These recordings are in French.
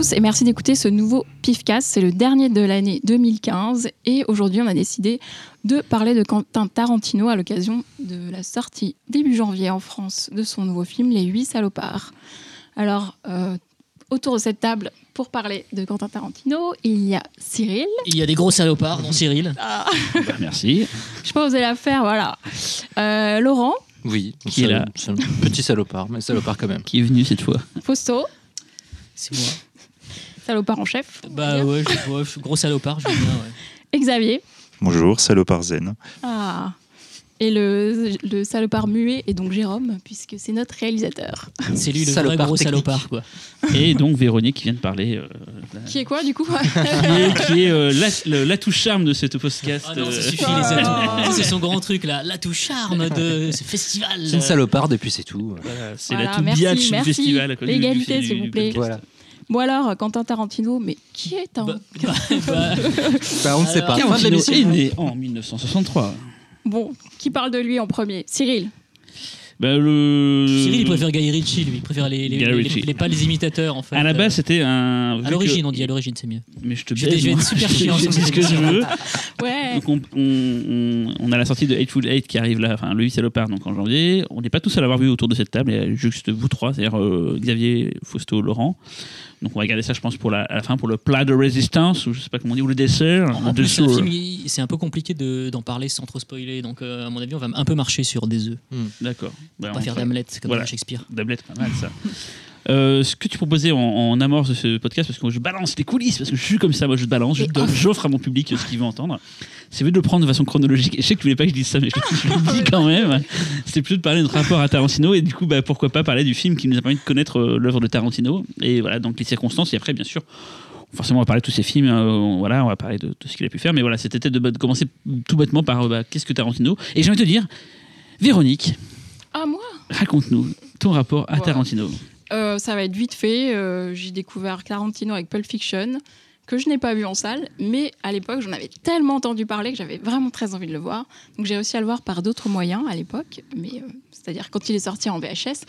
tous et merci d'écouter ce nouveau PIFcast. C'est le dernier de l'année 2015 et aujourd'hui on a décidé de parler de Quentin Tarantino à l'occasion de la sortie début janvier en France de son nouveau film Les Huit Salopards. Alors, euh, autour de cette table pour parler de Quentin Tarantino, il y a Cyril. Il y a des gros salopards, non Cyril Ah, Bah, merci. je sais pas oser la faire, voilà. Euh, Laurent, Oui, Qui est là petit salopard, mais salopard quand même. Qui est venu cette fois Fausto, C'est moi. Salopard en chef. Bah ouais, je, ouais, je suis gros salopard, je veux bien, ouais. Et Xavier. Bonjour, salopard zen. Ah. Et le, le salopard muet est donc Jérôme, puisque c'est notre réalisateur. C'est lui le vrai Salopard gros technique. salopard, quoi. Et donc Véronique qui vient de parler, euh, la- Qui est quoi, du coup qui est, qui est, euh, la- le- l'atout charme de ce podcast. Ah non, ça euh, suffit, les atouts. Ça, C'est son grand truc, là. L'atout charme de ce festival. C'est une saloparde et puis c'est tout. voilà, c'est Voilà, l'atout merci, biatch du merci. festival. du- L'égalité, du- s'il du vous plaît. podcast. Voilà. Bon alors, Quentin Tarantino, mais qui est un... Bah, bah, bah, Bah, on ne sait pas. Tarantino est né en 1963. Bon, qui parle de lui en premier? Cyril. Le... Cyril, il préfère Guy Ritchie, lui. Il préfère les, les, les- pas les imitateurs, en fait. À la base, Euh, c'était un. à l'origine, que- on dit à l'origine, c'est mieux. Mais je te Je vais- baise, je vais être super chiant Je sur dis ce que je veux. Ouais. Donc on, on- on- on a la sortie de Hateful Eight qui arrive là, enfin le 8 salopard donc en janvier. On n'est pas tous à l'avoir vu autour de cette table, il y a juste vous trois, c'est-à-dire euh, Xavier, Fausto, Laurent. Donc on va garder ça, je pense, pour la, à la fin, pour le plat de résistance, ou je sais pas comment on dit, ou le dessert. En le plus, c'est un dessert. film, il- c'est un peu compliqué de- d'en parler sans trop spoiler. Donc, euh, à mon avis, on va un peu marcher sur des œufs. D'accord. Bah, On va on faire d'Hamlet, comme Voilà. dans Shakespeare. D'Hamlet, pas mal ça. Euh, ce que tu proposais en, en amorce de ce podcast, parce que je balance les coulisses, parce que je suis comme ça, moi je balance, je donne, j'offre à mon public ce qu'il veut entendre. C'est de le prendre de façon chronologique. Et je sais que tu voulais pas que je dise ça, mais je, je le dis quand même. C'était plutôt de parler de notre rapport à Tarantino, et du coup, bah, pourquoi pas parler du film qui nous a permis de connaître euh, l'œuvre de Tarantino. Et voilà, donc les circonstances, et après, bien sûr. Forcément, on va parler de tous ces films, euh, on- voilà, on va parler de, de ce qu'il a pu faire, mais voilà, c'était de, de commencer tout bêtement par euh, bah, qu'est-ce que Tarantino. Et j'ai envie de te dire, Véronique, Ah, moi? raconte-nous ton rapport à. Tarantino. Ça va être vite fait. Euh, J'ai découvert Tarantino avec Pulp Fiction, que je n'ai pas vu en salle, mais à l'époque, j'en avais tellement entendu parler que j'avais vraiment très envie de le voir. Donc j'ai réussi à le voir par d'autres moyens à l'époque, mais euh, c'est-à-dire quand il est sorti en VHS.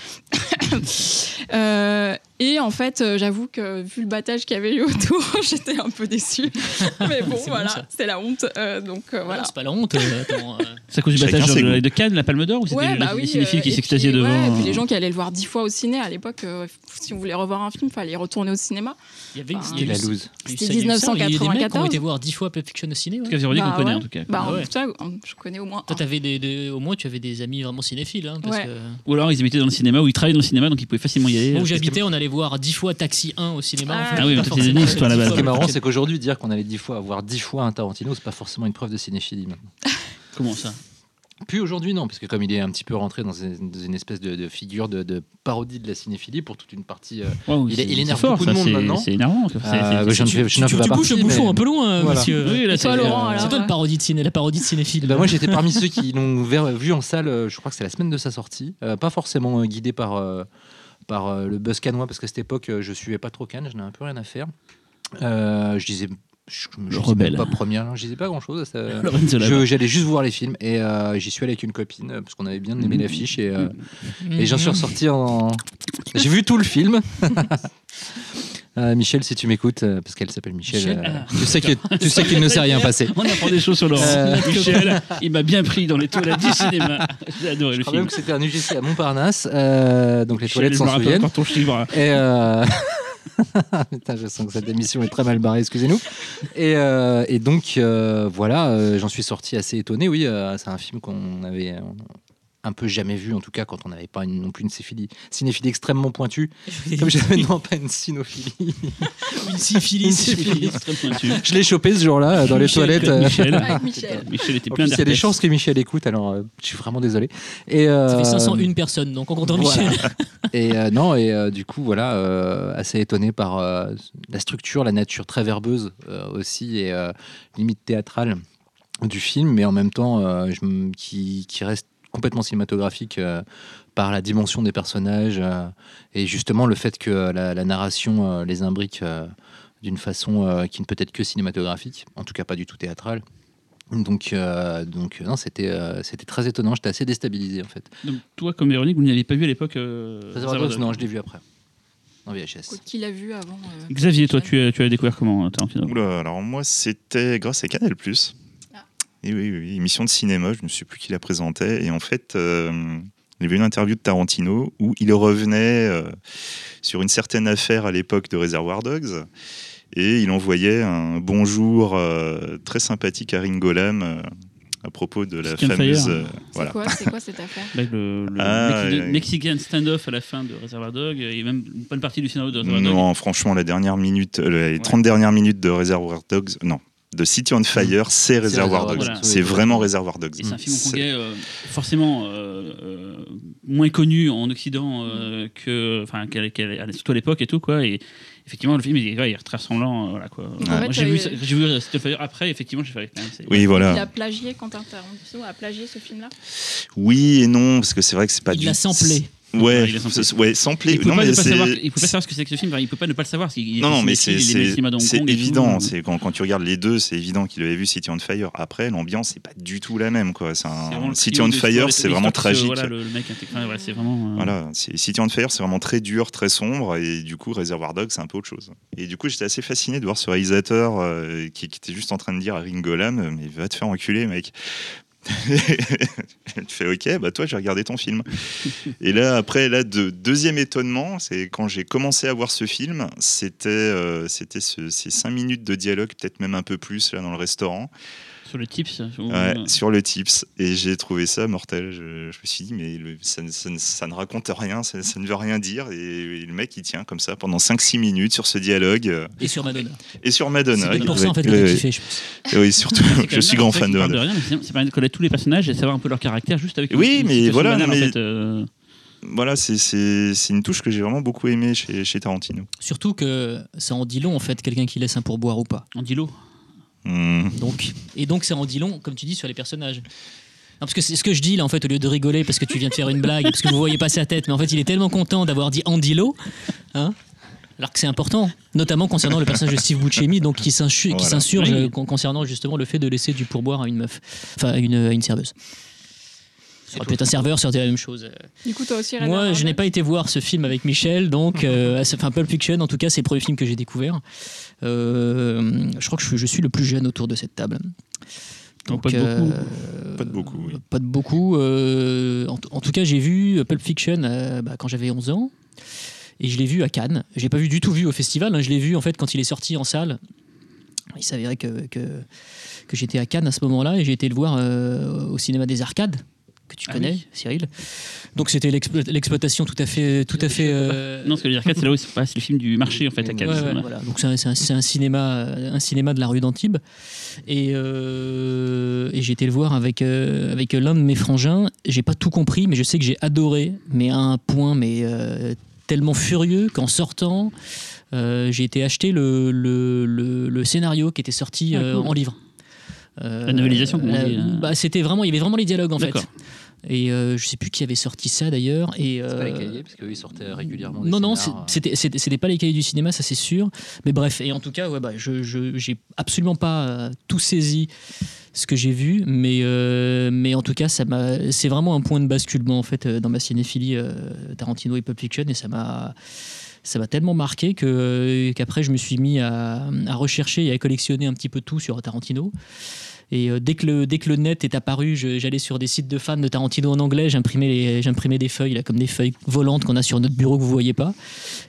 Et en fait, euh, j'avoue que vu le battage qu'il y avait eu autour, j'étais un peu déçue. Mais bon, voilà, c'est la honte. Euh, donc euh, voilà. C'est pas la honte. euh, attends, euh, C'est à cause du battage de, Cannes, la Palme d'Or, ou c'était Ouais, les- bah les oui, cinéphiles euh, qui s'extasiaient devant ouais, et puis les gens qui allaient le voir dix fois au ciné à l'époque, euh, si on voulait revoir un film, il fallait retourner au cinéma. Il y avait y a la loose. C'était ça, il y a eu ça, Il y a eu des mecs qui ont 1994. été voir 10 fois Pulp Fiction au ciné. En ouais. tout cas, Véronique, Bah on connaît ouais. en tout cas. Bah, Ah ouais. ça, je connais au moins. Toi, un. t'avais des, des- au moins, tu avais des amis vraiment cinéphiles. Hein, parce que... Ou alors ils habitaient dans le cinéma, ou ils travaillaient dans le cinéma, donc ils pouvaient facilement y aller. Où j'habitais, on allait voir 10 fois Taxi 1 au cinéma. Ah. en fait, Ah oui, mais des toi, à la 10 base. Ce qui est marrant, c'est qu'aujourd'hui, dire qu'on allait dix fois voir dix fois un Tarantino, c'est pas forcément une preuve de cinéphilie. maintenant. Comment ça? Puis aujourd'hui, non, parce que comme il est un petit peu rentré dans une, dans une espèce de, de figure de, de parodie de la cinéphilie pour toute une partie. euh, Wow, Il- c'est- il c'est énerve fort, beaucoup de monde c'est- maintenant. C'est énervant. C'est- Euh, c'est- c'est- je ne fais, je tu, pas tu partie. bouges le bouchon mais- un peu loin, euh, Voilà. monsieur. Oui, là, Et toi, c'est- Laurent, euh, alors C'est toi le parodie de ciné, la parodie de cinéphile. Bah, moi, j'étais parmi ceux qui l'ont ver- vu en salle. euh, Je crois que c'est la semaine de sa sortie. Euh, pas forcément euh, guidé par euh, par euh, le buzz canois, parce qu'à cette époque, euh, je suivais pas trop Cannes. Je n'avais un peu rien à faire. Euh, je disais, je, rebelle. pas première. non, Je disais pas grand chose. J'allais juste voir les films et euh, j'y suis allé avec une copine parce qu'on avait bien aimé Mhm. l'affiche et, euh, Mhm. et j'en suis ressorti en. J'ai vu tout le film. Euh, Michel, si tu m'écoutes, euh, parce qu'elle s'appelle Michel, Michel, euh, ah. tu sais que tu sais qu'il ne s'est rien passé. On apprend des choses sur Laurent. Michel, il m'a bien pris dans les toilettes du cinéma. J'ai adoré Je le crois film. même que c'était un UGC à Montparnasse, donc les Michel, toilettes s'en souviennent. encore ton chiffre. Et Putain, je sens que cette émission est très mal barrée, excusez-nous. Et, et donc, voilà, j'en suis sorti assez étonné. Oui, c'est un film qu'on avait un peu jamais vu, en tout cas, quand on n'avait pas une- non plus une cinéphilie, cinéphilie extrêmement pointue, comme j'avais non pas une cinophilie. Une syphilis. Une syphilis. Très pointu. Je l'ai chopé ce jour-là euh, dans les Michel, toilettes. euh, Michel. Avec Michel. Michel était En plein plus, il y a des chances que Michel écoute, alors euh, je suis vraiment désolé. Et, euh, Ça fait 501 personnes, donc on compte en voilà. Michel. Et euh, non, et euh, du coup, voilà, euh, assez étonné par euh, la structure, la nature très verbeuse euh, aussi, et euh, limite théâtrale du film, mais en même temps euh, je m- qui, qui reste complètement cinématographique euh, par la dimension des personnages euh, et justement le fait que la, la narration euh, les imbrique euh, d'une façon euh, qui ne peut être que cinématographique, en tout cas pas du tout théâtrale. Donc, euh, donc non, c'était euh, c'était très étonnant. J'étais assez déstabilisé en fait. Donc, toi, comme Véronique, vous n'y avez pas vu à l'époque. euh, non, je l'ai vu après. En VHS. Qui l'a vu avant euh, Xavier, toi, tu as, tu as découvert comment Tarantino Oula, alors moi, c'était grâce à Canal+. Et oui, oui, oui, émission de cinéma, je ne sais plus qui la présentait. Et en fait, euh, il y avait une interview de Tarantino où il revenait euh, sur une certaine affaire à l'époque de Reservoir Dogs. Et il envoyait un bonjour euh, très sympathique à Ringo Lam euh, à propos de la Chicken fameuse... Euh, C'est voilà. quoi, c'est quoi cette affaire? Avec le, le Ah, Mexi- ouais. Mexican standoff à la fin de Reservoir Dog et même une bonne partie du scénario de Reservoir Dog. Non, franchement, la dernière minute, les 30 dernières minutes de Reservoir Dogs, non, de City on Fire, c'est Reservoir Reservoir Dogs. C'est vraiment Reservoir Dogs. C'est un film hongkongais euh, forcément euh, euh, moins connu en Occident euh, que, enfin, surtout à l'époque et tout quoi. Et effectivement, le film il, ouais, il est très ressemblant. euh, voilà quoi. j'ai vu, vu Steel Fire après. Effectivement, j'ai fait. c'est- Oui, Il voilà. a plagié Quentin Tarantino a plagié ce film-là? Oui et non, parce que c'est vrai que c'est pas Il du l'a samplé. Ouais, Il ouais, samplé. Il ne il peut pas savoir ce que c'est que ce film. il peut pas ne pas le savoir. est Non, non, mais c'est il évident. tout. C'est quand, quand tu regardes les deux, c'est évident qu'il avait vu City on Fire. Après, l'ambiance c'est pas du tout la même. Quoi. Un City on Fire, c'est vraiment tragique. Voilà, le, le mec intègre- enfin, voilà, c'est vraiment. euh, Voilà, City on Fire, c'est vraiment très dur, très sombre, et du coup, Reservoir Dogs, c'est un peu autre chose. Et du coup, j'étais assez fasciné de voir ce réalisateur euh, qui, qui était juste en train de dire à Ringo Lam, mais va te faire enculer, mec. tu fais ok, bah toi j'ai regardé ton film. Et là après là de, deuxième étonnement, c'est quand j'ai commencé à voir ce film, c'était euh, c'était ce- ces cinq minutes de dialogue, peut-être même un peu plus là dans le restaurant, Sur le tips. ou- Ouais, sur le tips. Et j'ai trouvé ça mortel. Je, je me suis dit, mais le- ça, ne- ça ne- ça ne raconte rien, ça, ça ne veut rien dire. Et, le mec, il tient comme ça pendant 5-6 minutes sur ce dialogue. euh, Et sur Madonna. Et sur C'est Madonna. peut-être pour ça en fait kiffé, je pense. Et oui, surtout, C'est je suis grand en fait, fan de Madonna. rien, mais c'est- Ça permet de connaître tous les personnages et savoir un peu leur caractère juste avec une- Oui, une mais voilà, banale, non, en mais- fait, euh, Voilà, c'est- c'est c'est une touche que j'ai vraiment beaucoup aimée chez, chez Tarantino. Surtout que ça en dit long en fait, quelqu'un qui laisse un pourboire ou pas. En dilo. Hmm. Donc, et donc ça en dit long, comme tu dis, sur les personnages. Non, parce que c'est ce que je dis là en fait, au lieu de rigoler parce que tu viens de faire une blague, parce que vous voyez pas sa tête, mais en fait il est tellement content d'avoir dit Andilo, hein, alors que c'est important, notamment concernant le personnage de Steve Buscemi, donc qui Voilà. s'insurge Oui. euh, concernant justement le fait de laisser du pourboire à une meuf, enfin à une, à une serveuse. Ça aurait pu être un serveur, ça aurait été la même chose. Du coup, toi aussi, Moi, Reservoir je n'ai pas été voir ce film avec Michel, donc, euh, enfin Pulp Fiction, en tout cas, c'est le premier film que j'ai découvert. Euh, je crois que je suis, je suis le plus jeune autour de cette table. Donc, pas de beaucoup. euh, Pas de beaucoup, oui. Pas de beaucoup. euh, en, en tout cas, j'ai vu Pulp Fiction euh, bah, quand j'avais 11 ans. Et je l'ai vu à Cannes. Je l'ai pas vu du tout vu au festival. hein. Je l'ai vu en fait quand il est sorti en salle. Il s'avérait que, que, que j'étais à Cannes à ce moment-là et j'ai été le voir euh, au cinéma des Arcades que tu Ah connais, oui. Cyril. Donc c'était l'explo- l'exploitation tout à fait, tout à fait. euh, Non, ce que je veux dire, c'est là où se passe le film du marché en fait à Ouais, Cannes. ouais, Voilà. voilà. Donc c'est un, c'est un- c'est un cinéma, un cinéma de la rue d'Antibes. Et, euh, et j'ai été le voir avec, euh, avec l'un de mes frangins. J'ai pas tout compris, mais je sais que j'ai adoré, mais à un point mais euh, tellement furieux qu'en sortant, euh, j'ai été acheter le, le, le- le scénario qui était sorti Ah, euh, cool. en livre. Euh, La novélisation, comme on la- dit, euh. bah, c'était vraiment, il y avait vraiment les dialogues en fait. Et euh, je sais plus qui avait sorti ça d'ailleurs. Et C'est pas les euh, cahiers, parce qu'eux, ils sortaient régulièrement. des non, non, c'était c'était- pas les cahiers du cinéma, ça c'est sûr. Mais bref, et en tout cas, ouais, bah, je j'ai absolument pas euh, tout saisi ce que j'ai vu, mais, euh, mais en tout cas, ça m'a- c'est vraiment un point de basculement en fait euh, dans ma cinéphilie euh, Tarantino et Pulp Fiction, et ça m'a ça m'a tellement marqué que euh, qu'après je me suis mis à, à rechercher et à collectionner un petit peu tout sur Tarantino. Et euh, dès, que le, dès que le net est apparu, j'allais sur des sites de fans de Tarantino en anglais, j'imprimais, des feuilles, là, comme des feuilles volantes qu'on a sur notre bureau que vous voyez pas.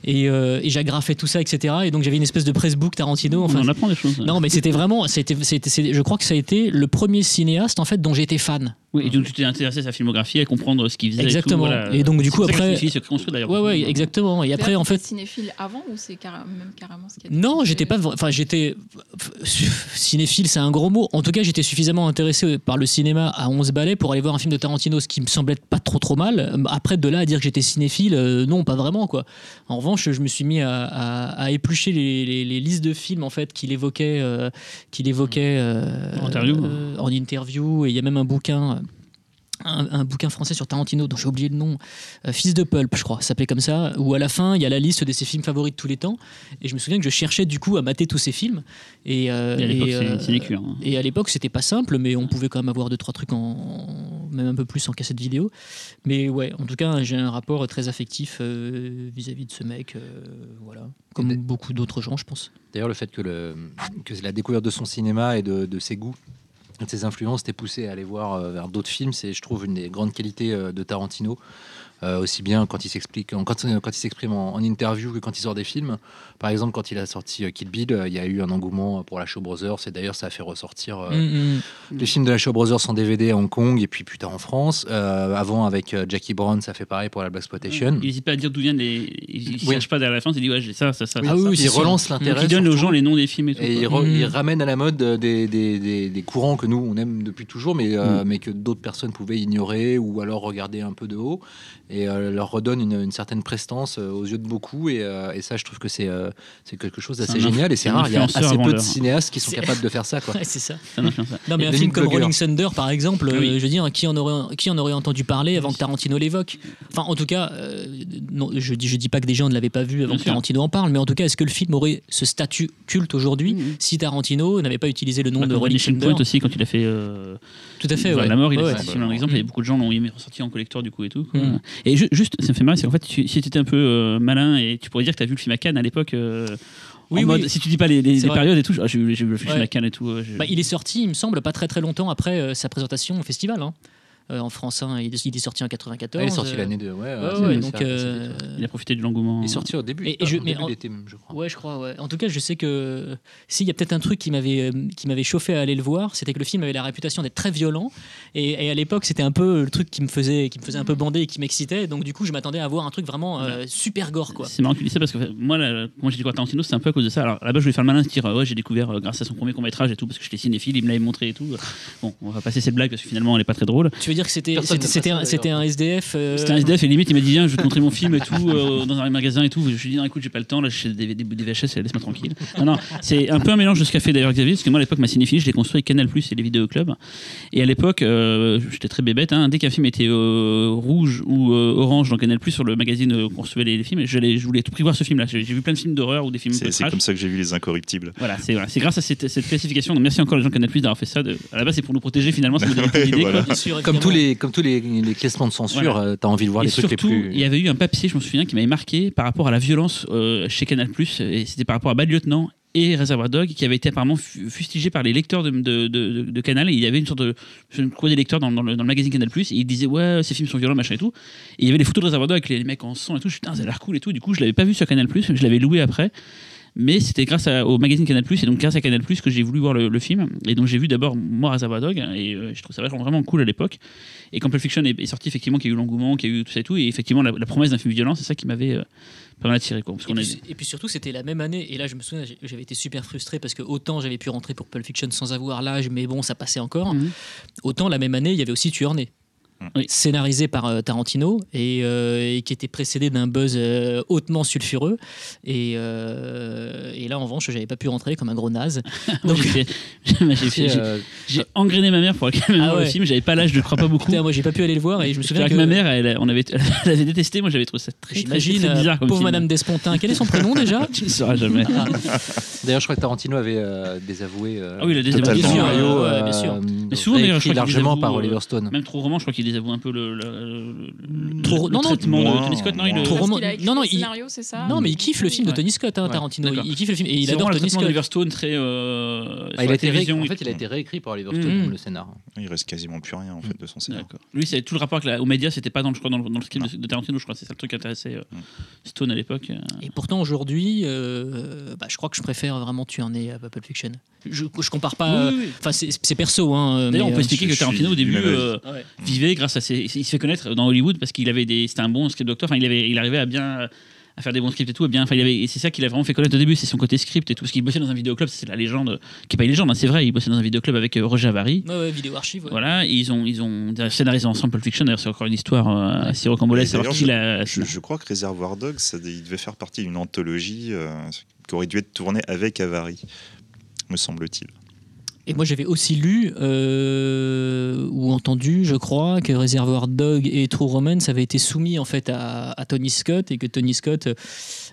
Et, euh, et j'agrafais tout ça, etc. Et donc j'avais une espèce de pressbook Tarantino. Enfin, on en apprend des choses. non, mais c'était vraiment. C'était, je crois que ça a été le premier cinéaste en fait dont j'étais fan. Oui, et donc tu t'es intéressé à sa filmographie, à comprendre ce qu'il faisait. Exactement. Et, tout, voilà. Et donc, du coup, après- se construit d'ailleurs. Ouais, ouais, exactement. Et après, en fait, cinéphile avant ou c'est même carrément ce qui a été Non, j'étais pas. Enfin, j'étais cinéphile, c'est un gros mot. En tout cas, j'étais suffisamment intéressé par le cinéma à 11 balais pour aller voir un film de Tarantino, ce qui me semblait pas trop trop mal. Après, de là à dire que j'étais cinéphile, euh, non, pas vraiment quoi. En revanche, je me suis mis à, à- à éplucher les, les- les listes de films en fait qu'il évoquait, euh, qu'il évoquait euh, interview. euh, en interview. Et il y a même un bouquin. Un, un bouquin français sur Tarantino dont j'ai oublié le nom, euh, Fils de Pulp, je crois, ça s'appelait comme ça, où à la fin il y a la liste de ses films favoris de tous les temps. Et je me souviens que je cherchais du coup à mater tous ces films. Et, euh, Et à l'époque, euh, hein. c'était pas simple, mais on pouvait quand même avoir deux trois trucs en même un peu plus en cassette vidéo. Mais ouais, en tout cas, j'ai un rapport très affectif euh, vis-à-vis de ce mec. euh, voilà, comme beaucoup d'autres gens, je pense. D'ailleurs, le fait que, le, que la découverte de son cinéma et de, de ses goûts, de ses influences, t'ait poussé à aller voir euh, vers d'autres films, c'est, je trouve, une des grandes qualités euh, de Tarantino. Euh, aussi bien quand il s'explique, en- quand, quand il s'exprime en, en interview que quand il sort des films. Par exemple, quand il a sorti euh, Kill Bill, euh, il y a eu un engouement pour la Shaw Brothers, et d'ailleurs, ça a fait ressortir euh, Mm, mm. les films de la Shaw Brothers en DVD à Hong Kong et puis plus tard en France. Avant, avec Jackie Brown, ça fait pareil pour la Black Exploitation. Il n'hésite pas à dire d'où viennent les. Il ne Oui. cherche pas derrière la fin, il dit ouais, j'ai ça, ça, ça. Ça, Ah ça. oui, il c'est sûr. relance Donc, l'intérêt. il donne aux gens les noms des films et tout. Et il, re- il ramène à la mode des, des- des- des courants que nous, on aime depuis toujours, mais, mais que d'autres personnes pouvaient ignorer ou alors regarder un peu de haut. Et euh, leur redonne une, une certaine prestance euh, aux yeux de beaucoup. Et, euh, et ça, je trouve que c'est euh, c'est quelque chose d'assez génial. Et c'est rare, il y a assez peu de cinéastes qui sont capables de faire ça. Quoi. Ouais, c'est ça. Un. Non, mais un film comme. Rolling Thunder, par exemple, oui. je veux dire, qui en aurait, qui en aurait entendu parler avant que Tarantino l'évoque? Enfin, en tout cas, euh, non, je dis, je dis pas que des gens ne l'avaient pas vu avant Bien que sûr. Tarantino en parle, mais en tout cas, est-ce que le film aurait ce statut culte aujourd'hui si Tarantino n'avait pas utilisé le nom Bah, de comme Rolling Thunder? Point aussi, quand il a fait. euh, Tout à fait, ouais. la mort, il Ouais, a ouais. fait un exemple, et beaucoup de gens l'ont ressorti en collector du coup et tout. quoi. Mm. Et ju- juste, ça me fait marrer, c'est qu'en fait, tu- si tu étais un peu euh, malin et tu pourrais dire que tu as vu le film à Cannes à l'époque. euh, Oui, en oui. mode, si tu dis pas les, périodes et tout, j'ai vu le film Ouais. à Cannes et tout. Bah, il est sorti, il me semble, pas très très longtemps après euh, sa présentation au festival. hein. Euh, en France, hein, il, est, il est sorti en 94. Ah, il est sorti euh, l'année de. Ouais, ouais, ouais, ça ouais, va donc, euh. Il a profité de l'engouement. Il est sorti au début. Et- et je- mais début en- d'été, je crois. Ouais, je crois. Ouais. En tout cas, je sais que s'il y a peut-être un truc qui m'avait euh, qui m'avait chauffé à aller le voir, c'était que le film avait la réputation d'être très violent. Et, et à l'époque, c'était un peu le truc qui me faisait qui me faisait un peu bander et qui m'excitait. Donc du coup, je m'attendais à voir un truc vraiment euh, super gore, quoi. C'est marrant que tu dis ça parce que moi, là, quand j'ai découvert Tarantino, c'est un peu à cause de ça. Alors là-bas, je voulais faire le malin, dire ouais, j'ai découvert grâce à son premier court métrage et tout, parce que j'étais cinéphile, il me l'avait montré et tout. Bon, on va passer cette blague parce que finalement, elle est pas très drôle. Tu veux dire que c'était un. SDF euh, C'était un SDF et limite, il m'a dit viens, je vais te montrer mon film et tout euh, dans un magasin et tout. Je lui ai dit non, écoute, j'ai pas le temps, là, je fais des, des, des VHS, laisse-moi tranquille. Non, non, c'est un peu un mélange de ce qu'a fait d'ailleurs Xavier, parce que moi à l'époque, ma cinéphilie, je l'ai construit avec Canal Plus et les vidéoclubs. Et à l'époque, euh, j'étais très bébête, hein, dès qu'un film était euh, rouge ou euh, orange dans Canal Plus sur le magazine euh, qu'on recevait les, les films, je voulais tout prix voir ce film-là. J'ai j'ai vu plein de films d'horreur ou des films C'est comme ça que j'ai vu Les Incorruptibles. Voilà, c'est voilà, grâce à cette, cette classification. Donc merci encore les gens de Canal Plus d'avoir fait ça. De, à la base, c'est pour nous protéger finalement, ça nous donne une idée. Voilà. sûr, Comme tous évidemment. les, comme tous les, les classements de censure, Voilà. euh, t'as envie de voir et les trucs surtout, les plus. il y avait eu un papier, je me souviens, qui m'avait marqué par rapport à la violence euh, chez Canal+, et c'était par rapport à Bad Lieutenant et Reservoir Dog, qui avait été apparemment fu- fustigé par les lecteurs de, de, de- de Canal, et il y avait une sorte de... Je crois des lecteurs dans, dans le, dans le magazine Canal+, et ils disaient « Ouais, ces films sont violents, machin et tout », et il y avait les photos de Reservoir Dog avec les, les mecs en sang et tout, je me suis dit, putain, ça a l'air cool et tout, du coup, je l'avais pas vu sur Canal+, je l'avais loué après, mais c'était grâce à- au magazine Canal+, et donc grâce à Canal+, que j'ai voulu voir le, le film, et donc j'ai vu d'abord, moi, Reservoir Dog, et euh, je trouve ça vraiment, vraiment cool à l'époque, et quand Pulp Fiction est, est sorti, effectivement, qu'il y a eu l'engouement, qu'il y a eu tout ça et tout, et effectivement, la, la promesse d'un film violent, c'est ça qui m'avait euh, pas mal attiré. Quoi, parce Et qu'on a- puis, et puis surtout, c'était la même année. Et là, je me souviens, j'avais été super frustré parce que autant j'avais pu rentrer pour Pulp Fiction sans avoir l'âge, mais bon, ça passait encore. Mhm. Autant la même année, il y avait aussi Tueur Né. Oui. Scénarisé par euh, Tarantino et, euh, et qui était précédé d'un buzz euh, hautement sulfureux. Et, euh, et là, en revanche, j'avais pas pu rentrer comme un gros naze. Donc, j'ai euh, engrainé ma mère pour qu'elle me Ah le ouais. film. J'avais pas l'âge, je crois pas beaucoup. Putain, moi, j'ai pas pu aller le voir et je me souviens que, que ma mère, elle, on avait, elle avait détesté. Moi, j'avais trouvé ça très, très, très, j'imagine, très bizarre comme pauvre film. Madame Despontin. Quel est son prénom déjà Tu ne sauras jamais. Ah, D'ailleurs, je crois que Tarantino avait euh, désavoué. euh, Ah oui, il a désavoué. Bien sûr, euh, bien. Mais souvent, d'ailleurs, je crois largement par Oliver Stone. Même trop roman, je crois qu'il désavoue un peu le, le, le- Trop- le non, non, traitement moins, de Tony Scott. Non, il Trop a écrit non, non, le il- scénario, c'est ça non, mais il kiffe le film de. Tony Scott, hein, Ouais, Tarantino. Il, il kiffe le film et il adore Tony Scott. d'Oliver Stone très. euh, Ah, il la a été ré- télévision en fait, il a été réécrit par Oliver. Stone, le scénar. Il reste quasiment plus rien en fait de son scénario. D'accord. Lui, c'est tout le rapport avec la, aux médias, c'était pas dans, le- je crois, dans, le, dans le script de, de Tarantino, je crois. C'est ça le truc qui intéressait euh, Mm. Stone à l'époque. euh. Et pourtant aujourd'hui, euh, bah, je crois que je préfère vraiment tuer un nez à Pulp Fiction. Je, je compare pas. euh, Oui, oui, oui. Enfin, c'est perso. Hein, D'ailleurs, on peut expliquer que Tarantino, au début, même grâce à ses. Il se fait connaître dans Hollywood parce qu'il avait des. C'était un bon script doctor. Enfin, il, avait, il arrivait à bien. à faire des bons scripts et tout. à bien, enfin, il avait, et c'est ça qu'il a vraiment fait connaître au début, c'est son côté script et tout. Parce qu'il bossait dans un vidéoclub, c'est la légende, qui est pas une légende, hein, c'est vrai, il bossait dans un vidéoclub avec euh, Roger Avary. Ouais, ouais, vidéo archive. ouais. Voilà, et ils ont, ils ont scénarisé ensemble Pulp Fiction. D'ailleurs, c'est encore une histoire euh, assez rocambolesque. Et l'a. Je, je crois que Réservoir Dogs, ça, il devait faire partie d'une anthologie euh, qui aurait dû être tournée avec Avary, me semble-t-il. Et moi, j'avais aussi lu euh, ou entendu, je crois, que Reservoir Dog et True Romance avaient été soumis en fait à, à Tony Scott et que Tony Scott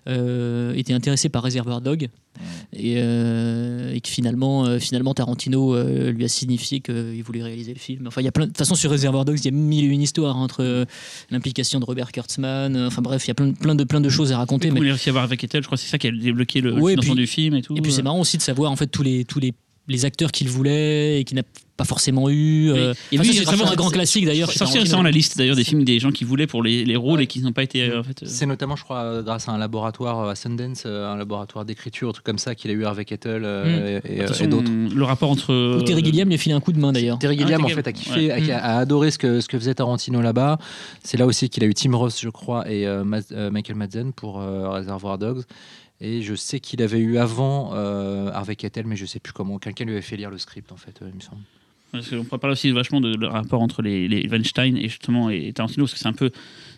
euh, était intéressé par Reservoir Dog et, euh, et que finalement, finalement Tarantino lui a signifié qu'il voulait réaliser le film. Enfin, il y a plein de, de toute façon sur Reservoir Dogs, il y a mille et une histoires entre l'implication de Robert Kurtzman. enfin bref, il y a plein, plein de plein de choses à raconter. Mais- il a réussi à voir avec Ethel, je crois que c'est ça qui a débloqué le Ouais, et financement puis- du film et tout. Et puis c'est marrant aussi de savoir en fait tous les tous les, les acteurs qu'il voulait et qu'il n'a pas forcément eu. euh, Et enfin, oui, ça, c'est un grand classique d'ailleurs. C'est chez sorti Tarantino. récemment la liste d'ailleurs des films des gens qui voulaient pour les, les rôles Ouais. et qui n'ont pas été euh, en fait. euh, C'est notamment, je crois, grâce à un laboratoire à Sundance, euh, un laboratoire d'écriture, un truc comme ça, qu'il a eu avec Ethel euh, et, et, façon, et d'autres. le rapport entre. Terry Gilliam lui a filé un coup de main d'ailleurs. Terry Ah, Gilliam, en fait, a kiffé, ouais. a, a adoré ce que, ce que faisait Tarantino là-bas. C'est là aussi qu'il a eu Tim Roth, je crois, et euh, euh, Michael Madsen pour euh, Reservoir Dogs. Et je sais qu'il avait eu avant euh, Harvey Keitel, mais je sais plus comment. Quelqu'un lui avait fait lire le script, en fait, euh, il me semble. Parce qu'on pourrait parler aussi vachement de, le rapport entre les, les Weinstein et justement et Tarantino, parce que c'est un peu.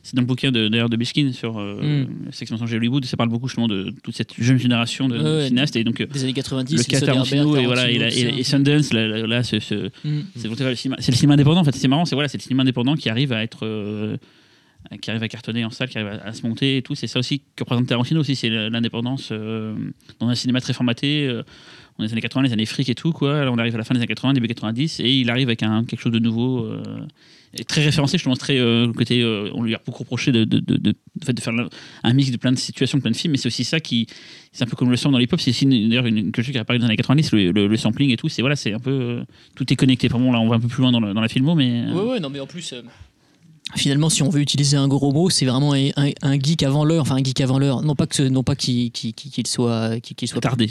C'est dans le bouquin de- d'ailleurs de, Biskin sur euh, Sex Mensanger Hollywood, ça parle beaucoup justement de toute cette jeune génération de Ouais, ouais. cinéastes. Et donc Des années 90, le cas Tarantino et, voilà, et, la- et-. Sundance, là, là, là, ce- ce, Mm. C'est le cinéma- c'est le cinéma indépendant. En fait, c'est marrant. C'est voilà, c'est le cinéma indépendant qui arrive à être, euh, qui arrive à cartonner en salle, qui arrive à, se monter et tout. C'est ça aussi que représente Tarantino aussi, c'est l'indépendance euh, dans un cinéma très formaté. euh, est les années 80, les années fric et tout. Là, on arrive à la fin des années 80, début 90, et il arrive avec quelque chose de nouveau. euh, et très référencé, je pense très euh, côté. euh, on lui a beaucoup reproché de, faire un mix de plein de situations, de plein de films, mais c'est aussi ça qui. C'est un peu comme le sample dans l'hip-hop, c'est d'ailleurs une, une culture qui apparue dans les années 90, le, sampling et tout. C'est voilà, c'est un peu. euh, tout est connecté. Vraiment, là, on va un peu plus loin dans, dans la filmo, mais. euh, Ouais, non, mais en plus, euh, finalement, si on veut utiliser un gros mot, c'est vraiment un, un- un geek avant l'heure. Enfin, un geek avant l'heure. Non pas que, non pas qu'il soit, qu'il soit tardé.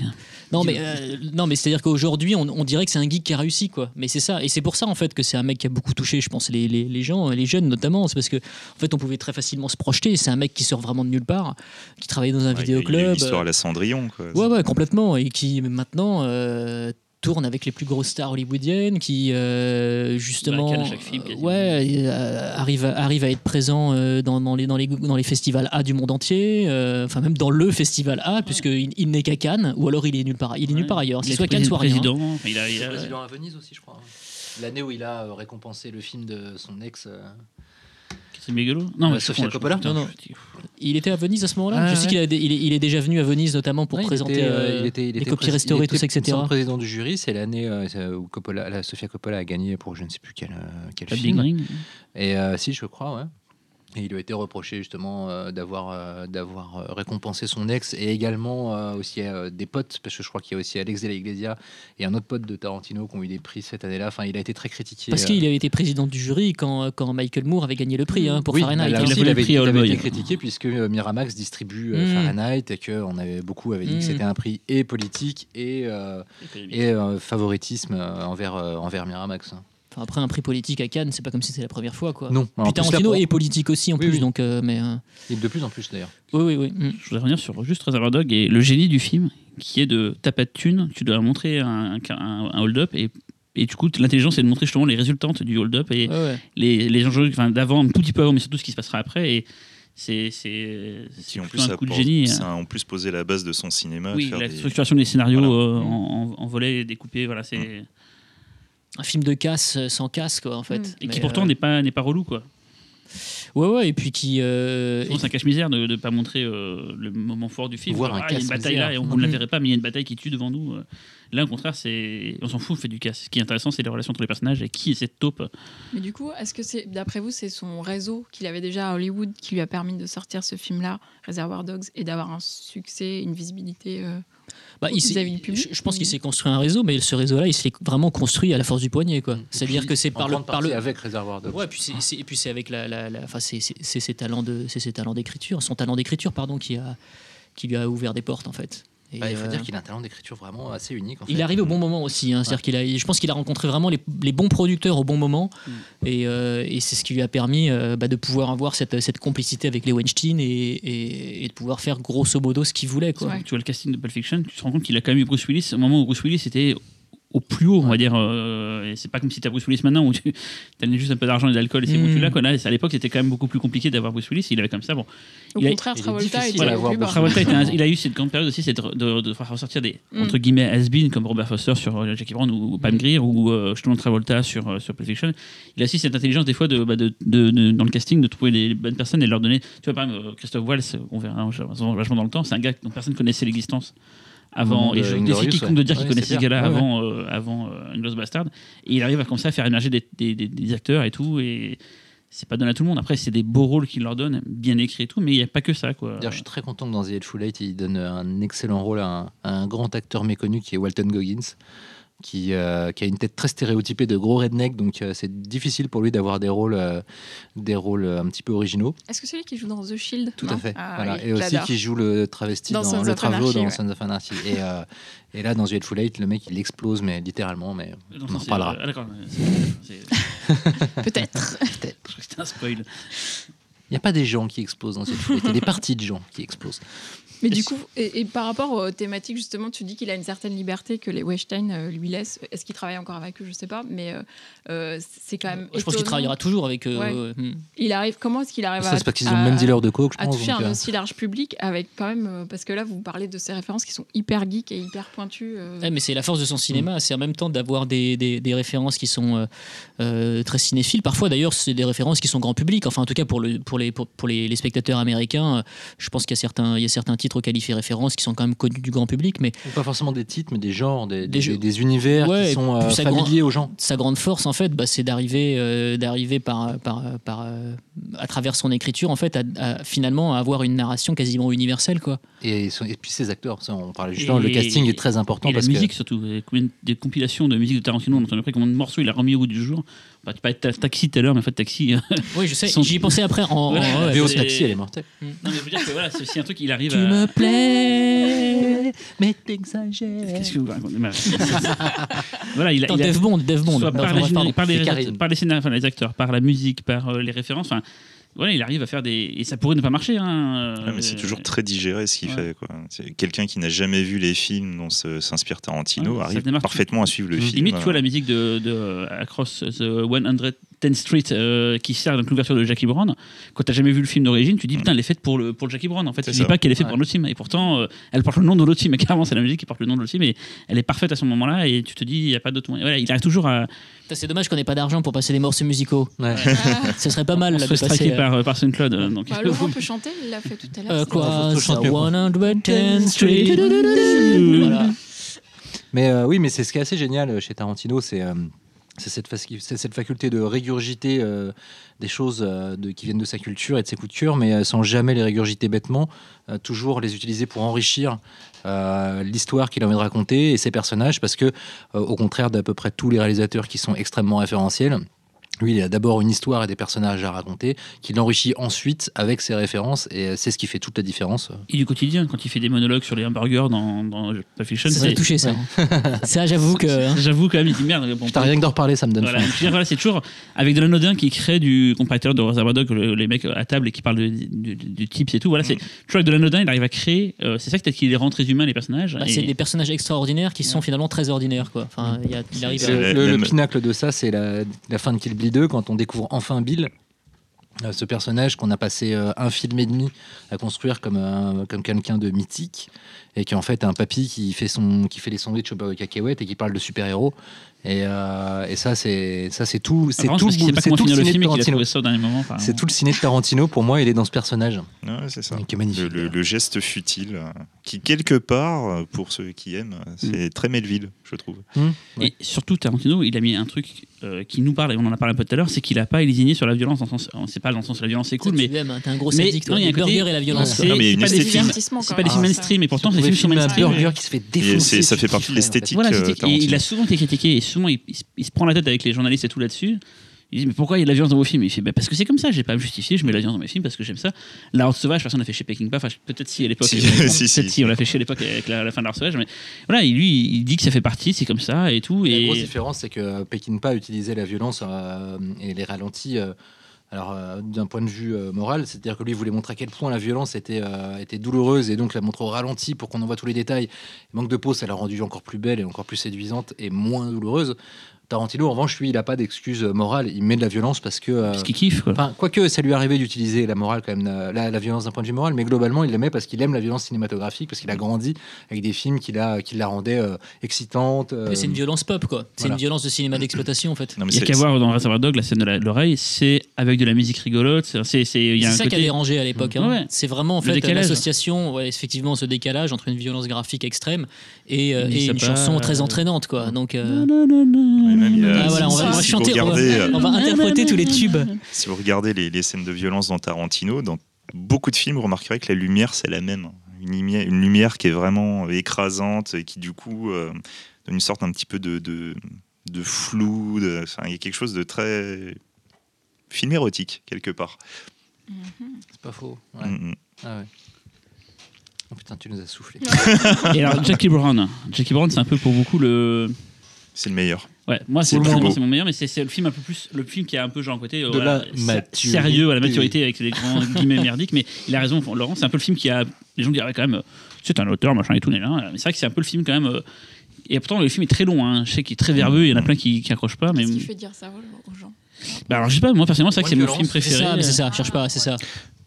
Non, mais, euh, non, mais c'est-à-dire qu'aujourd'hui, on, on dirait que c'est un geek qui a réussi, quoi. Mais c'est ça. Et c'est pour ça, en fait, que c'est un mec qui a beaucoup touché, je pense, les, les, les gens, les jeunes notamment. C'est parce que, en fait, on pouvait très facilement se projeter. C'est un mec qui sort vraiment de nulle part, qui travaillait dans un Ouais, il y a- Il y a vidéoclub. une histoire à la Cendrillon. Quoi. Ouais, ouais, complètement. Et qui maintenant euh, tourne avec les plus grosses stars hollywoodiennes, qui euh, justement, Bah, Cannes à chaque film, ouais, euh, arrive, à, arrive à être présent euh, dans, dans les, dans, les, dans les festivals A du monde entier, euh, enfin même dans le festival A, puisqu'il il n'est qu'à Cannes, ou alors il est nulle part, il est nulle part ailleurs. C'est Il soit Cannes, soit rien. président. Enfin, il a- il a- président à Venise aussi, je crois. L'année où il a récompensé le film de son ex. euh, Catherine Bigelow? Non, Ouais, mais Sofia Coppola Non, non. je- Il était à Venise à ce moment-là. Ah, Je sais ouais. qu'il est, il est déjà venu à Venise notamment pour ouais, il présenter était, euh, euh, il était- il les était copies restaurées, il tout ça, etc. président du jury, c'est l'année euh, où Coppola, la Sofia Coppola a gagné pour je ne sais plus quel, film. Ring. Et si, je crois, ouais. Et il lui a été reproché justement euh, d'avoir euh, d'avoir euh, récompensé son ex et également euh, aussi euh, des potes, parce que je crois qu'il y a aussi Alex de la Iglesia et un autre pote de Tarantino qui ont eu des prix cette année-là. Enfin, il a été très critiqué. Parce qu'il avait été président du jury quand, quand Michael Moore avait gagné le prix hein, pour oui, Fahrenheit. là hein. Il a il avait, il avait été critiqué puisque Miramax distribue Mm. Fahrenheit et qu'on avait beaucoup avait dit Mm. que c'était un prix et politique et, euh, et euh, favoritisme envers, euh, envers Miramax. Enfin, après un prix politique à Cannes, c'est pas comme si c'était la première fois quoi. Non, Puis Tarantino est politique aussi en Oui, plus, oui. donc euh, mais euh, et de plus en plus d'ailleurs. oui oui oui. mm. Je voudrais revenir sur juste Reservoir Dog et le génie du film, qui est de t'as pas de thune, tu dois montrer un, un, un hold-up et, et du coup l'intelligence c'est de montrer justement les résultantes du hold-up et Ouais, ouais. les, les enjeux enfin, d'avant, un tout petit peu avant, mais surtout ce qui se passera après. Et c'est c'est Qui en plus un a, coup de génie. ça a en plus posé la base de son cinéma. de Oui, faire la des- structuration des scénarios Voilà. euh, en, en, en volets découpés, voilà, c'est Un film de casse euh, sans casse quoi en fait. Mm. et qui pourtant euh, n'est pas n'est pas relou quoi. ouais ouais et puis qui euh, c'est un cache-misère de ne pas montrer euh, le moment fort du film. Voir ah, il y a une bataille là et on, vous ne la verrez pas, mais il y a une bataille qui tue devant nous. Là, au contraire, c'est on s'en fout, on fait du casse. Ce qui est intéressant, c'est les relations entre les personnages et qui est cette taupe. Mais du coup, est-ce que c'est, d'après vous, c'est son réseau qu'il avait déjà à Hollywood qui lui a permis de sortir ce film-là, Reservoir Dogs, et d'avoir un succès, une visibilité euh, bah, il s'est- vis-à-vis du public je, je pense qu'il s'est construit un réseau, mais ce réseau-là, il s'est vraiment construit à la force du poignet quoi. Et C'est-à-dire puis, que c'est par le par le avec Réservoir Dogs. Ouais, puis c'est, c'est- et puis c'est avec la, la, la- enfin c'est, c'est, c'est ses talents de, c'est ses talents d'écriture, son talent d'écriture pardon, qui a, qui lui a ouvert des portes en fait. Et, Bah, il faut euh, dire qu'il a un talent d'écriture vraiment assez unique. En fait. il arrive au bon moment aussi. hein. C'est-à-dire qu'il a, je pense qu'il a rencontré vraiment les, les bons producteurs au bon moment, Mm. et, euh, et c'est ce qui lui a permis euh, bah, de pouvoir avoir cette, cette complicité avec les Weinstein et, et, et de pouvoir faire grosso modo ce qu'il voulait. Quoi. Ouais. Tu vois le casting de Pulp Fiction, tu te rends compte qu'il a quand même eu Bruce Willis au moment où Bruce Willis était au plus haut, on va dire. euh, c'est pas comme si tu as Bruce Willis maintenant où tu as juste un peu d'argent et d'alcool et c'est bon, Mm. tu l'as. quoi. Là, à l'époque, c'était quand même beaucoup plus compliqué d'avoir Bruce Willis. Il avait comme ça. Bon, Au Il contraire, il Travolta difficile était à au avoir plus bas. beaucoup. Travolta, était un- il a eu cette grande période aussi, c'est de, de- de faire ressortir des Mm. entre guillemets has-been comme Robert Foster sur euh, Jackie Brown ou, ou Pam Grier ou euh, justement Travolta sur euh, sur Fiction. Il a aussi cette intelligence des fois de, bah, de, de- de- dans le casting de trouver les bonnes personnes et de leur donner. Tu vois par exemple euh, Christophe Waltz, on verra vachement dans le temps, c'est un gars dont personne connaissait l'existence avant, et je Inglorious, défie quiconque de dire qu'il connaissait ce gars-là avant, euh, avant euh, Inglourious Bastard. Et il arrive à, comme ça à faire émerger des, des- des- des acteurs et tout. Et c'est pas donné à tout le monde. Après, c'est des beaux rôles qu'il leur donne, bien écrits et tout, mais il n'y a pas que ça. Quoi. D'ailleurs, je suis très content que dans The Hateful Eight, il donne un excellent rôle à un, à un grand acteur méconnu qui est Walton Goggins, qui, euh, qui a une tête très stéréotypée de gros redneck, donc euh, c'est difficile pour lui d'avoir des rôles, euh, des rôles un petit peu originaux. Est-ce que c'est lui qui joue dans The Shield Tout non à fait. Ah Voilà. oui, et aussi qui joue le travesti Dans dans, Sons le of travaux Anarchy, dans ouais. Sons of Anarchy. Et, euh, et là, dans The Hateful Eight, le mec, il explose, mais littéralement, mais Non, on en c'est- reparlera. ah, c'est- c'est- Peut-être. Je crois que c'était un spoil. Il n'y a pas des gens qui explosent dans The Hateful Eight, il y a des parties de gens qui explosent. Mais du coup, et, et par rapport aux thématiques, justement, tu dis qu'il a une certaine liberté que les Weinstein euh, lui laissent. Est-ce qu'il travaille encore avec eux? Je sais pas, mais euh, euh, c'est quand même. Je pense qu'il travaillera toujours avec eux. Ouais. Hmm. Il arrive. Comment est-ce qu'il arrive Ça, à c'est parce qu'ils ont le même dealer de coke, je à pense. toucher donc, un euh, aussi large public avec quand même euh, parce que là vous parlez de ces références qui sont hyper geeks et hyper pointues. euh. Ouais, mais c'est la force de son cinéma, c'est en même temps d'avoir des, des- des références qui sont euh, euh, très cinéphiles. Parfois d'ailleurs, c'est des références qui sont grand public. Enfin, en tout cas pour, le, pour, les, pour, pour les, les spectateurs américains, euh, je pense qu'il y a certains, il y a certains titres auxquels il fait référence qui sont quand même connus du grand public. Mais Ou Pas forcément des titres, mais des genres, des, Des des, jeux. des univers Ouais, qui sont euh, familiers aux gens. sa grande force, en fait, bah, c'est d'arriver, euh, d'arriver par, par, par, euh, à travers son écriture, en fait, à, à- finalement à avoir une narration quasiment universelle, quoi. Et, puis ces acteurs, ça, on parlait Et- justement, le casting est très important Et la parce musique que surtout, combien des compilations de musique de Tarantino, on entend après combien de morceaux il a remis au bout du jour. Bah, tu parlais de ta- Taxi tout à l'heure, mais en fait Taxi. euh, Oui, je sais. Son- J'y ai pensé après. En, Ouais, en- ouais, Taxi, elle est mortelle. non mais je veux dire que voilà, c'est aussi un truc qu'il arrive tu à. me plais. mais t'exagères. Qu'est-ce que vous racontez Bah, Voilà, il a. Attends, il a- Dev Bond, Dev Bond. soit Non, par, les, par, les, par les scénarios, enfin les acteurs, par la musique, par euh, les références. Enfin, voilà, il arrive à faire des. Et ça pourrait ne pas marcher. Hein, mais c'est euh, toujours très digéré ce qu'il ouais. fait. quoi. Quelqu'un qui n'a jamais vu les films dont s'inspire Tarantino Ouais, arrive parfaitement à suivre le film. Limite, tu vois la musique de, de euh, Across the 110th Street euh, qui sert donc l'ouverture de Jackie Brown. Quand t'as jamais vu le film d'origine, tu dis putain, elle est faite pour le pour Jackie Brown. En fait, tu dis pas qu'elle est faite pour un autre film. Et pourtant, euh, elle porte le nom de l'autre film. Et carrément, c'est la musique qui porte le nom de l'autre film. Et elle est parfaite à ce moment-là. Et tu te dis, il y a pas d'autre moyen. Voilà, il arrive toujours à C'est dommage qu'on n'ait pas d'argent pour passer des morceaux musicaux. Ouais. Ah, Ce serait pas mal là, se de passer. euh, par, euh, par SoundCloud. euh, donc, bah, Laurent peut chanter, il l'a fait tout à l'heure. euh, quoi ça, chanter, quoi. 110th Street. Voilà. Mais euh, oui, mais c'est ce qui est assez génial chez Tarantino, c'est euh, c'est cette, faculté de régurgiter euh, des choses euh, qui viennent de sa culture et de ses cœur, mais euh, sans jamais les régurgiter bêtement, toujours les utiliser pour enrichir l'histoire qu'il a envie de raconter et ses personnages, parce que au contraire d'à peu près tous les réalisateurs qui sont extrêmement référentiels, lui, il a d'abord une histoire et des personnages à raconter, qu'il enrichit ensuite avec ses références, et c'est ce qui fait toute la différence. Et du quotidien, quand il fait des monologues sur les hamburgers dans, dans Pulp Fiction, Ça m'a c'est- touché ça. Ça, j'avoue que. hein. J'avoue quand même, il dit merde. Bon, Putain, rien que d'en reparler, ça me donne Voilà, faim. C'est toujours avec de l'anodin qui crée du comparateur de Reservoir Dog, le- les mecs à table et qui parlent de- du, tips et tout. Voilà, c'est toujours avec de l'anodin, il arrive à créer. euh, c'est ça peut-être qu'il les rend très humains les personnages. Bah, et- c'est des personnages extraordinaires qui sont finalement très ordinaires. Quoi. Enfin, il, y a- il arrive C'est- à... Le, la- le- le même- pinacle de ça, c'est la, la fin de Kill Bill 2, quand on découvre enfin Bill, euh, ce personnage qu'on a passé euh, un film et demi à construire comme, un- comme quelqu'un de mythique, et qui en fait est un papy qui fait, son, qui fait les sandwichs au beurre de cacahuète et qui parle de super-héros. Et, euh, et ça, c'est ça, c'est tout, c'est tout, c'est tout le ciné film de Tarantino. trouvé ça au dernier moment. apparemment. C'est tout le ciné de Tarantino. Pour moi, il est dans ce personnage, Ouais, c'est ça. qui est Le, magnifique. le- le geste futile, euh, qui quelque part, euh, pour ceux qui aiment, euh, c'est très Melville, je trouve. Ouais. Et surtout, Tarantino, il a mis un truc euh, qui nous parle, et on en a parlé un peu tout à l'heure, c'est qu'il a pas lésiné sur la violence. Dans le sens, c'est pas dans le sens la violence c'est cool, mais hein, t'es un gros mais- sadique, non, il y a un côté- et la violence. c'est mais pas des films, c'est pas des films Ah, mainstream, et pourtant c'est des films mainstream. burger qui se fait défoncer. ça fait partie de l'esthétique. Voilà, euh, et il a souvent été critiqué souvent il, il se- il se prend la tête avec les journalistes et tout là-dessus. Il dit mais pourquoi il y a de la violence dans vos films? Il fait bah, parce que c'est comme ça, j'ai pas à me justifier, je mets de la violence dans mes films parce que j'aime ça. La Horde sauvage, personne n'a fait chez Peking Enfin, peut-être si à l'époque. Si, si, si. peut-être si, on l'a fait chez à l'époque avec la, la fin de la Horde sauvage. Mais voilà, il- lui, il dit que ça fait partie, c'est comme ça et tout. La Et grosse différence, c'est que Peckinpah utilisait la violence euh, et les ralentis. euh, alors, euh, d'un point de vue euh, moral, c'est-à-dire que lui voulait montrer à quel point la violence était, euh, était douloureuse et donc la montre au ralenti pour qu'on en voit tous les détails. Manque de peau, ça l'a rendue encore plus belle et encore plus séduisante et moins douloureuse. Tarantino, en revanche, lui, il n'a pas d'excuse morale. Il met de la violence parce que. euh, Parce qu'il kiffe, quoi. Quoique ça lui arrivait d'utiliser la morale quand même, euh, la, la violence d'un point de vue moral, mais globalement il l'aimait parce qu'il aime la violence cinématographique, parce qu'il a grandi avec des films qui la, qui la rendaient euh, excitante. euh, C'est une violence pop, quoi. C'est voilà. une violence de cinéma d'exploitation, en fait. Non, mais Il y a c'est- qu'à voir dans Reservoir Dog la scène de la- l'oreille, c'est avec de la musique rigolote. c'est- C'est c'est- il y a C'est un ça qui a côté. dérangé à l'époque. hein. Ouais. C'est vraiment en fait l'association, ouais, effectivement, ce décalage entre une violence graphique extrême et, euh, une pas, chanson très entraînante, quoi. Donc, euh, Ouais, même, ah, voilà, on si- va, si vous chanter, on va, regardez, euh, on va interpréter tous les tubes. Si vous regardez les, les scènes de violence dans Tarantino, dans beaucoup de films, vous remarquerez que la lumière, c'est la même. Une lumière, une lumière qui est vraiment écrasante et qui, du coup, euh, donne une sorte un petit peu de, de, de flou. de- il y a quelque chose de très film érotique, quelque part. C'est pas faux. ouais. Mm. Ah ouais. Oh putain, tu nous as soufflé. Et alors, Jackie Brown. Jackie Brown, c'est un peu pour beaucoup le. C'est le meilleur. Ouais, moi, C'est mon meilleur, mais c'est c'est le film un peu plus. Le film qui a un peu, genre, un côté. euh, la maturité. Sérieux, à la maturité, avec les grands guillemets merdiques. Mais il a raison, Laurent, c'est un peu le film qui a. Les gens diraient quand même. euh, C'est un auteur, machin et tout, là. Mais c'est vrai que c'est un peu le film quand même. euh, Et pourtant, le film est très long. Hein. Je sais qu'il est très verbeux, il y en a plein qui, qui accrochent pas. Mais... Qu'est-ce qui fait dire ça aux gens? Bah, alors, je sais pas, moi, personnellement, c'est vrai que c'est mon film violence, C'est préféré. ça, mais c'est ça, cherche pas, c'est ça.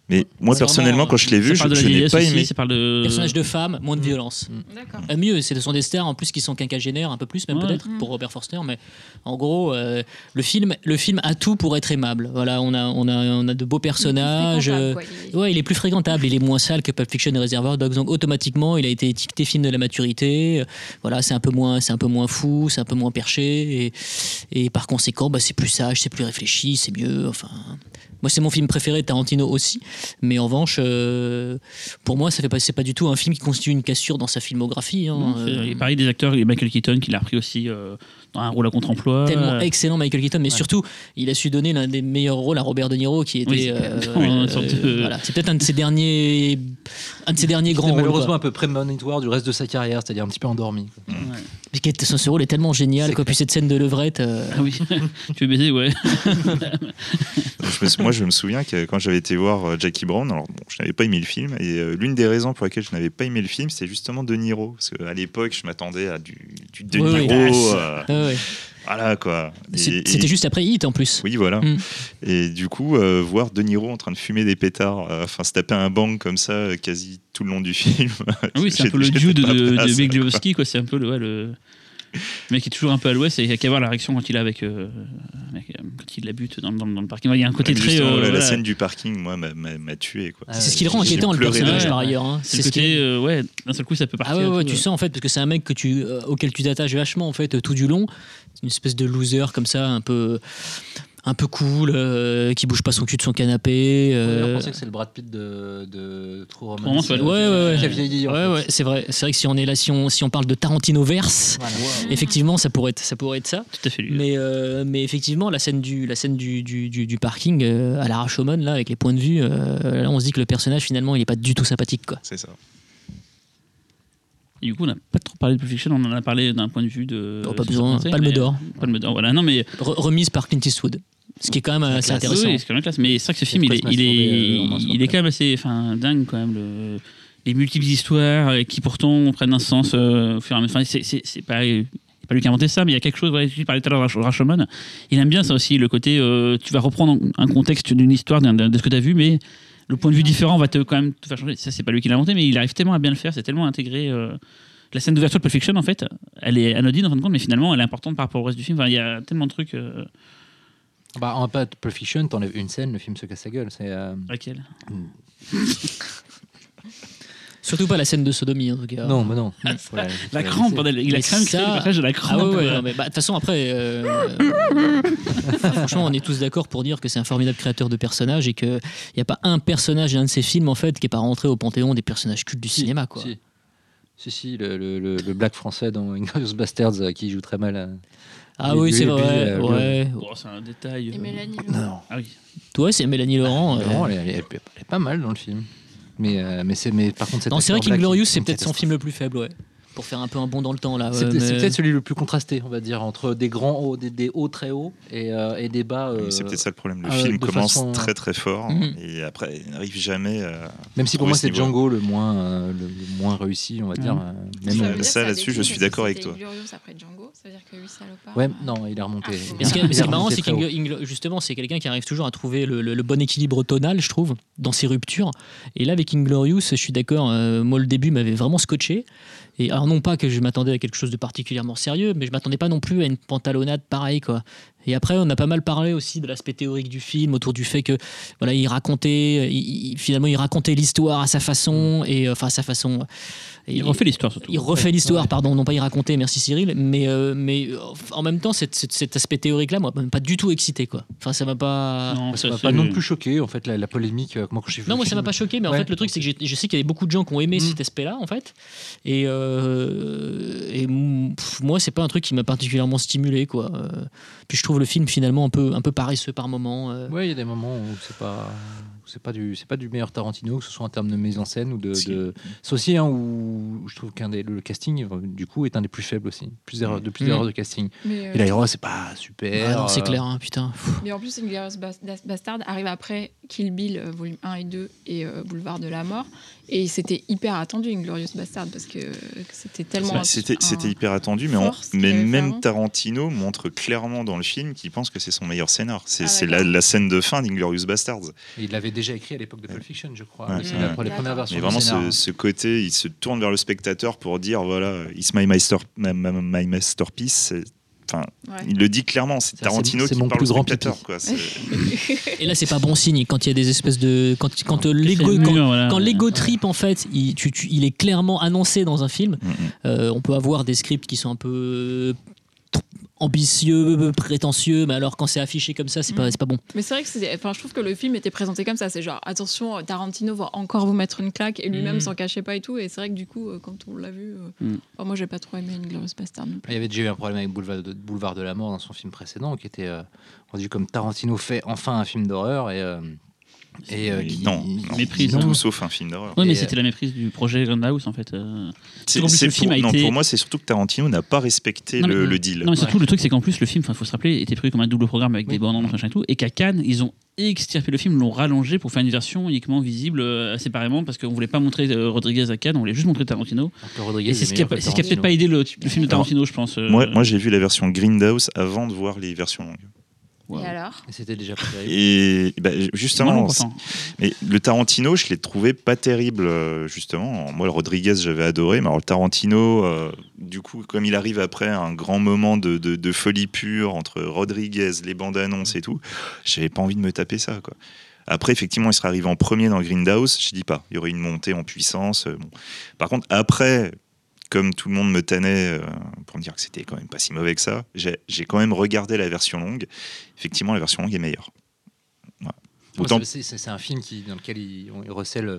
Mais moi, personnellement, quand je l'ai vu, je, parle de la je n'ai pas aussi, aimé. ça parle de. Personnage de femme, moins de violence. D'accord. Euh, mieux, c'est ce sont des stars en plus qui sont quinquagénaires, un peu plus même Ouais. peut-être Mm. pour Robert Forster, mais en gros, euh, le film, le film a tout pour être aimable. Voilà, on a, on a, on a de beaux personnages. euh, Ouais, il est plus fréquentable, il est moins sale que Pulp Fiction et Reservoir Dogs, donc automatiquement, il a été étiqueté film de la maturité. Voilà, c'est un peu moins, c'est un peu moins fou, c'est un peu moins perché, et, et par conséquent, bah, c'est plus sage, c'est plus réfléchi, c'est mieux. Enfin, moi, c'est mon film préféré Tarantino aussi, mais en revanche, euh, pour moi, ça fait pas, c'est pas du tout un film qui constitue une cassure dans sa filmographie. hein. Non, Euh, Et pareil, des acteurs, il y a Michael Keaton qui l'a repris aussi euh, dans un rôle à contre-emploi. tellement Euh, excellent Michael Keaton, mais Ouais. surtout, il a su donner l'un des meilleurs rôles à Robert De Niro, qui était. Oui, c'est euh, une sorte de- euh, voilà. C'est peut-être un de ses derniers, un de ses derniers grands rôles. malheureusement quoi. un peu prémonitoire du reste de sa carrière, c'est-à-dire un petit peu endormi. quoi. ouais. Ce, rôle est tellement génial, quoi. Puis cette scène de levrette. euh, Ah oui, tu veux baiser, ouais. Je me- moi, je me souviens que quand j'avais été voir euh, Jackie Brown, alors bon, je n'avais pas aimé le film, et euh, l'une des raisons pour lesquelles je n'avais pas aimé le film, c'est justement De Niro, parce qu'à l'époque, je m'attendais à du, du De Oui, oui. Niro, euh, ouais. Voilà quoi. Et- C'était juste après Hit en plus. Oui, voilà. Mm. Et du coup, euh, voir De Niro en train de fumer des pétards, euh, enfin se taper un bang comme ça, euh, quasi tout le long du film. Oui, c'est un peu le Jude de, de quoi. C'est un peu le, ouais, le le mec qui est toujours un peu à l'ouest et il y a qu'à voir la réaction quand il est avec. euh, euh, quand il la bute dans, dans- dans le parking. Il y a un côté très. euh, la, voilà. scène du parking, moi, m'a- tué. Quoi. Ah C'est ce qui le rend inquiétant, le personnage, par ailleurs. hein. C'est ce qui- côté, euh, ouais, d'un seul coup, ça peut partir. Ah ouais, ouais, tout, tu sens en fait, parce que c'est un mec que tu, euh, auquel tu t'attaches vachement en fait tout du long. Une espèce de loser comme ça, un peu, un peu cool, euh, qui bouge pas son cul de son canapé. On euh, pensait que c'est le Brad Pitt de, de True Romance. Ouais. Ouais, ouais, ouais. Qui a vieilli. en Ouais, fait. ouais, c'est vrai. C'est vrai que si on est là, si on, si on parle de Tarantino verse, Voilà. effectivement, ça pourrait être, ça pourrait être ça. Tout à fait lui. Mais, euh, mais effectivement, la scène du, la scène du, du, du, du parking euh, à la Rashomon, là, avec les points de vue, euh, là, on se dit que le personnage, finalement, il est pas du tout sympathique, quoi. C'est ça. Et du coup, on n'a pas trop parlé de Pulp Fiction, on en a parlé d'un point de vue de. Oh, pas besoin. Palme d'or. Palme d'or, voilà. Non, mais. Re- remise par Clint Eastwood. Ce qui est quand même assez classe. intéressant. Oui, c'est quand même classe. Mais c'est vrai que ce film, il est, il est, euh, il est quand même assez enfin, dingue, quand même. Le, les multiples histoires euh, qui pourtant prennent un sens euh, au fur et à mesure. Enfin, c'est- pas. lui qui a inventé ça, mais il y a quelque chose, tu parlais tout à l'heure de Rash- Rashomon, il aime bien ça aussi, le côté, euh, tu vas reprendre un contexte d'une histoire, de ce que tu as vu, mais le point de vue différent va te quand même te faire changer. Ça, c'est pas lui qui l'a inventé, mais il arrive tellement à bien le faire, c'est tellement intégré. euh, La scène d'ouverture de Pulp Fiction, en fait, elle est anodine en fin de compte, mais finalement, elle est importante par rapport au reste du film. Enfin, il y a tellement de trucs. euh, Bah, en pas Pulp Fiction, t'enlèves une scène, le film se casse sa gueule. C'est. euh, laquelle? Surtout pas la scène de sodomie, en tout cas. Non, mais non. La- faut La la crampe, bordel. Il a quand même créé ça- le personnage de la Ah crampe. ouais, ouais, bah, de toute façon, après, euh, euh, franchement, on est tous d'accord pour dire que c'est un formidable créateur de personnages et qu'il n'y a pas un personnage d'un de ses films, en fait, qui n'est pas rentré au panthéon des personnages cultes du Si, cinéma, quoi. Si, si, si, le, le, le, le black français dans Inglourious Bastards euh, qui joue très mal. euh. Ah oui, c'est vrai. euh, ouais. Bon, c'est un détail. Et euh. Mélanie. Non. Ah oui. Toi, c'est Mélanie Laurent. euh. Elle, elle- elle- elle est pas mal dans le film. Mais, euh, mais, c'est, mais par contre, cette Non, c'est vrai qu'Inglorious, c'est peut-être son film le plus faible, ouais. Pour faire un peu un bond dans le temps là. C'est ouais, c'est mais- peut-être celui le plus contrasté, on va dire, entre des grands hauts, des, des hauts très hauts et, euh, et des bas. euh, C'est peut-être ça le problème. Le euh, film commence façon- très très fort Mhm. et après il n'arrive jamais à. Même si pour moi ce c'est. Django le moins, euh, le, le moins réussi, on va dire. Mhm. euh, Ça même, euh, ça, là-dessus, je suis d'accord avec toi. Glorious après Django, ça veut dire que 8 salopards. ouais, non, il est remonté. Ah, il est- ce qui est marrant, c'est qu'Inglo- justement, c'est quelqu'un qui arrive toujours à trouver le, bon équilibre tonal, je trouve, dans ses ruptures. Et là, avec Inglorious, je suis d'accord, euh, moi, le début m'avait vraiment scotché. Et alors, non pas que je m'attendais à quelque chose de particulièrement sérieux, mais je m'attendais pas non plus à une pantalonnade pareille, quoi. Et après, on a pas mal parlé aussi de l'aspect théorique du film, autour du fait que, voilà, il racontait, finalement, il racontait l'histoire à sa façon, et euh, enfin, à sa façon. Et- Il refait l'histoire surtout. il refait l'histoire, Ouais. pardon, non pas y raconter, merci Cyril, mais, euh, mais euh, en même temps, cet, aspect théorique-là, moi, m'a pas du tout excité, quoi. Enfin, ça m'a pas. Non, Non, Ça m'a c'est- pas non plus choqué, en fait, la, la polémique. euh, Moi, quand j'ai vu le moi, ça film, m'a pas choqué, mais en fait, le truc, c'est que je sais qu'il y avait beaucoup de gens qui ont aimé Mm. cet aspect-là, en fait. Et, euh, et pff, moi, c'est pas un truc qui m'a particulièrement stimulé, quoi. Puis je trouve le film finalement un peu, un peu paresseux par moment. euh. Ouais, il y a des moments où c'est pas, c'est pas du, c'est pas du meilleur Tarantino, que ce soit en termes de mise en scène ou de. Si. de... C'est aussi un où je trouve qu'un des le casting, du coup, est un des plus faibles aussi. Plus d'erreurs, de plus Mm. d'erreurs de casting. Mais, euh, Et l'aéro, c'est pas super. Ah c'est clair, hein, putain. Mais en plus, Inglourious Bas- Bastard arrive après Kill Bill, euh, volume 1 et 2, et euh, Boulevard de la Mort. Et c'était hyper attendu, Inglorious Bastard, parce que, c'était tellement. Bah, C'était un- c'était hyper attendu, mais, on- même. Tarantino montre clairement dans le film qu'il pense que c'est son meilleur scénar. C'est Ah, la, la scène de fin d'Inglorious Bastards. Il l'avait déjà écrit à l'époque de Pulp Fiction, je crois. Ouais. C'est Ouais. la- pour les D'accord. premières versions Mais vraiment, ce, ce côté, il se tourne vers le spectateur pour dire voilà, it's my, master, my, my- my masterpiece. C'est- Enfin, Ouais. il le dit clairement. C'est Tarantino c'est qui mon parle plus au grand spectateur. Quoi. Et là, c'est pas bon signe quand il y a des espèces de. Quand, quand euh, C'est l'ego. le Quand, mur, voilà. quand l'ego trip, en fait, il, tu- tu- il est clairement annoncé dans un film. Mm, mm. Euh, on peut avoir des scripts qui sont un peu euh, ambitieux, prétentieux, mais alors quand c'est affiché comme ça, c'est pas, Mm. c'est pas bon. Mais c'est vrai que c'est- enfin, je trouve que le film était présenté comme ça. C'est genre, attention, Tarantino va encore vous mettre une claque et lui-même Mhm. s'en cachait pas et tout. Et c'est vrai que du coup, euh, quand on l'a vu, euh, enfin, moi j'ai pas trop aimé Inglourious Bastard. Il y avait déjà eu un problème avec Boulevard de, Boulevard de la Mort dans son film précédent, qui était euh, rendu comme Tarantino fait enfin un film d'horreur et. euh, et euh, Mais qui- non, non, Méprise, tout hein. sauf un film d'horreur. Ouais, mais c'était la méprise du projet Grindhouse en fait. euh. Le film pour, a non, été- pour moi, c'est surtout que Tarantino n'a pas respecté Non, mais- le, le deal. Non, mais surtout, le truc, c'est qu'en plus, le film, il faut se rappeler, était prévu comme un double programme avec Oui. des bandes annonces, machin et tout, et qu'à Cannes, ils ont extirpé le film, l'ont rallongé pour faire une version uniquement visible euh, séparément parce qu'on voulait pas montrer euh, Rodriguez à Cannes, on voulait juste montrer Tarantino. Et c'est est ce qui a, peut-être pas Tarantino. aidé le, le film de Tarantino, je pense. euh. Moi, moi j'ai vu la version Grindhouse avant de voir les versions longues. Wow. Et alors C'était déjà pas terrible. Et bah, justement, mais le Tarantino, je l'ai trouvé pas terrible, euh, justement. Moi, le Rodriguez, j'avais adoré, mais alors le Tarantino, euh, du coup, comme il arrive après un grand moment de, de- de folie pure entre Rodriguez, les bandes annonces et tout, j'avais pas envie de me taper ça, quoi. Après, effectivement, il serait arrivé en premier dans Grindhouse, je dis pas. Il y aurait une montée en puissance. euh, bon. Par contre, après, comme tout le monde me tannait euh, pour me dire que c'était quand même pas si mauvais que ça, j'ai quand même regardé la version longue. Effectivement, la version longue est meilleure. Voilà. Autant, C'est- un film qui, dans lequel il, on- il recèle euh,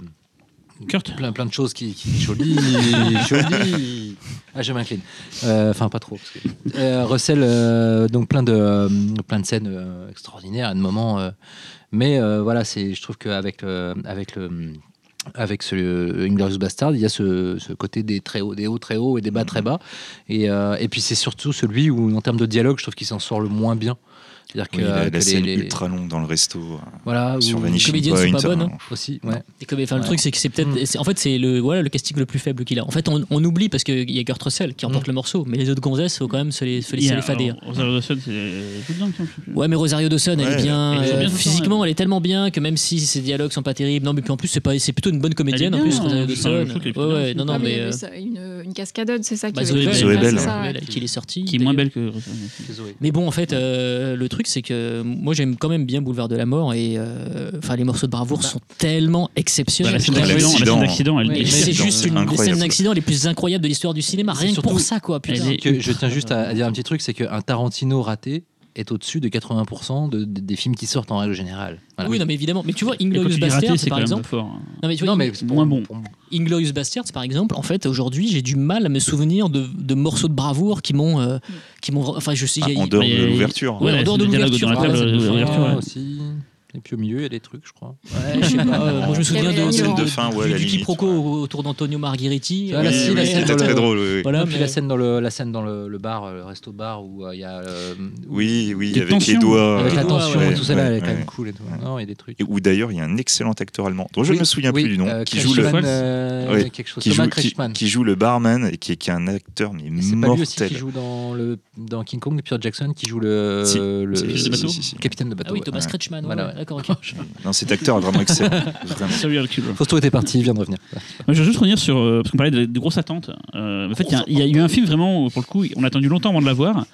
Kurt plein, plein de choses qui, qui joli, joli. Ah, je m'incline. Euh, Enfin, pas trop. Parce que, euh, recèle euh, donc plein de, euh, plein de scènes euh, extraordinaires, à de moments. euh, mais euh, voilà, c'est, je trouve qu'avec le, avec le, avec ce euh, Inglourious Bastard, il y a ce, ce côté des très hauts, des hauts très hauts et des bas très bas. Et, euh, et puis c'est surtout celui où, en termes de dialogue, je trouve qu'il s'en sort le moins bien. C'est-à-dire que, oui, la, que la les- scène les- ultra longue dans le resto euh, voilà, sur où- Vanishing comédiennes Point. sont pas bonnes, euh, hein. aussi, ouais. Et enfin, le truc, c'est que c'est peut-être. Mm. c'est- En fait, c'est le, voilà, le casting le plus faible qu'il a. En fait, on, on oublie parce qu'il y a Kurt Russell qui emporte Mm. le morceau, mais les autres gonzesses, faut quand même se les, se les, se les fader. alors, Rosario Dawson, c'est. Ouais, mais Rosario Dawson, elle est bien. euh, bien physiquement, elle est tellement bien que même si ses dialogues sont pas terribles, non, mais puis en plus, c'est pas, c'est plutôt une bonne comédienne en plus, Rosario hein, je Dawson. Ouais, non, non, mais euh, une, cascadode, c'est ça qui bah, qui est sortie. Qui est moins belle que Rosario. Mais bon, en fait, euh, le truc, c'est que moi, j'aime quand même bien Boulevard de la Mort et euh, enfin, les morceaux de bravoure Bah. sont tellement Bah, exceptionnels. la scène Putain, d'accident, la scène l'accident. d'accident, elle Ouais, Et est c'est juste une des scènes d'accident les plus incroyables de l'histoire du cinéma. Rien que pour ça, quoi. Je tiens juste à dire un petit truc, c'est qu'un Tarantino raté est au-dessus de 80% de- de- des films qui sortent en règle générale. Voilà. Oui, non, mais évidemment. Mais tu vois, Inglorious Bastards, par exemple. fort. Non, mais tu vois, Non, mais In- c'est pour- moins bon. Inglorious Bastards, par exemple, en fait, aujourd'hui, j'ai du mal à me souvenir de, de morceaux de bravoure qui m'ont. euh, qui m'ont enfin, je sais. ah, en dehors de l'ouverture. Ouais, en dehors de l'ouverture, Et puis au milieu, il y a des trucs, je crois. Ouais, je sais pas. euh, moi, je me souviens de, la scène de- de fin, ouais, du, la du limite, quiproquo ouais. autour d'Antonio Margheriti. Ah, la si, Oui, la oui, scène c'était très le- drôle. oui, oui. Voilà, puis mais- la scène dans le, la scène dans le, le bar, euh, le resto bar où euh, il y a. euh, Oui, oui, Des avec les doigts. Avec les la tension ouais, et tout ça là, ouais, elle est quand même cool et tout. Non, il y a des trucs. Et où d'ailleurs il y a un excellent acteur allemand dont je ne Oui, me souviens oui, plus du nom, qui joue le qui Thomas joue, qui, Kretschmann. qui joue le barman et qui est, qui est un acteur mais Mais C'est pas lui qui mortel. joue dans, le, dans King Kong, Peter Jackson, qui joue le, capitaine de bateau. Ah oui. Thomas. Kretschmann. Voilà. D'accord, ok. Non, cet acteur est vraiment excellent. Serial killer. Fausto était parti, il vient de revenir. Moi, je veux juste revenir sur. euh, parce qu'on parlait de, de grosses attentes. Euh, en fait, il y a- il y, a eu un film vraiment, pour le coup, on a attendu longtemps avant de la voir.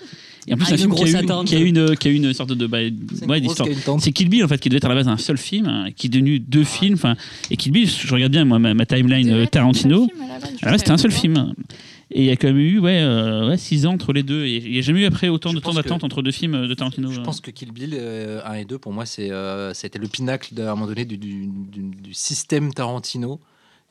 Et en plus, Ah, un une film qui a, grosse eu, attente. qui, a eu une, qui a eu une sorte de. Bah, C'est ouais, une grosse d'histoire. qui a une tente. C'est Kill Bill en fait qui devait être à la base un seul film, hein, qui est devenu deux films. Enfin, et Kill Bill, je regarde bien moi ma, ma timeline euh, Tarantino. À la base, c'était un seul film. Et il y a quand même eu ouais, euh, ouais, six ans entre les deux. Et il n'y a jamais eu après autant Je de temps d'attente entre deux films de Tarantino. Je euh. pense que Kill Bill euh, 1 et 2, pour moi, c'est, euh, c'était le pinacle d'un moment donné du, du, du- du système Tarantino.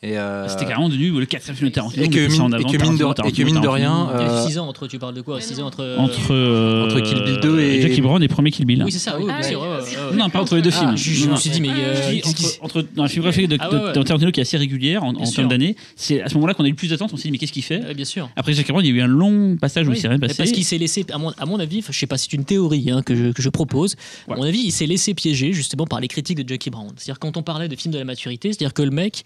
Et, euh, C'était carrément devenu le quatrième film de Tarantino. et que mine- en et que mine de- Tarantino, et que mine de rien, Il y a Euh, 6 ans entre, tu parles de quoi? 6 ans entre. Entre, euh, Entre Kill Bill 2 et- Jackie Brown et premier Kill Bill. Oui, c'est ça, oui, Ah bien ouais. sûr. ouais, ouais, ouais. Non, pas entre les deux films. Ah, Je, me suis dit, mais. euh, entre, entre- dans la filmographie de, Ah ouais, ouais. de Tarantino qui est assez régulière en, en termes d'années, c'est à ce moment-là qu'on a eu le plus d'attentes. On s'est dit, mais qu'est-ce qu'il fait? Bien sûr. Après Jackie Brown, il y a eu un long passage où Oui, il s'est rien passé. Parce qu'il s'est laissé, à mon, à mon avis, je sais pas, c'est une théorie hein, que, je, que je propose. À mon avis, il s'est laissé piéger justement par les critiques de Jackie Brown. C'est-à-dire quand on parlait de film de la maturité, c'est-à-dire que le mec,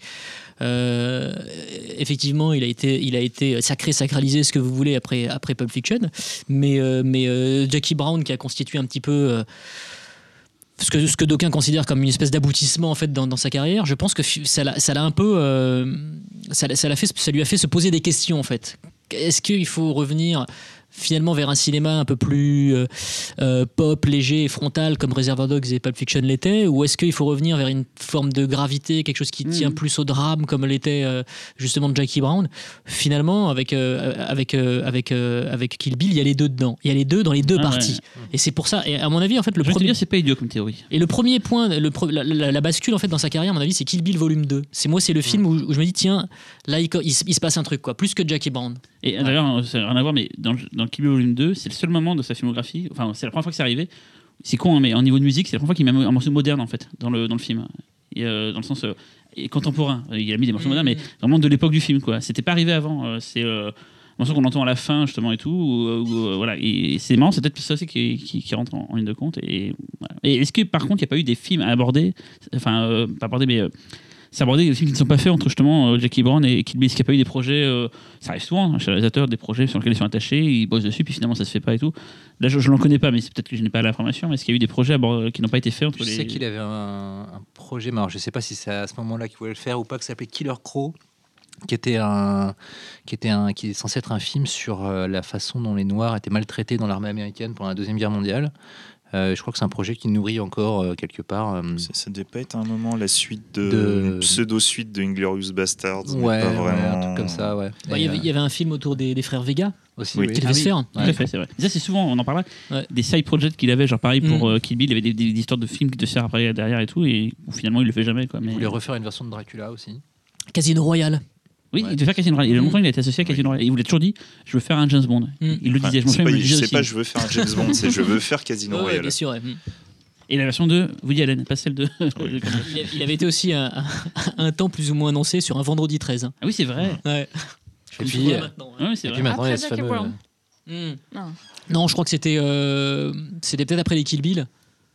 effectivement, il a été, il a été sacré, sacralisé, ce que vous voulez après, après Pulp Fiction, mais, euh, mais euh, Jackie Brown qui a constitué un petit peu. euh, ce que, ce que d'aucuns considèrent comme une espèce d'aboutissement en fait dans, sa carrière, je pense que ça l'a un peu, euh, ça, fait, ça lui a fait se poser des questions en fait. Est-ce qu'il faut revenir finalement vers un cinéma un peu plus euh, euh, pop, léger et frontal comme Reservoir Dogs et Pulp Fiction l'étaient Ou est-ce qu'il faut revenir vers une forme de gravité, quelque chose qui Mhm. tient plus au drame comme l'était euh, justement Jackie Brown? Finalement, avec, euh, avec, euh, avec, euh, avec Kill Bill, il y a les deux dedans. Il y a les deux dans les deux Ah parties. Et c'est pour ça, et à mon avis, en fait, le Je premier... c'est pas idiot comme théorie. Et le premier point, le pre- la, la- la bascule en fait dans sa carrière, à mon avis, c'est Kill Bill volume 2. C'est moi, c'est le film où, où je me dis tiens, là il, se il se passe un truc quoi, plus que Jackie Brown. Et d'ailleurs, ça n'a rien à voir, mais dans, dans Kill Bill Volume 2, c'est le seul moment de sa filmographie, enfin, c'est la première fois que c'est arrivé. C'est con, hein, mais en niveau de musique, c'est la première fois qu'il met un morceau moderne, en fait, dans le, dans le film. Et, euh, dans le sens euh, et contemporain. Il a mis des morceaux modernes, mais vraiment de l'époque du film, quoi. C'était pas arrivé avant. euh, c'est un morceau qu'on entend à la fin, justement, et tout. où, où, voilà. Et c'est marrant, c'est peut-être ça aussi qui, qui, qui rentre en, en ligne de compte. Et, voilà. et est-ce que, par contre, il n'y a pas eu des films à aborder, enfin, pas aborder, mais. C'est aborder des films qui ne sont pas faits entre justement euh, Jackie Brown et Kill Bill. N'y a pas eu des projets, euh, ça arrive souvent hein, chez les réalisateurs, des projets sur lesquels ils sont attachés, ils bossent dessus, puis finalement ça se fait pas et tout. Là, je, je l'en connais pas, mais c'est peut-être que je n'ai pas l'information. Mais est-ce qu'il y a eu des projets qui n'ont pas été faits entre Je les. sais qu'il avait un, un projet, mais alors je sais pas si c'est à ce moment-là qu'il voulait le faire ou pas, qui s'appelait Killer Crow, qui était un, qui était un, qui est censé être un film sur euh, la façon dont les Noirs étaient maltraités dans l'armée américaine pendant la deuxième guerre mondiale. Euh, je crois que c'est un projet qui nourrit encore euh, quelque part. euh, Ça, ça devait pas être à un moment la suite de, De- une pseudo-suite de Inglorious Bastards. mais ouais, pas ouais, vraiment. un truc comme ça, ouais. Il y, avait- il y avait un film autour des, des frères Vega aussi, oui. oui. qui devait Ah se oui. faire. Tout à fait, c'est vrai. Ça, c'est souvent, on en parlait, Ouais. des side projects qu'il avait, genre pareil pour Mm. euh, Kill Bill, il y avait des, des- des histoires de films qui devaient se faire après derrière et tout, et où finalement il le fait jamais. Quoi. Mais... Il voulait refaire une version de Dracula aussi. Casino Royale. Oui, Ouais. il devait faire Casino Royale. Il y a longtemps, il a été associé à Casino Royale. Et il voulait toujours dit, je veux faire un James Bond. Mm. Il le Enfin, disait, je souviens, pas, il me disait c'est aussi. pas je veux faire un James Bond, c'est je veux faire Casino Ouais, Royale. bien sûr. ouais. Mm. Et la version de Woody Allen, pas celle de. Il, avait été aussi un, un- un temps plus ou moins annoncé sur un vendredi 13. hein. Ah oui, c'est vrai. Ouais. Et puis, euh, maintenant, ouais. Ouais, c'est Et puis maintenant, il y a ce fameux. Brown. Mm. Non. Non, je crois que c'était euh, c'était peut-être après les Kill Bill.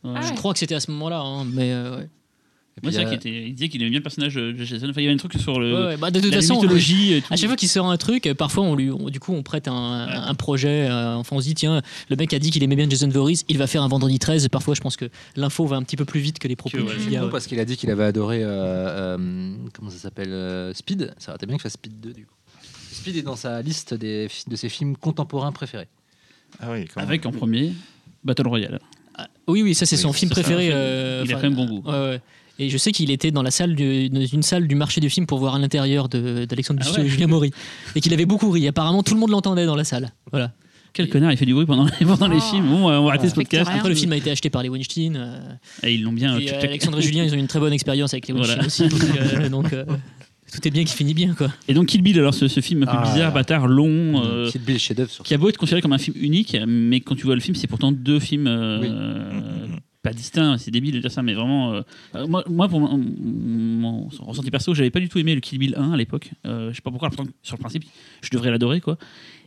Ouais. Ah Je crois que c'était à ce moment-là, hein, mais euh, ouais. Et puis, Moi, c'est vrai a- qu'il était- il disait qu'il aimait bien le personnage de Jason. Enfin, il y avait un truc sur le. Ouais, ouais. Bah, de toute la façon, mythologie et tout. À chaque fois qu'il sort un truc, euh, parfois on lui, on- du coup on prête un, un projet. euh, enfin on se dit tiens, le mec a dit qu'il aimait bien Jason Voorhees, il va faire un vendredi 13. Parfois je pense que l'info va un petit peu plus vite que les propos Que, du gars, ouais. parce qu'il a dit qu'il avait adoré. euh, euh, comment ça s'appelle euh, Speed. Ça aurait été bien qu'il fasse Speed 2 du coup. Speed est dans sa liste des, fi- de ses films contemporains préférés. Ah oui, quand même. Avec en premier Battle Royale. Ah, oui oui, ça c'est Oui, son film ça, préféré. euh, il a enfin, quand même bon goût. ouais, ouais. Et je sais qu'il était dans la salle du- dans une salle du marché du film pour voir à l'intérieur de- d'Alexandre Ah ouais. et Julien Maury. Et qu'il avait beaucoup ri. Apparemment tout le monde l'entendait dans la salle. Voilà. Quel connard, il fait du bruit pendant, pendant les Oh. films. Bon, on va arrêter ce podcast. rien. Après le film a été acheté par les Weinstein. euh, Et ils l'ont bien. puis, euh, Alexandre et Julien ils ont eu une très bonne expérience avec les Weinstein Voilà. aussi. Donc, euh, donc, euh, tout est bien qui finit bien quoi. Et donc Kill Bill, alors ce, ce film un peu Ah. bizarre, bâtard, long, euh, Kill Bill, chef-d'œuvre qui a beau être considéré comme un film unique, mais quand tu vois le film, c'est pourtant deux films euh, Oui. Pas distinct, c'est débile de dire ça, mais vraiment. euh, euh, moi, moi, pour mon, mon ressenti perso, j'avais pas du tout aimé le Kill Bill 1 à l'époque. Euh, je sais pas pourquoi, pourtant, sur le principe, je devrais l'adorer, quoi.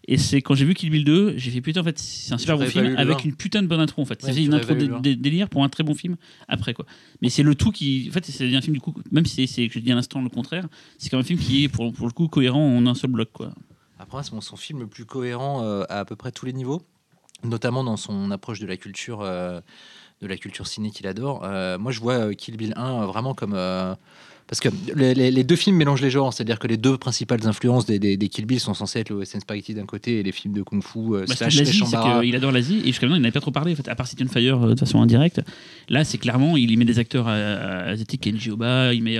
Et c'est quand j'ai vu Kill Bill 2, j'ai fait putain, en fait, c'est un super bon film avec un. une putain de bonne intro, en fait. Ouais, c'est une intro délire pour un très bon film après, quoi. Mais c'est le tout qui. En fait, c'est un film, du coup, même si c'est, je dis à l'instant le contraire, c'est quand même un film qui est, pour, pour le coup, cohérent en un seul bloc, quoi. Après, c'est son film le plus cohérent euh, à à peu près tous les niveaux, notamment dans son approche de la culture, de la culture ciné qu'il adore. Euh, moi, je vois euh, Kill Bill 1 euh, vraiment comme. parce que les, les- les deux films mélangent les genres, c'est-à-dire que les deux principales influences des, des- des Kill Bill sont censées être le western spaghetti d'un côté et les films de kung-fu euh, Bah, slash qu'il adore l'Asie et jusqu'à maintenant il n'avait pas trop parlé en fait, à part City Fire euh, de façon indirecte. Là c'est clairement il y met des acteurs euh, asiatiques, Kenji Oba, il met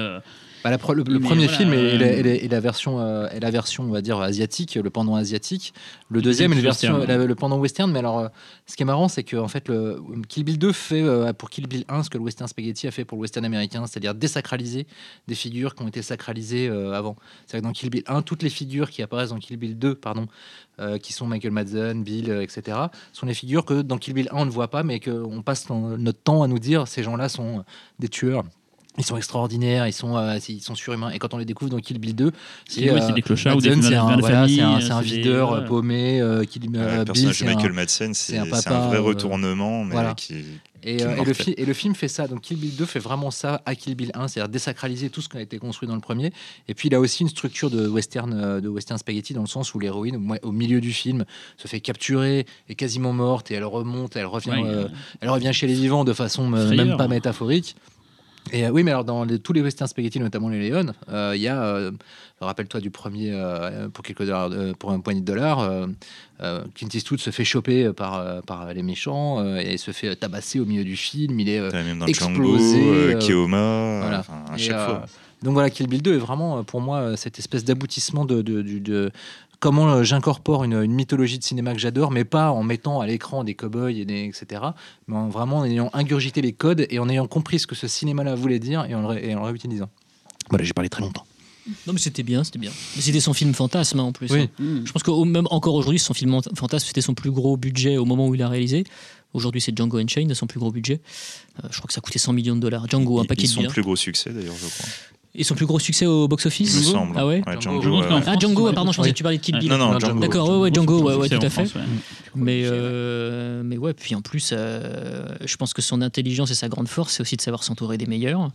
Bah, la le, premier voilà, film est, euh, est la, est la- est la version, euh, est la version, on va dire asiatique, le pendant asiatique. Le deuxième est le, version, western. la- le pendant western. Mais alors, euh, ce qui est marrant, c'est que en fait, le Kill Bill 2 fait pour Kill Bill 1 ce que le western spaghetti a fait pour le western américain, c'est-à-dire désacraliser des figures qui ont été sacralisées avant. C'est-à-dire que dans Kill Bill 1, toutes les figures qui apparaissent dans Kill Bill 2, pardon, euh, qui sont Michael Madsen, Bill, euh, etc., sont des figures que dans Kill Bill 1 on ne voit pas, mais qu'on passe notre temps à nous dire ces gens-là sont des tueurs. Ils sont extraordinaires, ils sont, euh, ils sont surhumains. Et quand on les découvre dans Kill Bill 2, c'est ouais, euh, c'est des clochards ou des Madsen, c'est un, de voilà, un, euh, un videur euh, voilà. paumé. euh, qui, Ouais, euh, le Bill, personnage c'est de un- Michael Madsen, c'est c'est un c'est un, papa, vrai euh, retournement, mais voilà. qui, Et, qui euh, et le mortel. fi- et le film fait ça. Donc Kill Bill 2 fait vraiment ça à Kill Bill 1, c'est-à-dire désacraliser tout ce qui a été construit dans le premier. Et puis il a aussi une structure de western, euh, de western spaghetti dans le sens où l'héroïne, au, milieu du film, se fait capturer, est quasiment morte et elle remonte, elle revient, Ouais, euh, euh, elle revient chez les vivants de façon euh, Frayeur. même pas métaphorique. Et euh, oui, mais alors dans les- tous les western spaghetti, notamment les Léon, euh, il y a, euh, rappelle-toi du premier pour quelques dollars, pour un poignée de dollars, Clint Eastwood se fait choper par, par les méchants et se fait tabasser au milieu du film. Il est même dans explosé, Django, Keoma, voilà. enfin, à Et, chaque fois. Donc voilà, Kill Bill 2 est vraiment pour moi cette espèce d'aboutissement de, de, du- de comment euh, j'incorpore une, une mythologie de cinéma que j'adore, mais pas en mettant à l'écran des cow-boys et des etc. Mais en vraiment en ayant ingurgité les codes et en ayant compris ce que ce cinéma-là voulait dire et en le, ré- et en le réutilisant. Voilà, j'ai parlé très longtemps. Non, mais c'était bien, c'était bien. Mais c'était son film fantasme hein, en plus. Oui. hein. Je pense que même encore aujourd'hui, son film fantasme, c'était son plus gros budget au moment où il a réalisé. Aujourd'hui, c'est Django Unchained, son plus gros budget. Euh, je crois que ça coûtait 100 millions de dollars. Django, un Et- paquet et de son plus gros succès d'ailleurs, je crois. Et son plus gros succès au Il me box-office semble. Ah ouais Django. Django, ouais. qu'en Ah, Django, pardon, je pensais que tu parlais de Kill. Bill. Non, non, Non, Django. D'accord, ouais, ouais, Django, ouais, ouais, tout à fait. France, ouais. Mais, euh, mais ouais, puis en plus, euh, je pense que son intelligence et sa grande force, c'est aussi de savoir s'entourer des meilleurs.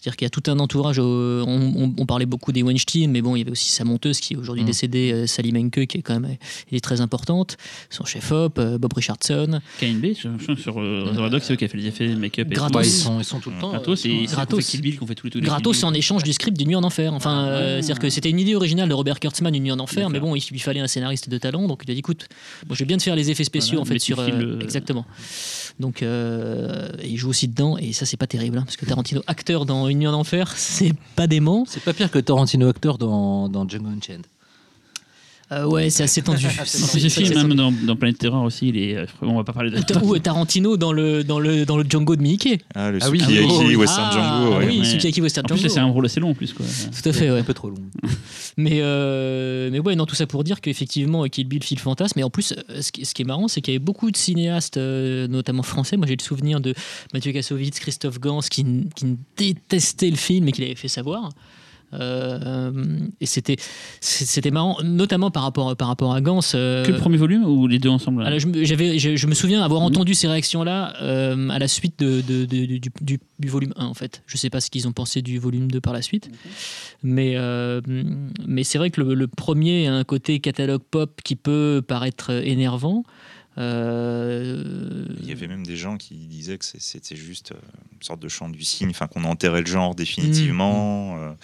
C'est-à-dire qu'il y a tout un entourage. au- on, on- on parlait beaucoup des Weinstein, mais bon, il y avait aussi sa monteuse qui est aujourd'hui Mm. décédée, euh, Sally Menke, qui est quand même elle est très importante. Son chef-op, euh, Bob Richardson. KNB, sur euh, Reservoir Dogs, c'est eux qui a fait les effets make-up et Gratos. tout. Ils, sont, ils sont tout le temps. Gratos, c'est Gratos. Kill Bill qu'on fait tous les tous Gratos Kill en échange du script d'une nuit en enfer. Enfin, Ah, euh, ouais. c'est-à-dire que c'était une idée originale de Robert Kurtzman, une nuit en enfer, mais bon, il lui fallait un scénariste de talent, donc il a dit écoute, moi je vais bien te faire les effets spéciaux Voilà, en fait sur euh, exactement. Donc euh, il joue aussi dedans et ça c'est pas terrible hein, parce que Tarantino acteur dans une nuit en enfer, c'est pas dément. C'est pas pire que Tarantino acteur dans, dans Django Unchained. Euh, ouais, c'est assez tendu. C'est plus, C'est- ce film, même dans, dans Planète Terreur aussi, il est. euh, On va pas parler de. Ta- Ou Tarantino dans le, dans le, dans le Django de Mickey. Ah, le Ah oui, Sukiyaki ah oui. Western Ah, Django. ouais. Oui, Ouais. Sukiyaki Western En plus, Django. c'est un rôle assez long en plus. Quoi. Tout à fait, ouais. Un peu trop long. Mais, euh, mais ouais, non, tout ça pour dire qu'effectivement, Kill Bill, file fantasme. Et en plus, euh, ce qui, ce qui est marrant, c'est qu'il y avait beaucoup de cinéastes, euh, notamment français. Moi, j'ai le souvenir de Mathieu Kassovitz, Christophe Gans, qui, qui détestaient le film et qui l'avaient fait savoir. Euh, et c'était c'était marrant, notamment par rapport, par rapport à Gans. euh, Que le premier volume ou les deux ensemble là alors, je, j'avais- je, je me souviens avoir entendu ces réactions-là euh, à la suite de, de- de- du, du- du volume 1, en fait. Je sais pas ce qu'ils ont pensé du volume 2 par la suite. Mais, mais c'est vrai que le, le premier a un côté catalogue pop qui peut paraître énervant. Euh, Il y avait même des gens qui disaient que c'était juste euh, une sorte de chant du cygne, enfin qu'on enterrait le genre définitivement. Mm.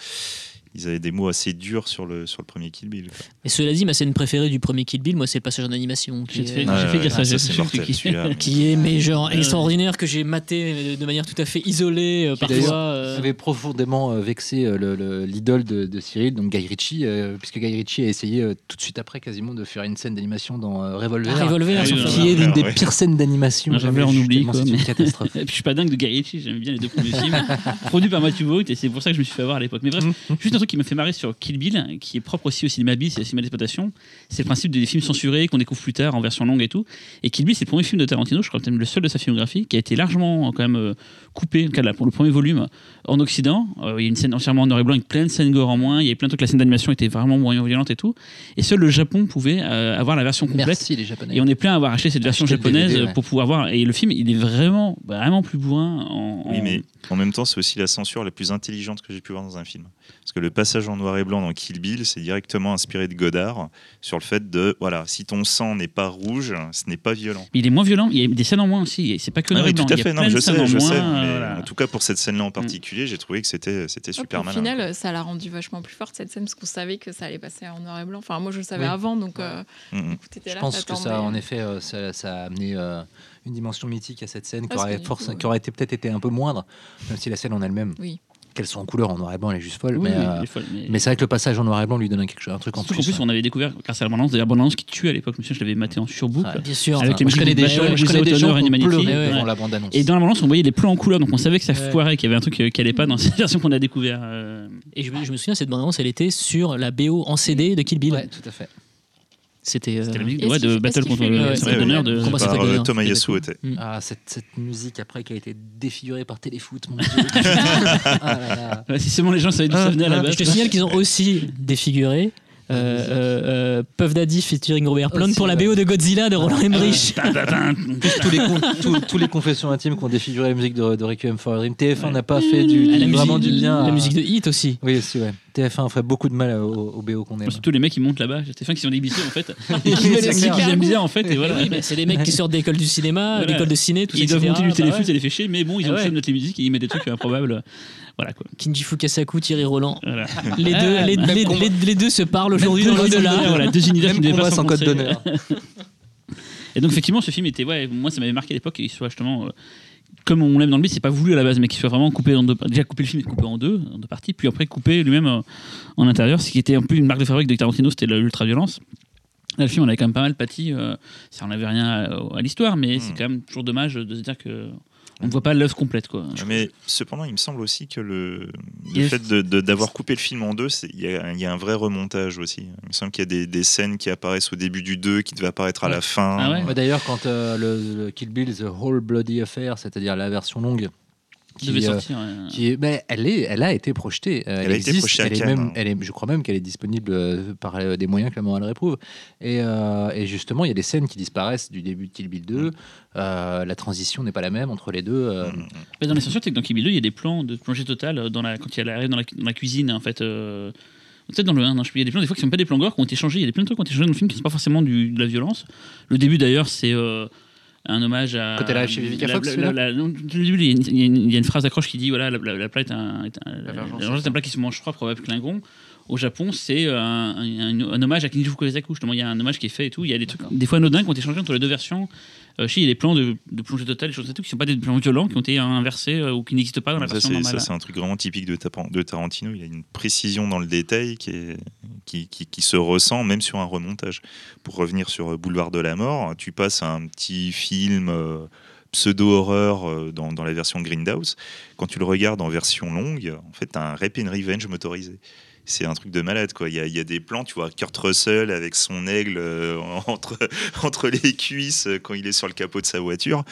Ils avaient des mots assez durs sur le, sur le premier Kill Bill. quoi. Et cela dit, ma scène préférée du premier Kill Bill, moi, c'est le passage en animation. Qui J'ai fait, fait ouais, ça, ah, ça, mortel, qui- est mais genre Euh, extraordinaire que j'ai maté de manière tout à fait isolée euh, parfois. euh, Ça avait profondément euh, vexé euh, le- le- l'idole de, de Cyril, donc Guy Ritchie, euh, puisque Guy Ritchie a essayé euh, tout de suite après quasiment de faire une scène d'animation dans euh, Revolver, Ah, Revolver, Ah, oui, qui est l'une des Ouais. pires scènes d'animation. Revolver, on oublie, quoi, C'est une catastrophe. Et puis je suis pas dingue de Guy Ritchie, j'aime bien les deux premiers films produits par Matthew Vaughn et c'est pour ça que je me suis fait avoir à l'époque. Mais bref, juste un truc truc qui me fait marrer sur Kill Bill, qui est propre aussi au cinéma bis et au cinéma d'exploitation, c'est le principe des films censurés qu'on découvre plus tard en version longue et tout. Et Kill Bill, c'est le premier film de Tarantino, je crois que c'est le seul de sa filmographie, qui a été largement quand même euh, coupé, en tout cas, là, pour le premier volume, en Occident. Euh, il y a une scène entièrement en noir et blanc avec plein de scènes gore en moins. Il y a plein de trucs, la scène d'animation était vraiment moyen violente et tout. Et seul le Japon pouvait euh, avoir la version complète. Merci les Japonais. Et on est plein à avoir acheté cette version japonaise DVD, ouais. pour pouvoir voir. Et le film, il est vraiment, vraiment plus bourrin. En, Oui, mais en même temps, c'est aussi la censure la plus intelligente que j'ai pu voir dans un film. Parce que le passage en noir et blanc dans Kill Bill, c'est directement inspiré de Godard sur le fait de, voilà, si ton sang n'est pas rouge, ce n'est pas violent. Mais il est moins violent. Il y a des scènes en moins aussi. et C'est pas que Ah noir oui, et blanc. tout à fait, non, je sais, en je moins, sais. euh, mais voilà. En tout cas, pour cette scène-là en particulier, j'ai trouvé que c'était c'était super Au malin. final, ça l'a rendu vachement plus forte cette scène parce qu'on savait que ça allait passer en noir et blanc. Enfin, moi je le savais Oui. avant, donc euh, Mm, mm. t'étais Je là, pense que ça, en effet, euh, ça, ça a amené euh, une dimension mythique à cette scène qui aurait, force- coup, ouais. qui aurait été peut-être été un peu moindre, même si la scène en elle-même, Oui. Qu'elle soit en couleur en noir et blanc, elle est juste folle. Oui, mais oui, euh, folle, mais- mais c'est vrai que le passage en noir et blanc lui donne un, quelque chose, un truc en plus. qu'en plus, on avait découvert, grâce à la bande-annonce, d'ailleurs, bande-annonce qui tue à l'époque, monsieur, je l'avais maté en surboucle. Ouais. Bien sûr. Avec les Moi, je connais de des gens, je connais des gens Honor, qui ont Humanity. pleuré Ouais, devant ouais. la bande-annonce. Et dans on voyait les plans en couleur, donc on savait que ça foirait, qu'il y avait un truc euh, qui allait pas dans cette version qu'on a découvert. euh. Et je, je me souviens, cette bande-annonce, elle était sur la BO en CD de Kill Bill. Ouais, tout à fait. C'était. euh, C'était la musique ouais, de Battle contre le ouais. de. Comment ça Par s'appelle, Thomas était. Mm. Ah, cette, cette musique après qui a été défigurée par Téléfoot, mon dieu. Ah là là. Ouais, si seulement les gens savaient d'où ça venait à la Je base. te signale qu'ils ont aussi défiguré euh, euh, euh, Puff Daddy featuring Robert Plant Aussi, pour la. BO de Godzilla de Roland Emmerich. Tin, tin. tous, les con- tous- tous les confessions intimes qui ont défiguré la musique de, de Requiem for a Dream. TF1 n'a pas fait du, Ah, la, du- vraiment musique, du bien. la à- musique de Hit aussi. Oui, aussi, ouais. TF1 fait beaucoup de mal au, au BO qu'on aime. Surtout les mecs qui montent là-bas, Stéphane qui sont débissés en fait. Et qui la la musique qu'ils aiment bien en fait. Et voilà. Oui, mais c'est des mecs qui sortent d'école du cinéma, Voilà. d'école de ciné, tout ça. Ils doivent etc. monter du Bah ouais. et les fichiers, mais bon, ils ont Ah ouais. de noter les musiques et ils mettent des trucs improbables. Voilà quoi. Kinji Fukasaku, Thierry Roland. Voilà. Les deux, Ah, les, les- combat. les- les deux se parlent aujourd'hui dans l'au-delà. Voilà, deux univers qui ne combat pas sans code d'honneur. Et donc effectivement, ce film était, ouais, moi ça m'avait marqué à l'époque qu'il soit justement, euh, comme on l'aime dans le beat, c'est pas voulu à la base, mais qu'il soit vraiment coupé en deux. Déjà coupé le film, coupé en deux, en deux parties, puis après coupé lui-même euh, en intérieur, ce qui était un peu une marque de fabrique de Tarantino, c'était l'ultra-violence. Là, le film, on avait quand même pas mal pâti. euh, ça n'enlève rien à, à l'histoire, mais c'est Mm. quand même toujours dommage de se dire que on ne voit pas l'œuvre complète, quoi. Mais cependant, il me semble aussi que le, fait d'avoir coupé le film en deux, c'est- il y, a- il y a un vrai remontage aussi. Il me semble qu'il y a des, des scènes qui apparaissent au début du 2 qui devaient apparaître à la fin. Ah ouais Ouais, D'ailleurs, quand euh, le, le Kill Bill, The Whole Bloody Affair, c'est-à-dire la version longue, qui, devait euh, sortir. ouais. qui est, mais elle est, elle a été projetée. Euh, Elle a été existe, projetée à elle est même, hein. elle est, je crois même qu'elle est disponible euh, par des moyens que la morale réprouve. Et, euh, et justement, il y a des scènes qui disparaissent du début de Kill Bill 2. Euh, la transition n'est pas la même entre les deux. euh, Mm, mm. Mais dans les censures, c'est que dans Kill Bill 2, il y a des plans de plongée totale dans la, quand il arrive dans la, dans la cuisine, en fait. euh, Peut-être dans le 1, non, je- il y a des plans des fois qui sont pas des plans gore, qui ont été changés. Il y a des plein de trucs qui ont été changés dans le film qui ne sont pas forcément du, de la violence. Le début d'ailleurs, c'est euh, un hommage à. Quand elle arrive chez Vivica Fox, il y, a une- phrase d'accroche qui dit voilà, la, la- la plat est un, la vengeance, est un plat qui se mange froid, probable Klingon. Au Japon, c'est un, un- un hommage à Kinji Fukasaku. Justement, il y a un hommage qui est fait et tout. Il y a des trucs, des fois anodins qui ont été changés entre les deux versions. Euh, il y a des plans de, de plongée totale, des choses qui sont pas des plans violents, qui ont été inversés euh, ou qui n'existent pas dans la Ça, version normale. ça, c'est un truc vraiment typique de, Tarantino. Il a une précision dans le détail qui, est- qui, qui- qui se ressent même sur un remontage. Pour revenir sur euh, Boulevard de la Mort, tu passes à un petit film euh, pseudo-horreur euh, dans, dans la version Grindhouse. Quand tu le regardes en version longue, en fait, tu as un Rape and Revenge motorisé. C'est un truc de malade, quoi. Il y, a, des plans, tu vois, Kurt Russell avec son aigle euh, entre, les cuisses euh, quand il est sur le capot de sa voiture.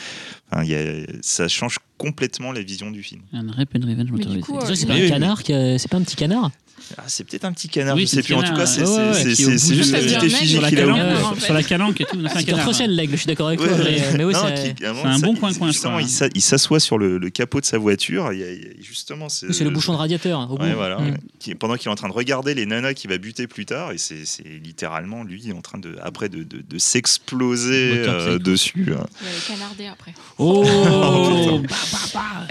Ça change complètement la vision du film. Un Rap and Revenge motorisé. euh, C'est pas Oui, un canard, c'est pas un petit canard Ah, c'est peut-être un petit canard, Oui, je c'est sais le plus. En tout canard, cas, c'est juste Ça petite effigie sur la qu'il a au canard, sur la calanque et tout. C'est un canard. Russell, l'aigle, je suis d'accord avec toi. Ouais, mais, mais oui, c'est un bon il- coin-coin, Justement, il s'a- il s'assoit sur le, le capot de sa voiture. justement, c'est le bouchon de radiateur. Au bout. Ouais, voilà. Mm. Qui- pendant qu'il est en train de regarder les nanas qu'il va buter plus tard, et c'est littéralement lui en train de après de, s'exploser euh, dessus. hein. Il y avait canardé après. Oh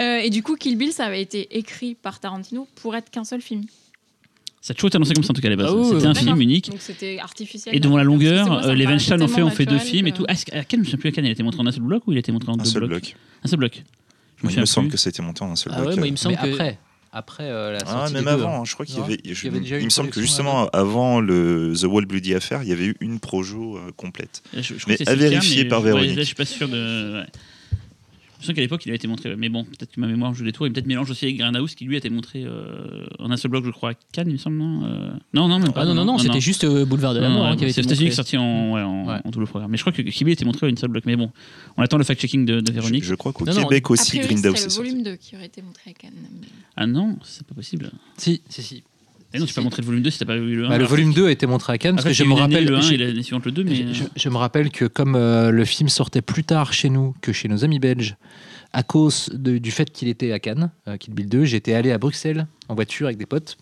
Euh, et du coup, Kill Bill, ça avait été écrit par Tarantino pour être qu'un seul film. Ça a toujours été annoncé comme ça en tout cas à la base. Ah oui, C'était oui, un film unique. Donc c'était artificiel. Et devant la longueur, moi, euh, les Weinstein ont fait, ont fait deux films et que- tout. Ah, à Cannes, je ne sais plus à Cannes, il a été montré en un seul bloc ou il a été montré en Un deux seul blocs bloc. Un seul bloc. Je me Il me semble plus. que ça a été monté en un seul Ah bloc. ouais, moi, il me semble mais que. après, après euh, la Ah, sortie même des deux, avant, hein. hein, je crois qu'il y avait. il je- y avait déjà il me semble que justement, avant le The Wall Bloody Affair, il y avait eu une projo euh, complète. Je- je crois Mais à vérifier par Véronique. Là, je suis pas sûr de. Je sens qu'à l'époque, il a été montré. Mais bon, peut-être que ma mémoire joue des tours. Et peut-être mélange aussi avec Grindhouse, qui lui a été montré euh, en un seul bloc, je crois, à Cannes, il me semble, non Euh, Non, non, même pas. Ah non, non, non, c'était juste euh, Boulevard de la Mort hein, qui avait c'est été aux États-Unis qui est montré. sorti en, ouais, en, Ouais. en double programme. Mais je crois que Kill Bill était montré à une seule bloc. Mais bon, on attend le fact-checking de, de Je, Véronique. je crois qu'au Québec aussi, Grindhouse c'était est le volume 2 qui aurait été montré à Cannes. Ah non, c'est pas possible. Si, si, si. Et non, tu peux si. montré le volume 2 si t'as pas vu le 1. Bah, le volume 2 a été montré à Cannes parce que je me rappelle. le 1 j'ai- et l'année suivante le 2, mais. Je, je me rappelle que comme euh, le film sortait plus tard chez nous que chez nos amis belges, à cause de- du fait qu'il était à Cannes, euh, Kill Bill 2, j'étais allé à Bruxelles en voiture avec des potes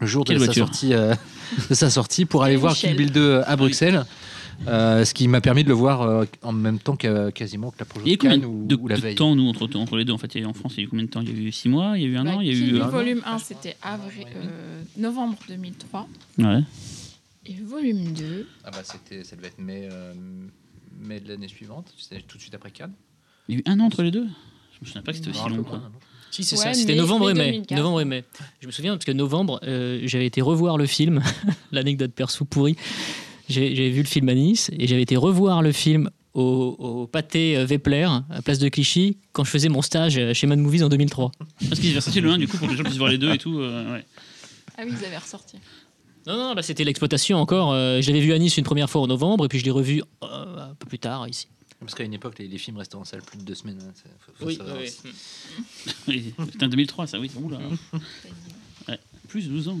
le jour de sa, sortie, euh, de sa sortie pour aller voir. Kill Bill 2 à Bruxelles. Euh, ce qui m'a permis de le voir euh, en même temps que quasiment que la projet Il y a eu de combien Cannes ou, de, ou la de veille. temps, nous, entre, entre les deux En fait, en France, il y a eu combien de temps? Il y a eu 6 mois, il y a eu un Bah, an, il y a eu. An? volume 1, c'était avril, euh, novembre 2003. Ouais. Et volume 2, Ah bah c'était, ça devait être mai, euh, mai de l'année suivante, c'était tout de suite après Cannes. Il y a eu un an entre les deux? Je me souviens pas que c'était aussi long. Quoi. Si, c'est Ouais, ça. C'était novembre et mai mai. 2004. Novembre et mai. Je me souviens parce que novembre, euh, j'avais été revoir le film. L'anecdote perso pourrie. J'ai- J'avais vu le film à Nice et j'avais été revoir le film au, au pâté euh, Vepler, à Place de Clichy, quand je faisais mon stage euh, chez Mad Movies en 2003. Parce qu'ils avaient sorti le 1 du coup pour que les gens puissent voir les deux et tout. euh, ouais. ah oui, ils avaient ressorti. Non, non, bah, c'était l'exploitation encore. Je l'avais vu à Nice une première fois en novembre et puis je l'ai revu euh, un peu plus tard ici. Parce qu'à une époque, les, les films restaient en salle plus de deux semaines. hein, c'est- faut- faut Oui, oui, C'était en 2003, ça, oui. Oula. Plus de 12 ans.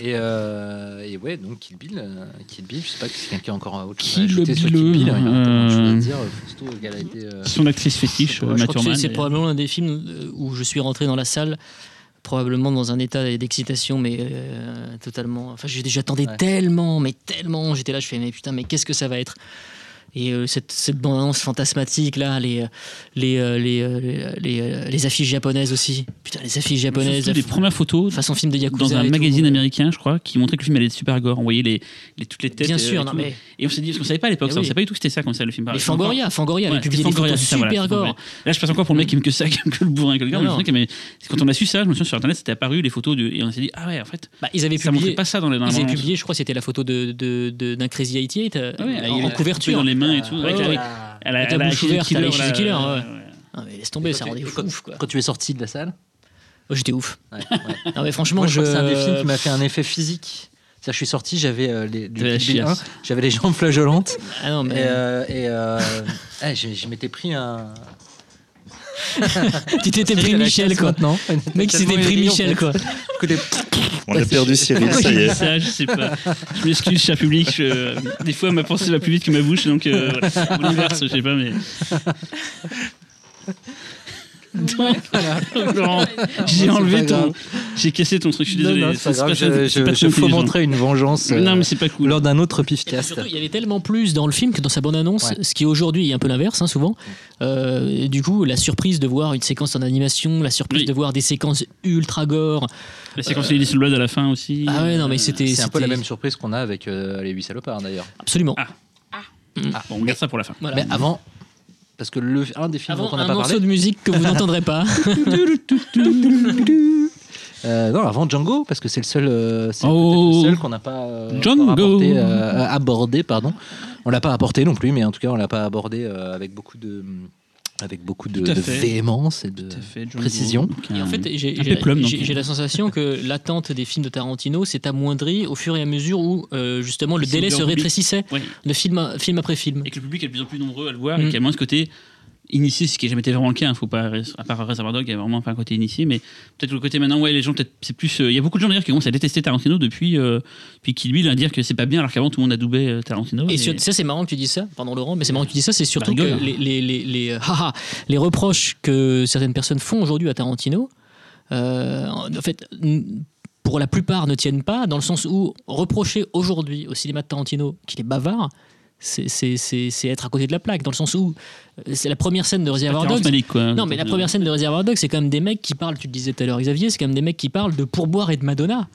Et, euh, et ouais, donc Kill Bill, euh, Kill Bill, je sais pas si quelqu'un a encore autre chose à Kill ajouter sur Bill, Kill Bill. Choses à euh, dire. Fausto, elle a été. euh, Son actrice fétiche, euh, c'est- probablement l'un des films euh, où je suis rentré dans la salle, probablement dans un état d'excitation, mais euh, totalement. Enfin, j'ai- j'attendais Ouais. tellement, mais tellement. J'étais là, je fais, mais putain, mais qu'est-ce que ça va être? Et euh, cette, cette bande-annonce fantasmatique, là, les, euh, les, euh, les, les, les affiches japonaises aussi. Putain, les affiches japonaises. Surtout des premières photos façon film de Yakuza. dans un et tout. magazine américain, je crois, qui montrait que le film allait être super gore. On voyait les, les- toutes les têtes. Bien sûr, et, non, mais et on s'est dit, parce qu'on savait pas à l'époque, Eh ça, on oui. savait pas du tout que c'était ça comme ça le film. les Pareil. Fangoria, Fangoria Ouais, publié des Fangoria, voilà, super gore. Là, je passe encore pour le mec qui aime que ça, qui aime que le bourrin, que le mais quand on a su ça, je me souviens sur internet, c'était apparu les photos de, et on s'est dit, ah ouais, en fait, Bah, ils avaient ça montrait publié. pas ça dans les Ils avaient publié, je crois, c'était la photo d'un Crazy 88 euh, Ah en, couverture. Mains et tout. Ouais, avec ouais. la- Avec la a bouche ouverte, Killer, elle a accusé là, Killer, ouais, ouais. ouais. Ah, mais laisse tomber, ça tu- fou, quand- quoi. quand tu es sorti de la salle. Oh, J'étais ouf. Non, mais franchement, Moi, je je. crois que c'est un des films qui m'a fait un effet physique. Je suis sorti, j'avais euh, les, du De la Kill Bill 1, chiasse. j'avais les jambes flageolantes. Ah non, Et, mais. euh, et euh, ah, je, je m'étais pris un. tu t'étais pris Michel, quoi. maintenant. Mec, il s'était pris Michel, quoi. On a perdu Cyril, ça y est. ça Je sais pas. Je m'excuse, cher public. je- Des fois, ma pensée va plus vite que ma bouche, donc euh, voilà. Ou l'inverse, je sais pas, mais. Donc, Laurent, j'ai enlevé ton. J'ai cassé ton truc, je suis désolé. non, c'est pas grave, ça, je, pas fomenterai une vengeance euh, Non, mais c'est pas cool. lors d'un autre pifcast. il y avait tellement plus dans le film que dans sa bande-annonce, Ouais. ce qui aujourd'hui est un peu l'inverse, hein, souvent. Euh, du coup, la surprise de voir une séquence en animation, la surprise Oui. de voir des séquences ultra gore. La séquence de Little Blood à la fin aussi. Ah ouais, non, Euh, mais c'était. C'est un peu la même surprise qu'on a avec euh, les 8 salopards d'ailleurs. Absolument. Ah. Bon, on garde ça pour la fin. Voilà. Mais avant, parce que le, un des films Avant dont on n'a un pas morceau parlé. de musique que vous n'entendrez pas. Euh, non, avant Django, parce que c'est le seul, euh, c'est Oh. seul qu'on n'a pas euh, apporté, euh, abordé, pardon. On l'a pas apporté non plus, mais en tout cas, on l'a pas abordé euh, avec beaucoup de, avec beaucoup de, véhémence et de. Fait, précision. Et en fait, j'ai la sensation que l'attente des films de Tarantino s'est amoindrie au fur et à mesure où euh, justement le délai se rétrécissait Ouais. de film, film après film. et que le public est de plus en plus nombreux à le voir Mm. et qu'il y a moins ce côté initié, ce qui n'a jamais été vraiment le cas. hein, faut pas, à part Reservoir Dog, il y a vraiment pas un côté initié, mais peut-être le côté maintenant, ouais, les gens, peut-être, c'est plus. euh, Il y a beaucoup de gens d'ailleurs qui commencent à détester Tarantino depuis, euh, depuis Kill Bill, à dire que c'est pas bien, alors qu'avant tout le monde adoubait euh, Tarantino. Et et- sur- ça, c'est marrant que tu dises ça, pardon Laurent, mais c'est marrant que tu dises ça, c'est surtout Bah, que les, les, les, euh, haha, les reproches que certaines personnes font aujourd'hui à Tarantino, euh, en fait, pour la plupart ne tiennent pas, dans le sens où reprocher aujourd'hui au cinéma de Tarantino qu'il est bavard, c'est- c'est c'est- c'est être à côté de la plaque, dans le sens où euh, c'est la première scène de Reservoir Dogs. Quoi. Non, mais la première scène de Reservoir Dogs, c'est quand même des mecs qui parlent, tu le disais tout à l'heure, Xavier, c'est quand même des mecs qui parlent de pourboire et de Madonna.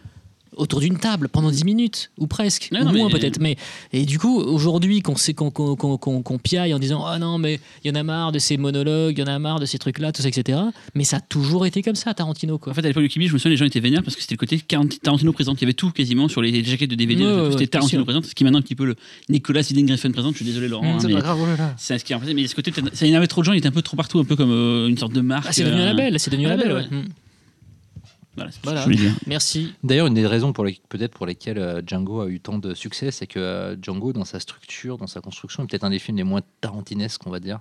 Autour d'une table pendant 10 minutes ou presque Ouais, ou non, moins mais- peut-être mais et du coup aujourd'hui qu'on sait qu'on qu'on- qu'on- qu'on piaille en disant ah non mais il y en a marre de ces monologues il y en a marre de ces trucs là tout ça etc mais ça a toujours été comme ça Tarantino quoi En fait, à l'époque du Kibi, je me souviens, les gens étaient vénères parce que c'était le côté Tarantino présent. Il y avait tout quasiment sur les jaquettes de DVD. Ouais, c'était ouais, Tarantino bien sûr. présent, ce qui est maintenant un petit peu le Nicolas Winding Refn présent. Je suis désolé, Laurent. Mm, hein, C'est pas grave, oh là là. c'est ce qui est en fait. Mais ce côté, ça énervait trop de gens. Il était un peu trop partout, un peu comme euh, une sorte de marque. Ah, c'est devenu un euh, label c'est devenu un un label ouais. Mm. Voilà, c'est ce Voilà. que je voulais dire. merci D'ailleurs, une des raisons pour les- peut-être pour lesquelles euh, Django a eu tant de succès, c'est que euh, Django, dans sa structure, dans sa construction, est peut-être un des films les moins tarantinesques, on va dire.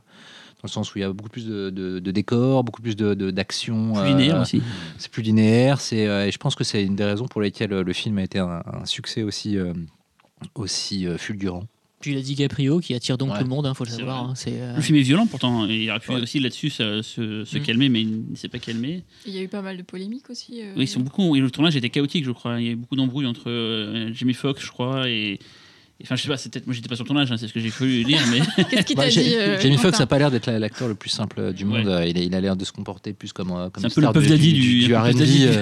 Dans le sens où il y a beaucoup plus de, de- de décors, beaucoup plus de- d'action. Plus linéaire euh, aussi. C'est plus linéaire. C'est, euh, et je pense que c'est une des raisons pour lesquelles le film a été un, un succès aussi, euh, aussi fulgurant. Puis il a dit DiCaprio qui attire donc Ouais. tout le monde hein, faut le savoir hein, euh, Le film est violent pourtant. et Il aurait pu Ouais. aussi là-dessus se, se- se Mm. calmer, mais il ne s'est pas calmé. Il y a eu pas mal de polémiques aussi. euh. Oui, ils sont beaucoup. Et le tournage était chaotique, je crois. Il y a eu beaucoup d'embrouilles entre euh, Jamie Foxx, je crois, et. Enfin, je sais pas, c'est peut-être moi j'étais pas sur le tournage, hein, c'est ce que j'ai cru lire, mais Qu'est-ce qu'il Bah, t'a J'ai- dit euh, Jamie Foxx n'a pas l'air d'être la- l'acteur le plus simple euh, du monde. Ouais. Euh, Il, a, il a l'air de se comporter plus comme, euh, comme c'est un peu le Puff Daddy du, du,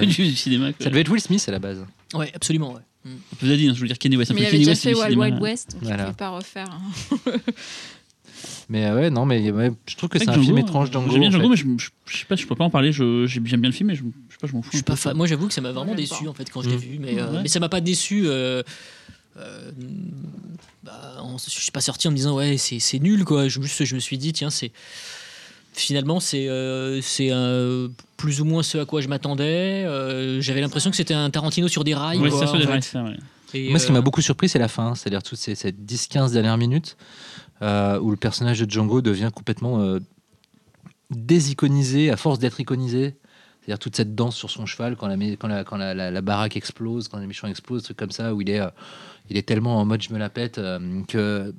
du, du cinéma. quoi. Ça devait être Will Smith à la base. ouais absolument ouais. Mm. Puff Daddy, hein, je veux dire Kenny West. un Mais peu il avait Kenny déjà West fait Wild West, donc il Voilà. ne pouvait pas refaire. hein. Mais euh, ouais, non, mais ouais, je trouve que C'est un film étrange, Django. J'aime bien en Django, fait. mais je, je, je sais pas, je peux pas en parler. je- J'aime bien le film, mais je, je sais pas, je m'en fous. Je suis pas. Moi, j'avoue que ça m'a vraiment déçu pas. en fait quand je l'ai Mm. vu, mais, euh, Ouais. mais ça m'a pas déçu. euh, euh, bah, on- je suis pas sorti en me disant ouais c'est c'est nul quoi. Je, juste, je me suis dit tiens c'est finalement c'est euh, c'est euh, plus ou moins ce à quoi je m'attendais. Euh, J'avais l'impression que c'était un Tarantino sur des rails. Ouais, quoi, ça, ouais. Et, Moi, ce qui m'a beaucoup surpris, c'est la fin, c'est-à-dire toutes ces, ces 10-15 dernières minutes euh, où le personnage de Django devient complètement euh, désiconisé à force d'être iconisé. C'est-à-dire toute cette danse sur son cheval quand la, mé- quand la, quand la, la- la baraque explose, quand les méchants explosent, trucs comme ça, où il est, euh, il est tellement en mode je me la pète euh, que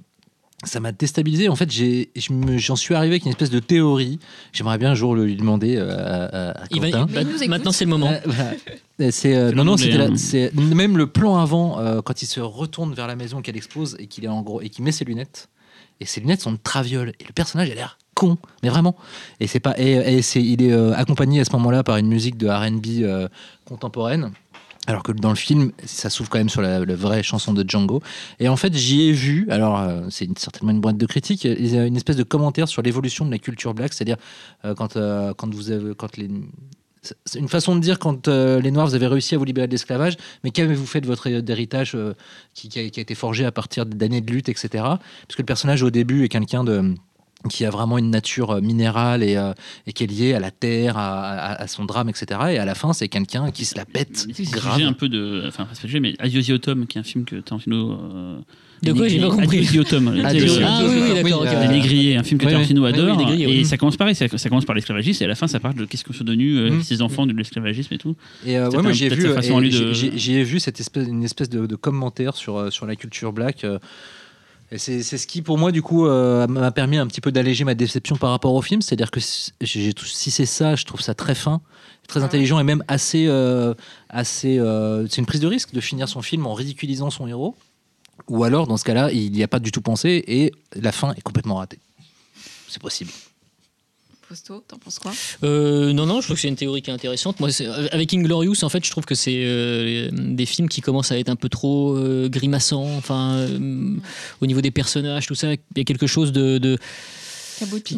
ça m'a déstabilisé. En fait, j'en suis arrivé avec une espèce de théorie. J'aimerais bien un jour le lui demander euh, à, il va- Quentin. Il maintenant c'est le moment. Euh, voilà. Euh, C'est euh, non non c'était c'est même le plan avant euh, quand il se retourne vers la maison qu'elle explose et qu'il est en gros et qu'il met ses lunettes et ses lunettes sont de traviole et le personnage a l'air con mais vraiment et c'est pas et, et c'est il est euh, accompagné à ce moment-là par une musique de R&B euh, contemporaine alors que dans le film, ça s'ouvre quand même sur la, vraie chanson de Django. Et en fait, j'y ai vu, alors euh, c'est certainement une boîte de critique, a une espèce de commentaire sur l'évolution de la culture black, c'est-à-dire euh, quand, euh, quand vous avez, quand c'est une façon de dire quand euh, les Noirs, vous avez réussi à vous libérer de l'esclavage, mais qu'avez-vous fait de votre hé- d'héritage euh, qui, a, qui a été forgé à partir d'années de lutte, etc. Parce que le personnage au début est quelqu'un de qui a vraiment une nature euh, minérale et, euh, et qui est lié à la terre, à, à- à son drame, etc. Et à la fin, c'est quelqu'un qui se la pète sujet un peu de. Enfin, pas sujet, mais Adios the Autumn, qui est un film que Tarantino. euh, De quoi, j'ai pas compris. Adios the Autumn. Ah, oui, oui, d'accord, ok. euh, un film que oui, Tarantino oui. adore. Oui, oui, Les Grillés, et oui. ça commence pareil, ça, ça commence par l'esclavagisme et à la fin ça parle de qu'est-ce que sont devenus euh, Mm. ces enfants de l'esclavagisme et tout. Et euh, ouais, moi j'ai vu, de- j'ai- j'ai- vu cette espèce, une espèce de, de commentaire sur, sur la culture black. Et c'est ce qui, pour moi, du coup, euh, m'a permis un petit peu d'alléger ma déception par rapport au film. C'est-à-dire que si, c'est ça, je trouve ça très fin, très Ah intelligent et même assez. euh, assez euh, c'est une prise de risque de finir son film en ridiculisant son héros. Ou alors, dans ce cas-là, il n'y a pas du tout pensé et la fin est complètement ratée. C'est possible. T'en penses quoi? Euh, non, non, je trouve que c'est une théorie qui est intéressante. Moi, c'est- avec Inglorious, en fait, je trouve que c'est euh, des films qui commencent à être un peu trop euh, grimaçants. Enfin, euh, au niveau des personnages, tout ça, il y a quelque chose de. de-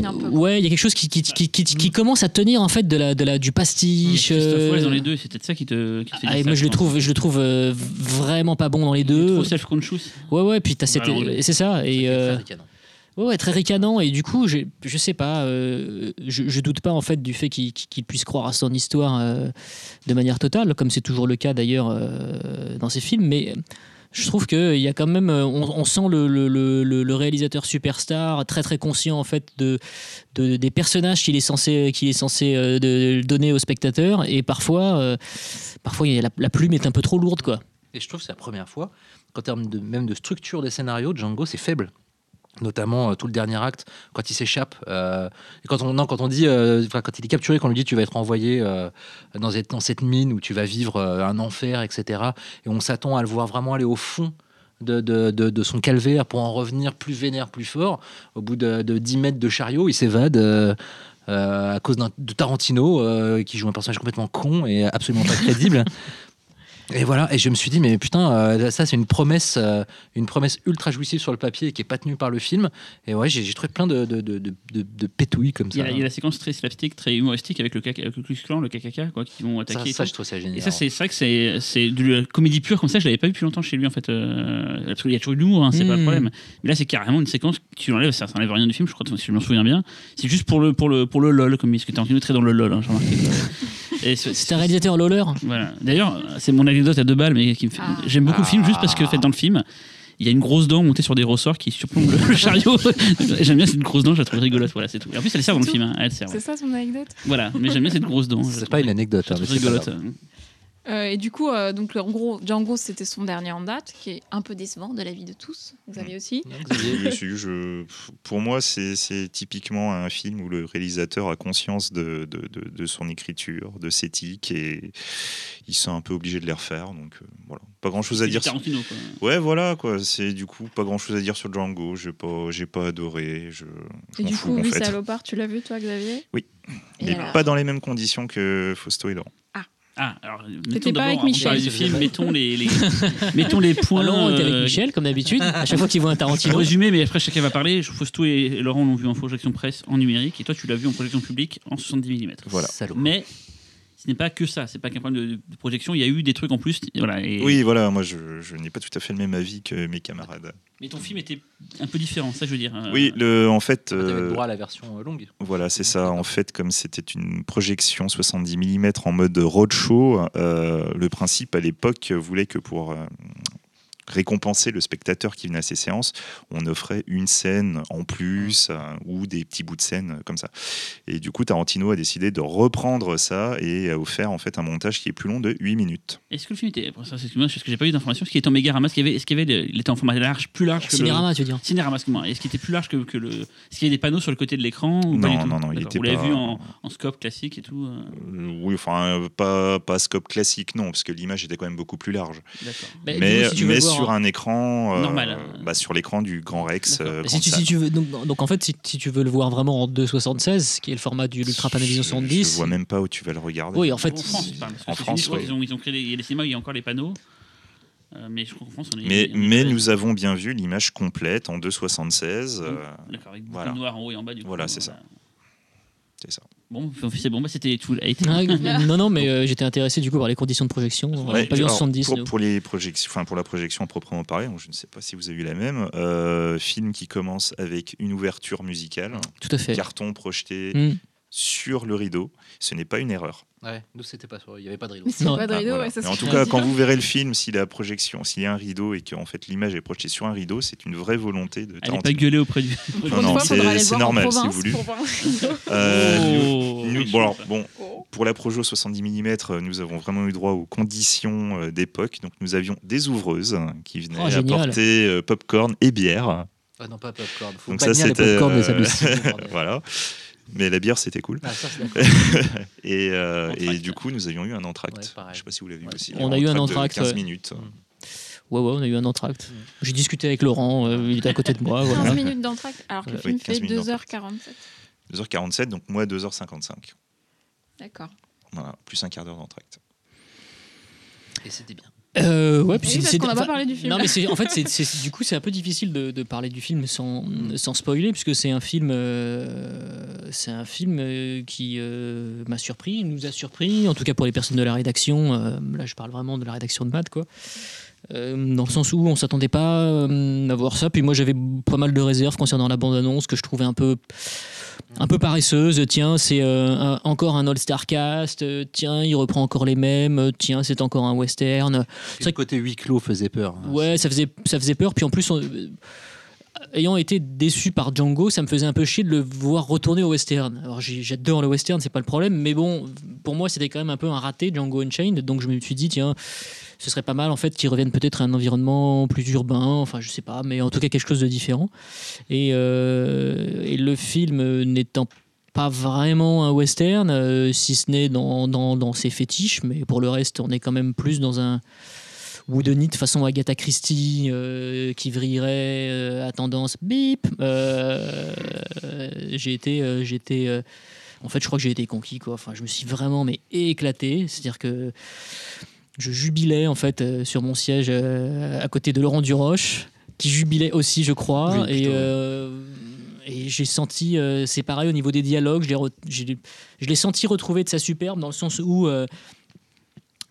un peu. ouais, il y a quelque chose qui, qui, qui, qui- qui commence à tenir en fait de la, de la, du pastiche. Christophe euh, dans les deux, c'est peut-être ça qui te, qui te fait ah, dire et ça, moi, je le trouve, je le trouve euh, vraiment pas bon dans les Il est deux. Trop self-conscious. Ouais, ouais, puis t'as cette, Bah, c'est ça. Et euh. Ouais, très ricanant. Et du coup, je, je sais pas, euh, je, je doute pas en fait du fait qu'il puisse croire à son histoire euh, de manière totale, comme c'est toujours le cas d'ailleurs euh, dans ses films. Mais je trouve qu'il y a quand même, on, sent le, réalisateur superstar très très conscient en fait de, de- des personnages qu'il est censé, qu'il est censé donner aux spectateurs. Et parfois, parfois la, plume est un peu trop lourde, quoi. Et je trouve que c'est la première fois qu'en termes même de structure des scénarios, Django, c'est faible. Notamment euh, tout le dernier acte, quand il s'échappe. euh, quand on, non, quand on dit, euh, quand il est capturé, quand on lui dit tu vas être envoyé dans, cette, mine où tu vas vivre un enfer, etc. Et on s'attend à le voir vraiment aller au fond de, de, de- de son calvaire pour en revenir plus vénère, plus fort. Au bout de, de 10 mètres de chariot, il s'évade. à cause de Tarantino qui joue un personnage complètement con et absolument pas crédible. Et voilà, et je me suis dit, mais putain, euh, ça c'est une promesse, euh, une promesse ultra jouissive sur le papier qui est pas tenue par le film. Et ouais, j'ai trouvé plein de, de, de, de, de- de pétouilles comme Il y, ça. a, il y a la séquence très slapstick, très humoristique avec le, caca- avec le Klux Klan, le KKK, quoi, qui vont ça, attaquer. et ça, tout. je trouve ça génial. Et ça, c'est vrai que c'est c'est de la comédie pure comme ça. Je l'avais pas vu depuis longtemps chez lui en fait. euh, parce qu'il y a toujours eu de l'humour, hein, c'est pas le Mm. problème. Mais là, c'est carrément une séquence que tu l'enlèves, ça, ça enlève rien du film. Je crois, si je m'en souviens bien. C'est juste pour le pour le pour le lol, comme parce que Tarantino est très dans le lol. Hein, j'ai remarqué. Et c'est- C'est un réalisateur loller. Voilà. D'ailleurs, c'est mon anecdote à deux balles, mais qui me fait. Ah. J'aime beaucoup le film juste parce que, fait, dans le film. Il y a une grosse dent montée sur des ressorts qui surplombent le, le chariot. j'aime bien cette grosse dent, je la trouve rigolote. Voilà, c'est tout. Et en plus, elle sert dans le C'est film. hein, Elle sert. C'est ça son anecdote? Voilà, mais j'aime bien cette grosse dent. C'est pas une anecdote, je la hein, mais pas rigolote. Euh, et du coup, euh, donc, le- en gros, Django, c'était son dernier en date, qui est un peu décevant de la vie de tous. Vous avez aussi. Non, Xavier Oui, je- pour moi, c'est typiquement un film où le réalisateur a conscience de, de- de- de son écriture, de ses tics, et il s'est un peu obligé de les refaire. Donc euh, voilà, pas grand chose à dire. Tarantino, quoi. Ouais, voilà, quoi. C'est du coup pas grand chose à dire sur Django. J'ai pas, j'ai pas adoré. Je, je Et du fous, coup, en lui, fait. c'est Salopard, tu l'as vu, toi, Xavier? Oui. Et Mais alors pas dans les mêmes conditions que Fausto et Laurent. Ah, alors, mettons pas avec Michel. parler du film, mettons les, les, mettons les points. Laurent était avec euh, Michel, comme d'habitude. À chaque fois qu'il voit un Pour Tarantino. résumer, mais après chacun va parler. Fausto et Laurent l'ont vu en projection presse en numérique, et toi tu l'as vu en projection publique en 70 mm. Voilà. Salaud. Mais ce n'est pas que ça, c'est pas qu'un problème de, de projection, il y a eu des trucs en plus. Voilà, et- Oui, voilà, moi je, je n'ai pas tout à fait le même avis que mes camarades. Mais ton film était un peu différent, ça je veux dire. Euh, Oui, le, en fait. T'avais euh, le droit à la version euh, longue. Voilà, c'est ça. En fait, comme c'était une projection 70 mm en mode roadshow, euh, le principe à l'époque voulait que pour euh, récompenser le spectateur qui venait à ces séances, on offrait une scène en plus euh, ou des petits bouts de scène euh, comme ça. Et du coup, Tarantino a décidé de reprendre ça et a offert en fait un montage qui est plus long de 8 minutes. Est-ce que le film était. excuse-moi, parce que j'ai pas eu d'informations. Est-ce qu'il était en méga ramasse Est-ce qu'il avait, est-ce qu'il avait le- il était en format large, plus large que le. Cinérama, tu veux dire. Cinérama, excuse-moi. Est-ce qu'il était plus large que, que le. Est-ce qu'il y avait des panneaux sur le côté de l'écran ou pas Non, du non, non, il était Vous l'avez pas- vu en, en scope classique et tout euh, Euh, oui, enfin, pas, pas scope classique, non, parce que l'image était quand même beaucoup plus large. D'accord. Mais, du mais coup, si tu veux mais voir- sur un écran. euh, Normal, bah, sur l'écran du Grand Rex. Euh, si, grande tu, salle. si tu veux, donc, donc en fait, si, si tu veux le voir vraiment en 2,76, qui est le format du l'Ultra Panavision Je- 70. Je vois même pas où tu vas le regarder. Oui, en fait, En France, en ont, ils ont créé des- il cinémas où il y a encore les panneaux. Euh, mais je crois qu'en France, on est. Mais, on est- mais nous avons bien vu l'image complète en 2,76. euh, D'accord, avec beaucoup voilà. de noir en haut et en bas du coup. Voilà, c'est ça. c'est ça. Bon, c'est bon, bah, c'était tout. Ah, non, non, mais euh, j'étais intéressé du coup par les conditions de projection. On Ouais, l'a pas vu en alors, 70. pour, les projections, enfin pour la projection à proprement parler, je ne sais pas si vous avez eu la même. euh, film qui commence avec une ouverture musicale, Tout à fait. carton projeté Hmm. Sur le rideau. Ce n'est pas une erreur. Ouais, nous c'était pas sur, il y avait pas de rideau. C'est Non. pas de Ah, voilà. ouais, ça en tout cas, quand vous verrez le film, si la projection, s'il y a un rideau et que en fait l'image est projetée sur un rideau, c'est une vraie volonté de Allez pas gueuler auprès du. Non, non, c'est- normal, c'est voulu. Euh, Oh, Nous, bon, alors, bon, pour la Projo 70 mm, nous avons vraiment eu droit aux conditions euh, d'époque. Donc, nous avions des ouvreuses hein, qui venaient Oh, apporter euh, popcorn et bière. Ah non, pas popcorn. Faut Donc, pas ça, c'était. popcorn des euh, voilà. Mais la bière, c'était cool. Ah, ça. Et, euh, et Entracte. du coup, nous avions eu un Ouais, entracte. pareil. Je sais pas si vous l'avez vu Ouais. aussi. On a eu un entracte, 15 ouais. minutes. Ouais, ouais, on a eu un entracte. Mm. J'ai discuté avec Laurent, euh, il était à côté de moi. 15 Voilà. minutes d'entracte, alors que le film 15 fait minutes 2h47. 2h47, donc moi 2h55. D'accord. Voilà, plus un quart d'heure d'entracte. Et c'était bien. Euh, ouais, puis Oui, parce qu'on n'a pas enfin, parlé du film. Non, mais en fait, c'est- du coup, c'est un peu difficile de, de parler du film sans, sans spoiler, puisque c'est un film, euh, c'est un film euh, qui euh, m'a surpris, nous a surpris, en tout cas pour les personnes de la rédaction. euh, là, je parle vraiment de la rédaction de Math, quoi. Euh, dans le sens où on s'attendait pas euh, à voir ça. Puis moi, j'avais pas mal de réserves concernant la bande-annonce que je trouvais un peu un peu paresseuse. Tiens, c'est euh, un- encore un All-Star Cast. tiens, il reprend encore les mêmes. Tiens, c'est encore un western. C'est le côté huis clos faisait peur. hein. Ouais, ça faisait, ça faisait peur. Puis en plus, on- ayant été déçu par Django, ça me faisait un peu chier de le voir retourner au western. Alors j'adore le western, c'est pas le problème, mais bon, pour moi, c'était quand même un peu un raté Django Unchained. Donc je me suis dit, tiens, ce serait pas mal en fait qu'ils reviennent peut-être à un environnement plus urbain, enfin je sais pas, mais en tout cas quelque chose de différent. Et, euh, le film n'étant pas vraiment un western, euh, si ce n'est dans, dans, dans ses fétiches, mais pour le reste, on est quand même plus dans un whodunit façon Agatha Christie euh, qui vrillerait euh, à tendance bip. J'ai été, en fait, je crois que j'ai été conquis quoi. Enfin, je me suis vraiment mais éclaté. C'est-à-dire que je jubilais en fait euh, sur mon siège euh, à côté de Laurent Duroche, qui jubilait aussi, je crois. Oui, et plutôt, euh, et j'ai senti, c'est pareil au niveau des dialogues, je l'ai re- j'ai- je l'ai senti retrouver de sa superbe dans le sens où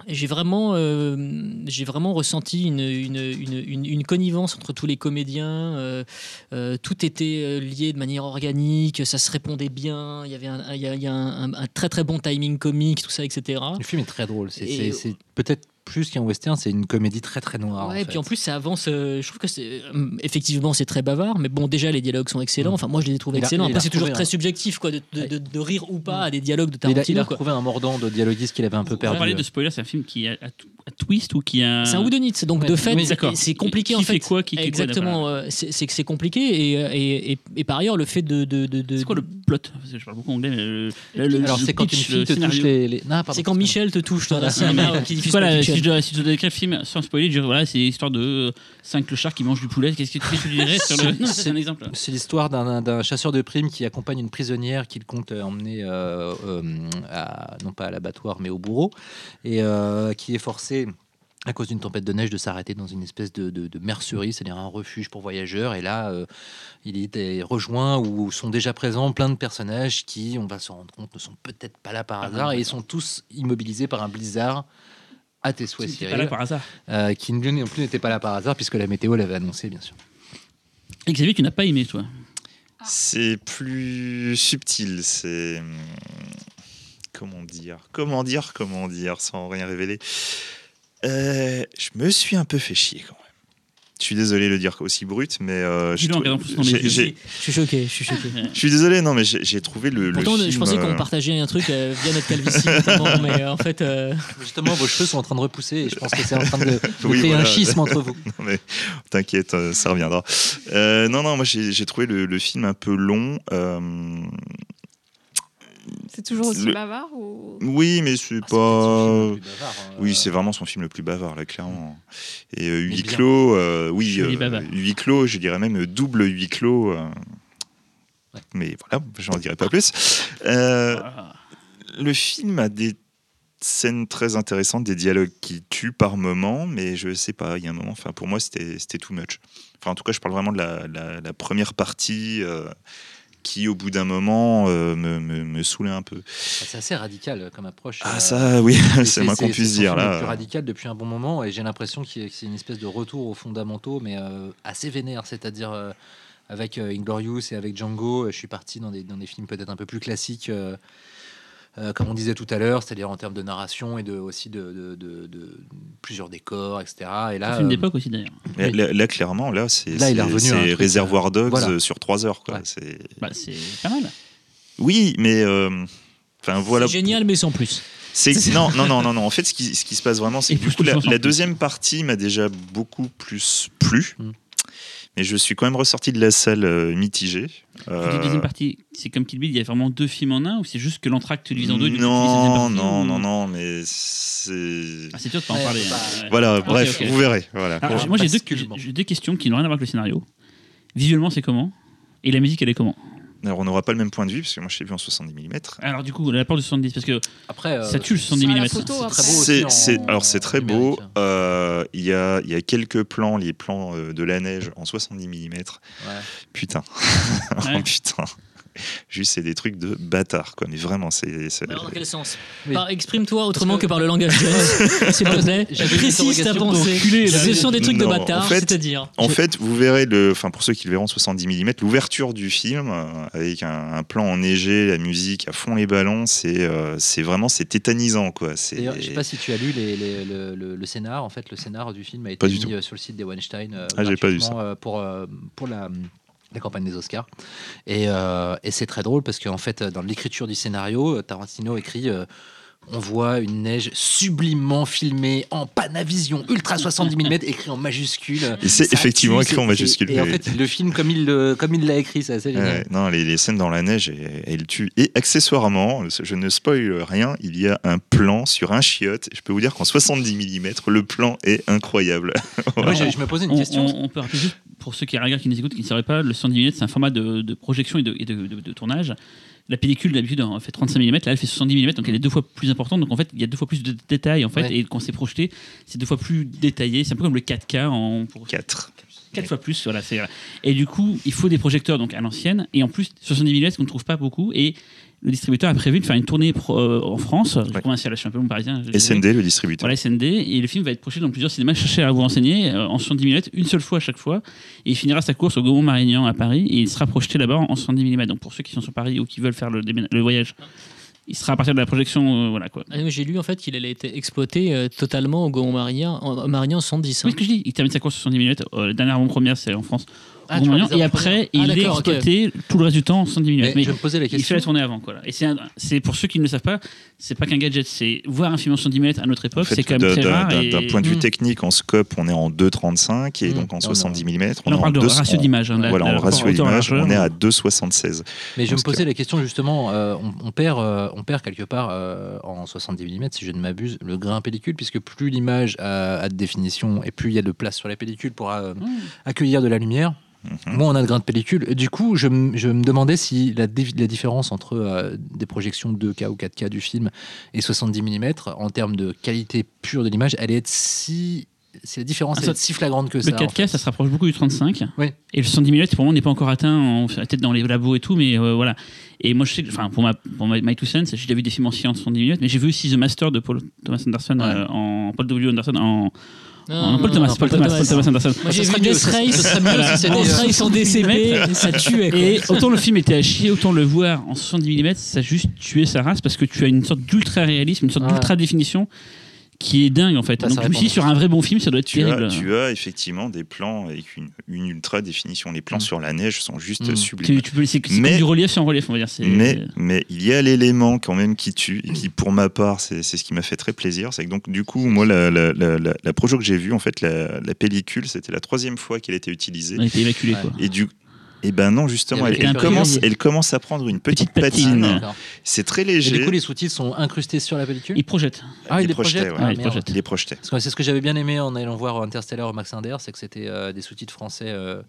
j'ai vraiment, euh, j'ai vraiment ressenti une, une, une, une- une connivence entre tous les comédiens. euh, euh, tout était lié de manière organique, ça se répondait bien. Il y avait un, il y a- il y a un- un- un très très bon timing comique, tout ça, etc. Le film est très drôle. C'est peut-être plus qu'un western, c'est une comédie très très noire. Ouais, en et puis en plus, ça avance. euh, je trouve que c'est. euh, effectivement, c'est très bavard, mais bon, déjà, les dialogues sont excellents. Enfin, moi, je les ai trouvés Il excellents. il a Après, c'est toujours très subjectif, quoi, de, de, de- de rire ou pas à des dialogues de Il a, il Tarantino. a quoi. retrouvé un mordant de dialoguiste qu'il avait un peu On perdu. parlait de spoiler, c'est un film qui a, a- a twist ou qui a. C'est un whodunit, donc Ouais, de fait, oui, c'est- compliqué Qui en fait fait. quoi, qui fait quoi, Exactement, euh, c'est que c'est compliqué et, euh, et, et, et par ailleurs le fait de. de, de, de- C'est quoi le plot? Je parle beaucoup anglais, mais le, le- le- Alors c'est quand une fille le te touche les. les- Non, pardon, C'est quand Michel te touche mais là, qui diffuse C'est quoi pas la- Michel. si, je dois, si je décrire le film sans spoiler, je dirais, voilà, c'est l'histoire de 5 clochards qui mangent du poulet. Qu'est-ce que tu dirais sur le. C'est un exemple. C'est l'histoire d'un d'un chasseur de primes qui accompagne une prisonnière qu'il compte euh, emmener, euh, euh, non pas à l'abattoir, mais au bourreau, et euh, qui est forcé, à cause d'une tempête de neige, de s'arrêter dans une espèce de, de- de mercerie, c'est-à-dire un refuge pour voyageurs. Et là, euh, il est rejoint où sont déjà présents plein de personnages qui, on va se rendre compte, ne sont peut-être pas là par Ah, hasard, et ils sont tous immobilisés par un blizzard. À tes souhaits, C'est pas Cyril, là par hasard. euh, qui non plus n'était pas là par hasard, puisque la météo l'avait annoncé, bien sûr. Et Xavier, tu n'as pas aimé, toi? C'est plus subtil, c'est. hum, Comment dire Comment dire Comment dire Sans rien révéler. Euh, je me suis un peu fait chier quand même. Je suis désolé de le dire aussi brut, mais. euh, je suis choqué, je suis choqué. je suis désolé, non, mais j'ai trouvé le, le Pourtant, film. je pensais qu'on euh, partageait un truc euh, via notre calvitie, notamment, mais euh, en fait, euh, Justement, vos cheveux sont en train de repousser, et je pense que c'est en train de, de Oui, créer voilà. un schisme entre vous. Non, mais t'inquiète, ça reviendra. Euh, non, non, moi j'ai j'ai trouvé le, le film un peu long. C'est toujours aussi Le- bavard ou... oui, mais c'est Ah, pas. bavard, hein. Oui, c'est vraiment son film le plus bavard, là, clairement. Et euh, huis clos, euh, oui, euh, bavard. huis clos, je dirais même euh, double huis clos. euh, Ouais. Mais voilà, j'en dirai pas plus. Euh, Ah. le film a des scènes très intéressantes, des dialogues qui tuent par moment, mais je sais pas, il y a un moment, enfin pour moi c'était c'était too much. Enfin en tout cas, je parle vraiment de la, la- la première partie euh, qui au bout d'un moment euh, me, me, me saoulait un peu. C'est assez radical euh, comme approche. Ah euh, ça, oui, c'est moins qu'on puisse dire là. plus radical depuis un bon moment, et j'ai l'impression que c'est une espèce de retour aux fondamentaux, mais assez vénère, c'est-à-dire avec Inglorious et avec Django, je suis parti dans des, dans des films peut-être un peu plus classiques. euh, comme on disait tout à l'heure, c'est-à-dire en termes de narration et de, aussi de, de- de- de plusieurs décors, etc. Et Un là, film euh, d'époque aussi, d'ailleurs. Là, Oui. là, là, clairement, là c'est Là, il est c'est- revenu à un c'est truc, Réservoir Dogs voilà. euh, sur trois heures. Quoi. Ouais. C'est- Bah, c'est pas mal. Oui, mais euh, enfin voilà. c'est génial, mais sans plus. C'est non, non, non, non, non. En fait, ce qui, ce qui se passe vraiment, c'est que du coup, la, deuxième partie m'a déjà beaucoup plus plu. Mm. Mais je suis quand même ressorti de la salle euh, mitigé. La Euh, deuxième partie, c'est comme Kill Bill, il y a vraiment deux films en un ou c'est juste que l'entracte divise en deux non, partie, non, ou- non, non, mais c'est. Ah, c'est dur de pas en parler. hein. Voilà, bref, vous verrez. Voilà. Alors, Pour moi, j'ai deux, basculement. j'ai deux questions qui n'ont rien à voir avec le scénario. Visuellement, c'est comment? Et la musique, elle est comment? Alors, on n'aura pas le même point de vue, parce que moi, je l'ai vu en 70 mm. Alors, du coup, la porte de 70, parce que après, euh, ça tue le 70 Ah, la mm. c'est après. très beau aussi C'est, en- c'est- alors c'est très beau. Euh, Il y, a, il y a quelques plans, les plans euh, de la neige en 70 mm. Ouais. Putain. Ouais. oh putain. Juste, c'est des trucs de bâtard, quoi. Mais vraiment, c'est. c'est- Alors, dans quel sens Oui. Par- Exprime-toi autrement que- que... par le langage s'il te plaît. Précise ta pensée. Ce sont des trucs de en bâtard, fait- c'est-à-dire. En fait, vous verrez, le, enfin pour ceux qui le verront en 70 mm, l'ouverture du film euh, avec un, un plan enneigé, la musique à fond les ballons, c'est euh, c'est vraiment c'est tétanisant quoi. C'est D'ailleurs, je sais pas si tu as lu les- les- le, le- le scénar. En fait, le scénar du film a été mis tout. euh, sur le site des Weinstein euh, Ah, j'ai pas vu euh, pour, euh, pour la, la campagne des Oscars. Et, euh, et c'est très drôle parce qu'en fait, dans l'écriture du scénario, euh, Tarantino écrit. On voit une neige sublimement filmée en Panavision Ultra 70 mm écrit en majuscule. Et c'est effectivement tue, écrit en majuscule. Et en fait, il le filme comme il le- comme il l'a écrit, c'est assez génial. Ouais, non, les, les scènes dans la neige, elles, tuent. Et accessoirement, je ne spoil rien, il y a un plan sur un chiotte. Je peux vous dire qu'en 70 mm, le plan est incroyable. Moi, je, je me posais une on, question. on- on peut juste pour ceux qui regardent, qui nous écoutent, qui ne sauraient pas, le 110 minutes, c'est un format de, de projection et de, et de- de- de tournage la pellicule d'habitude en fait 35 mm, là elle fait 70 mm, donc elle est deux fois plus importante. Donc en fait, il y a deux fois plus de détails en fait, Ouais. et quand c'est projeté, c'est deux fois plus détaillé. C'est un peu comme le 4K en pour 4. quatre fois plus. Voilà, c'est et du coup, il faut des projecteurs donc à l'ancienne, et en plus 70 mm qu'on ne trouve pas beaucoup. Et le distributeur a prévu de faire une tournée pro- euh, en France, Ouais. provinciale, je suis un peu bon parisien. SND, le distributeur. voilà, SND, et le film va être projeté dans plusieurs cinémas. Cherchez à vous renseigner euh, en 70 mm, une seule fois à chaque fois. Et il finira sa course au Gaumont-Marignan à Paris, et il sera projeté là-bas en 70 mm. Donc pour ceux qui sont sur Paris ou qui veulent faire le, voyage, il sera à partir de la projection. euh, voilà quoi. Ah, J'ai lu en fait qu'il allait être exploité euh, totalement au Gaumont-Marignan en, Marignan en 110. hein. Oui, ce que je dis, il termine sa course en 70 mm. Euh, la dernière avant-première, c'est en France. Ah, et après, Ah, il est d'accord, ok. exploité tout le reste du temps en 70 mm. Mais, Mais je me posais la il fait question. la tournée avant. Quoi, là. Et c'est pour ceux qui ne le savent pas, c'est pas qu'un gadget, c'est voir un film en 70 mm à notre époque, En fait, c'est quand même d'un- très rare. d'un- et- point de vue Mm. technique, en scope, on est en 2,35 et Mm. donc en Non, 70 mm. On parle de ratio d'image. hein, Voilà, en ratio d'image, on est à 2,76. Mais je me posais la question justement, euh, on, on perd, euh, on perd quelque part euh, en 70 mm, si je ne m'abuse, le grain pellicule, puisque plus l'image a, a de définition et plus il y a de place sur la pellicule pour euh, Mmh. accueillir de la lumière, Mhm. moins on a de grain de pellicule. Du coup, je, me demandais si la, la différence entre euh, des projections 2K ou 4K du film et 70 mm en termes de qualité pure de l'image, allait être si, si la différence Ah, allait ça- être si flagrante que Le ça. 4K, en fait. ça se rapproche beaucoup du 35. Oui. Et le 110 mm, pour moi, n'est pas encore atteint, en- peut-être dans les labos et tout, mais euh, voilà. Et moi, je sais que, enfin, pour, ma, pour my, my two cents, j'ai déjà vu des films anciens en 70 mm, mais j'ai vu aussi The Master de Paul Thomas Anderson, Ouais. euh, en Paul W. Anderson, en. Non, non, Paul Thomas, Paul Thomas. Paul Thomas Anderson. Moi j'ai vu Death Race, ça serait mieux en DCP, ça tuait. quoi. Et autant le film était à chier, autant le voir en 70 mm, ça a juste tué sa race parce que tu as une sorte d'ultra réalisme, une sorte d'ultra définition qui est dingue en fait. Bah, Donc je me suis dit, répond. sur un vrai bon film, ça doit être Tu terrible. as, tu as effectivement des plans avec une, une ultra définition. Les plans Mm. sur la neige sont juste Mm. sublimes. Tu, tu peux, c'est Mais- du relief sur relief, on va dire. c'est- Mais, mais il y a l'élément quand même qui tue, et qui pour ma part, c'est c'est ce qui m'a fait très plaisir. C'est que donc, du coup, moi, la, la, la, la- la projo que j'ai vue, en fait, la, la pellicule, c'était la troisième fois qu'elle était utilisée. on a été évacué Ouais. quoi. Et du. Et ben non, justement, elle, commence, elle commence à prendre une petite, Petite patine. C'est très Et léger. du coup, les sous-titres sont incrustés sur la pellicule Il projette. Ah, il les les ouais. Ah, Ouais, il merde. projette. Il les c'est ce que j'avais bien aimé en allant voir Interstellar au Max Inter, c'est que c'était euh, des sous-titres français euh,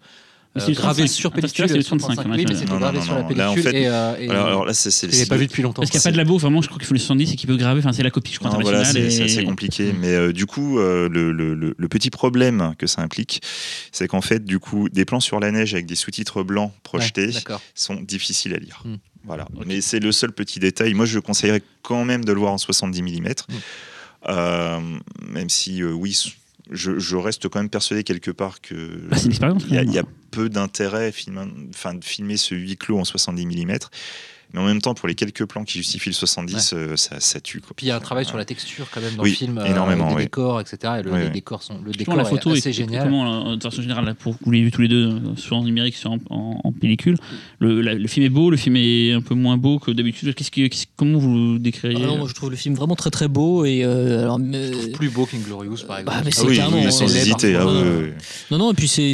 c'est 35. sur pellicule. c'est le 35, sur hein, oui, mais Non, gravé non, sur la pellicule. fait- et, euh, et, Alors, alors là, c'est c'est je l'ai pas vu depuis longtemps. Parce qu'il n'y a pas de labo, vraiment, je crois qu'il faut le 70, c'est qu'il peut graver, enfin, c'est la copie, je crois, Non, voilà, internationale. c'est et- c'est assez compliqué. Mm. Mais euh, du coup, euh, le, le- le- le petit problème que ça implique, c'est qu'en fait, du coup, des plans sur la neige avec des sous-titres blancs projetés Ouais, D'accord. sont difficiles à lire. Mm. Voilà. Ok. Mais c'est le seul petit détail. Moi, je conseillerais quand même de le voir en 70 mm. Euh, même si, euh, oui, je, je reste quand même persuadé quelque part que. Bah, il y, a- y peu d'intérêt enfin, de filmer ce huis clos en 70 mm. Mais en même temps, pour les quelques plans qui justifient le 70, euh, ça, ça tue. Quoi. Puis il y a un travail sur la texture quand même dans Oui, le film, euh, énormément, avec des oui. décors, etc. Et le, Oui, les décors sont, le décor la photo est assez est génial. comment, euh, de façon générale, là, pour vous l'avez vu tous les deux, soit en numérique, soit en, en- en pellicule. Le, la- le film est beau, le film est un peu moins beau que d'habitude. Qu'est-ce que, qu'est-ce- comment vous le décririez Ah non, moi, je trouve le film vraiment très très beau et euh, alors mais- Je trouve plus beau qu'Inglorious par exemple. Bah, mais Ah c'est oui, sans c'est hésiter. Ah, oui. Non, non, et puis c'est,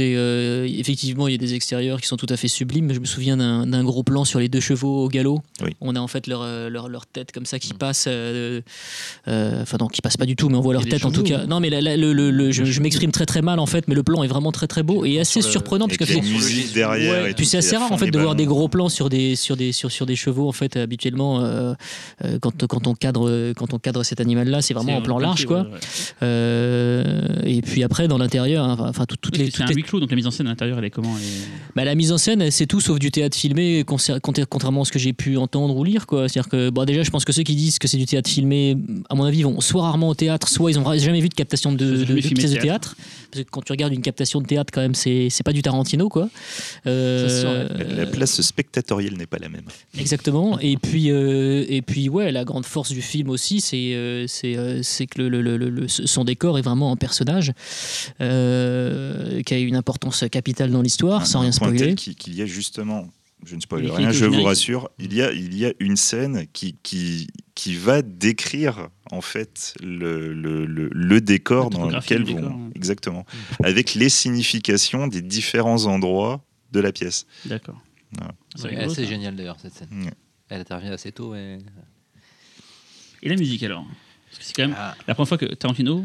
euh, effectivement, il y a des extérieurs qui sont tout à fait sublimes. Je me souviens d'un, d'un gros plan sur les deux chevaux au galop. Oui. On a en fait leur, euh, leur, leur tête comme ça qui passe. euh, euh, Enfin, non, qui passe pas du tout, mais on voit leur tête en tout cas. Non, mais la- la- le, le- le- je, je m'exprime très très mal en fait, mais le plan est vraiment très très beau et assez surprenant parce que c'est- musiques derrière. Ouais, et puis c'est assez rare en fait de voir des gros plans sur des sur des sur, sur des chevaux en fait habituellement euh, euh, quand, quand on cadre quand on cadre cet animal là c'est vraiment en plan large quoi et puis après dans l'intérieur hein, enfin tout- toutes les, c'est toutes un les- huis clos, donc la mise en scène à l'intérieur, elle est comment bah, la mise en scène c'est tout sauf du théâtre filmé concer- conter- contrairement à ce que j'ai pu entendre ou lire quoi c'est à dire que bon déjà je pense que ceux qui disent que c'est du théâtre filmé à mon avis vont soit rarement au théâtre soit ils ont ra- jamais vu de captation de, pièces de théâtre parce que quand tu regardes une captation de théâtre quand même c'est c'est pas du Tarantino quoi Euh, La- La place spectatorielle n'est pas la même. Exactement. Et puis, euh, et puis ouais, la grande force du film aussi, c'est c'est c'est que le, le- le- le- le- son décor est vraiment un personnage euh, qui a une importance capitale dans l'histoire, sans rien spoiler. qu'il qu'il y a justement, je ne spoil Il y a rien, je vous rassure, il y a, il y a une scène qui, qui, qui va décrire en fait le, le, le- le décor La dans lequel vont. décor, hein. Exactement. Avec les significations des différents endroits de la pièce. D'accord. Voilà. C'est assez génial d'ailleurs cette scène. Ouais. Elle intervient assez tôt. Et... Et la musique alors? Parce que c'est quand même Ah, la première fois que Tarantino,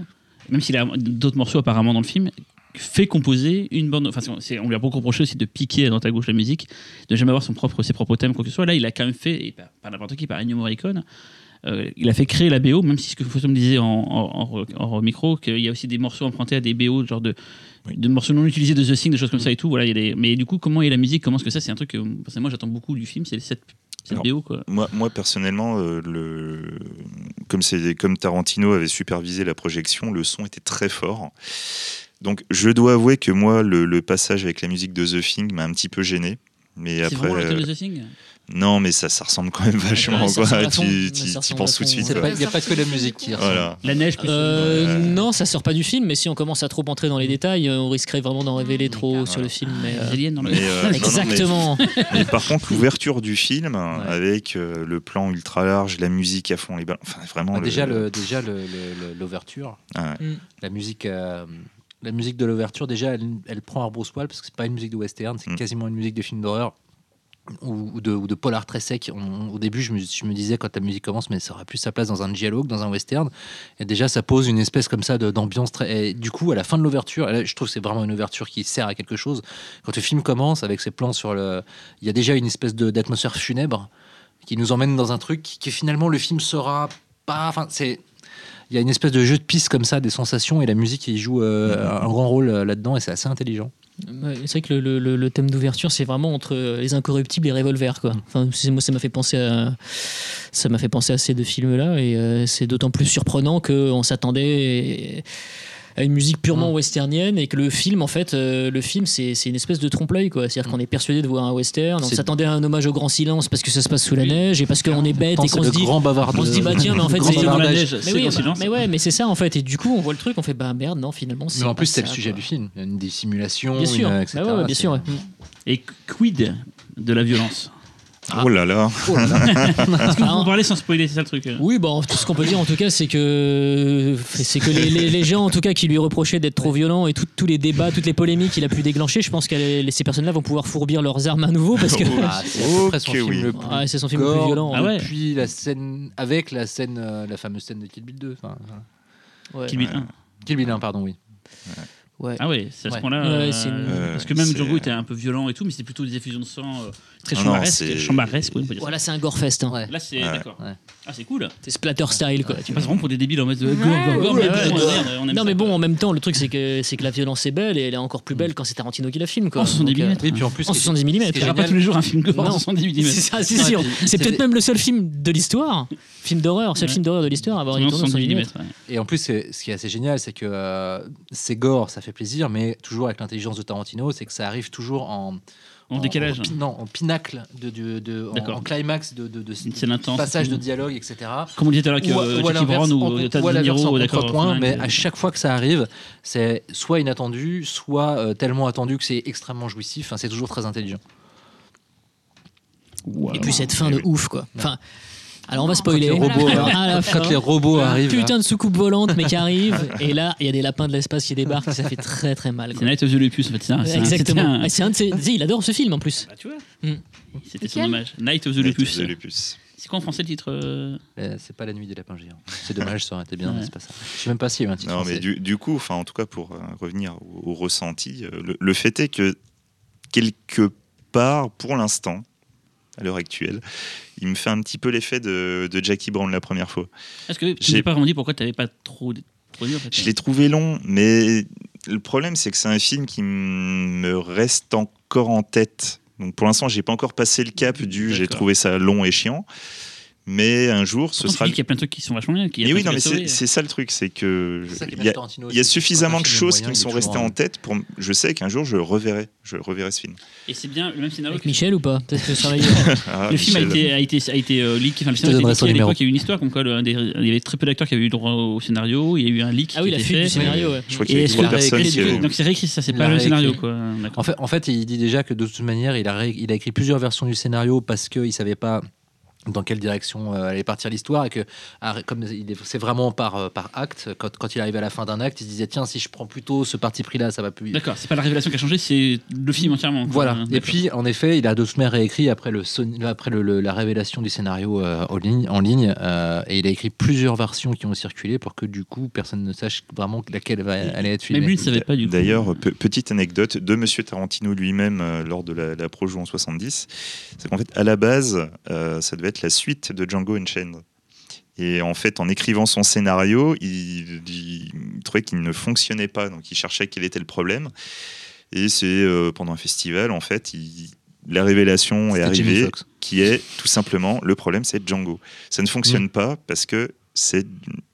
même s'il a d'autres morceaux apparemment dans le film, fait composer une bande. Enfin, on lui a beaucoup reproché aussi de piquer à droite à gauche la musique, de jamais avoir son propre, ses propres thèmes, quoi que ce soit. Là, il a quand même fait, et pas, pas n'importe qui, par Ennio Morricone, euh, il a fait créer la BO, même si ce que Fausto me disait en, en- en- en micro, qu'il y a aussi des morceaux empruntés à des BO, genre de, Oui. de morceaux non utilisés de The Thing, des choses comme ça et tout. Voilà, il y a des- Mais du coup, comment est la musique Comment est-ce que ça C'est un truc que moi j'attends beaucoup du film, c'est cette, Alors, BO. Quoi. Moi, moi personnellement, euh, le... comme, comme Tarantino avait supervisé la projection, le son était très fort. Donc je dois avouer que moi, le, le passage avec la musique de The Thing m'a un petit peu gêné. Mais après, vraiment le euh, de The Thing? non, mais ça, ça ressemble quand même vachement. Ouais, quoi. Tu, penses à tout de suite. Il n'y a pas que la musique qui ressemble. Voilà. La neige. Euh, Ouais. Non, ça sort pas du film, mais si on commence à trop entrer dans les détails, euh, on risquerait vraiment d'en révéler trop sur le film. Mais, euh, Les aliens dans le. Mais, euh, non, non, mais- Exactement. Mais par contre, l'ouverture du film, avec euh, le plan ultra large, la musique à fond, les ballons, enfin vraiment. Ah, le- déjà, le, déjà le- le- le- l'ouverture, Ah ouais. la musique, euh, la musique de l'ouverture, déjà, elle, elle prend Arbrousse-Poil parce que c'est pas une musique de western, c'est Mm. quasiment une musique de film d'horreur ou, de, ou de polar très sec. On- au début, je me, je me disais quand la musique commence, mais ça aurait plus sa place dans un dialogue, dans un western. Et déjà, ça pose une espèce comme ça d'ambiance très. Et du coup, à la fin de l'ouverture, je trouve que c'est vraiment une ouverture qui sert à quelque chose. Quand le film commence avec ses plans sur le, il y a déjà une espèce d'atmosphère funèbre qui nous emmène dans un truc qui finalement le film sera pas. Enfin, c'est il y a une espèce de jeu de piste comme ça, des sensations, et la musique il joue euh, un grand rôle euh, là-dedans, et c'est assez intelligent. C'est vrai que le, le- le- le thème d'ouverture, c'est vraiment entre euh, les incorruptibles et les revolvers. Quoi. Enfin, moi, ça m'a fait penser à ça m'a fait penser à ces deux films-là, et euh, c'est d'autant plus surprenant qu'on s'attendait à une musique purement Mm. westernienne et que le film, en fait, euh, le film, c'est c'est une espèce de trompe-l'œil. quoi. C'est-à-dire qu'on est persuadé de voir un western, on C'est- s'attendait à un hommage au grand silence parce que ça se passe sous la neige et parce qu'on est bête et c'est qu'on se dit. grand bavard on se dit, bah tiens, mais en fait, grand c'est- bavardage. dans la neige. Mais C'est oui, bah, silence. mais ouais, mais c'est ça en fait. Et du coup, on voit le truc, on fait bah merde, non, finalement. Mais en plus, c'est le sujet quoi. du film. Il y a une dissimulation, Bien sûr, une, Bah etc. ouais, bien C'est- sûr. ouais. Et quid de la violence? Oh là là. Oh là là. Est-ce que vous Ah. en parlez sans spoiler C'est ça le truc. euh Oui, bon, tout ce qu'on peut dire en tout cas, c'est que c'est que les, les- les gens en tout cas qui lui reprochaient d'être trop violent et tout- tous les débats, toutes les polémiques qu'il a pu déclencher, je pense que les- ces personnes-là vont pouvoir fourbir leurs armes à nouveau parce que Ah, c'est près son oui. le plus Ouais, c'est son film le plus violent. Ah ouais. depuis la scène avec la scène euh, la fameuse scène de Kill Bill 2 enfin. Ouais. Kill Bill Ouais. 1. Kill Bill 1 pardon oui Ouais. Ah ouais, c'est à ce Ouais. point-là. Ouais, euh, une- Parce que même Django était un peu violent et tout, mais c'était plutôt des effusions de sang euh, très Ah non, chambaresques. c'est- chambaresques, oui, on peut dire ça. Voilà, c'est un gore fest. hein. Ouais. Là, c'est Ouais. d'accord. Ouais. Ah, c'est cool. C'est splatter style quoi. Tu passes vraiment pour des débiles en mode euh, gore, gore, gore, mais ouais, bon, ouais. merde, on aime Non ça, mais bon, en même temps, le truc c'est que c'est que la violence est belle et elle est encore plus belle quand c'est Tarantino qui la filme quoi. En 70 Donc, euh, mm. oui puis en plus En ce qui est- 70 mm. est Tu verras pas tous les jours un film gore en Non. 70 C'est mm. ça, c'est sûr. C'est peut-être même le seul film de l'histoire, film d'horreur, seul Ouais. film d'horreur de l'histoire à avoir été tourné en 70 170 mm. Et en plus, c'est- ce qui est assez génial, c'est que euh, c'est gore, ça fait plaisir, mais toujours avec l'intelligence de Tarantino, c'est que ça arrive toujours en, En décalage. non, en pinacle, de, de, de- en, climax de, de, de, passage de dialogue, etc. Comme on disait tout à l'heure avec Ou, euh, Jackie Brown ou euh, ou Niro, d'accord. mais euh, à chaque fois que ça arrive, c'est soit inattendu, soit euh, tellement attendu que c'est extrêmement jouissif. Enfin, c'est toujours très intelligent. Wow. Et puis cette fin de ouf quoi. Enfin, alors on va Quand spoiler. les robots, à la quand fin, les robots arrivent, putain de soucoupe volante mais qui arrive et là il y a des lapins de l'espace qui débarquent et ça fait très très mal. C'est. Night of the Lepus, en fait. c'était Exactement. un- Ah, C'est un de ses- il adore ce film en plus. Ah, tu vois Mm. C'était son hommage. Night of the Lupus. C'est quoi en français le titre euh euh, c'est pas la nuit des lapins géants. C'est dommage, ça aurait été bien, Ouais. mais c'est pas ça. Je sais même pas s'il y a un titre. Non, mais français. du, du coup, enfin, en tout cas, pour euh, revenir au, au ressenti, euh, le, le fait est que quelque part, pour l'instant, à l'heure actuelle, il me fait un petit peu l'effet de, de Jackie Brown la première fois. Est-ce que tu n'as pas vraiment dit pourquoi tu n'avais pas trop, trop dit en fait Je l'ai trouvé long, mais le problème, c'est que c'est un film qui me reste encore en tête. Donc pour l'instant, j'ai pas encore passé le cap du j'ai trouvé ça long et chiant. Mais un jour, ce Pourtant, sera. qu'il y a plein de trucs qui sont vachement bien. Mais oui, non, mais c'est ça le truc, c'est que il y a, il y suffisamment de choses moyen, qui me il sont restées en- en tête pour. Je sais qu'un jour, je reverrai. Je reverrai ce film. Et c'est bien le même scénario. Avec que- Michel ou pas? Peut-être que ça va y Ah, Le film a été, a été, a été euh, leak, enfin le scénario a été son leaké à l'époque, il y a eu une histoire comme quoi le- un des- il y avait très peu d'acteurs qui avaient eu droit au scénario, il y a eu un leak Ah oui, la fuite du scénario. Je crois qu'il y a trois personnes Donc c'est réécrit, ça c'est Il pas le scénario. En fait, en fait, il dit déjà que de toute manière, il il a écrit plusieurs versions du scénario parce qu'il savait pas dans quelle direction euh, allait partir l'histoire et que ah, comme c'est vraiment par, euh, par acte, quand, quand il arrivait à la fin d'un acte, il se disait tiens si je prends plutôt ce parti pris là, ça va plus vite. D'accord, c'est pas la révélation qui a changé, c'est le film entièrement. quoi. Voilà. Et puis, en effet, il a de toute manière réécrit après, le, après le- le- la révélation du scénario euh, en ligne, en ligne euh, et il a écrit plusieurs versions qui ont circulé pour que du coup, personne ne sache vraiment laquelle va, allait être filmée. Même lui ne savait pas du coup. D'ailleurs, pe- petite anecdote de Monsieur Tarantino lui-même euh, lors de la, la Projo en 70, c'est qu'en fait, à la base, euh, ça devait être la suite de Django Unchained. Et en fait, en écrivant son scénario, il, il trouvait qu'il ne fonctionnait pas, donc il cherchait quel était le problème. Et c'est euh, pendant un festival, en fait, il- la révélation est arrivée, qui est tout simplement le problème, c'est Django. Ça ne fonctionne pas parce que c'est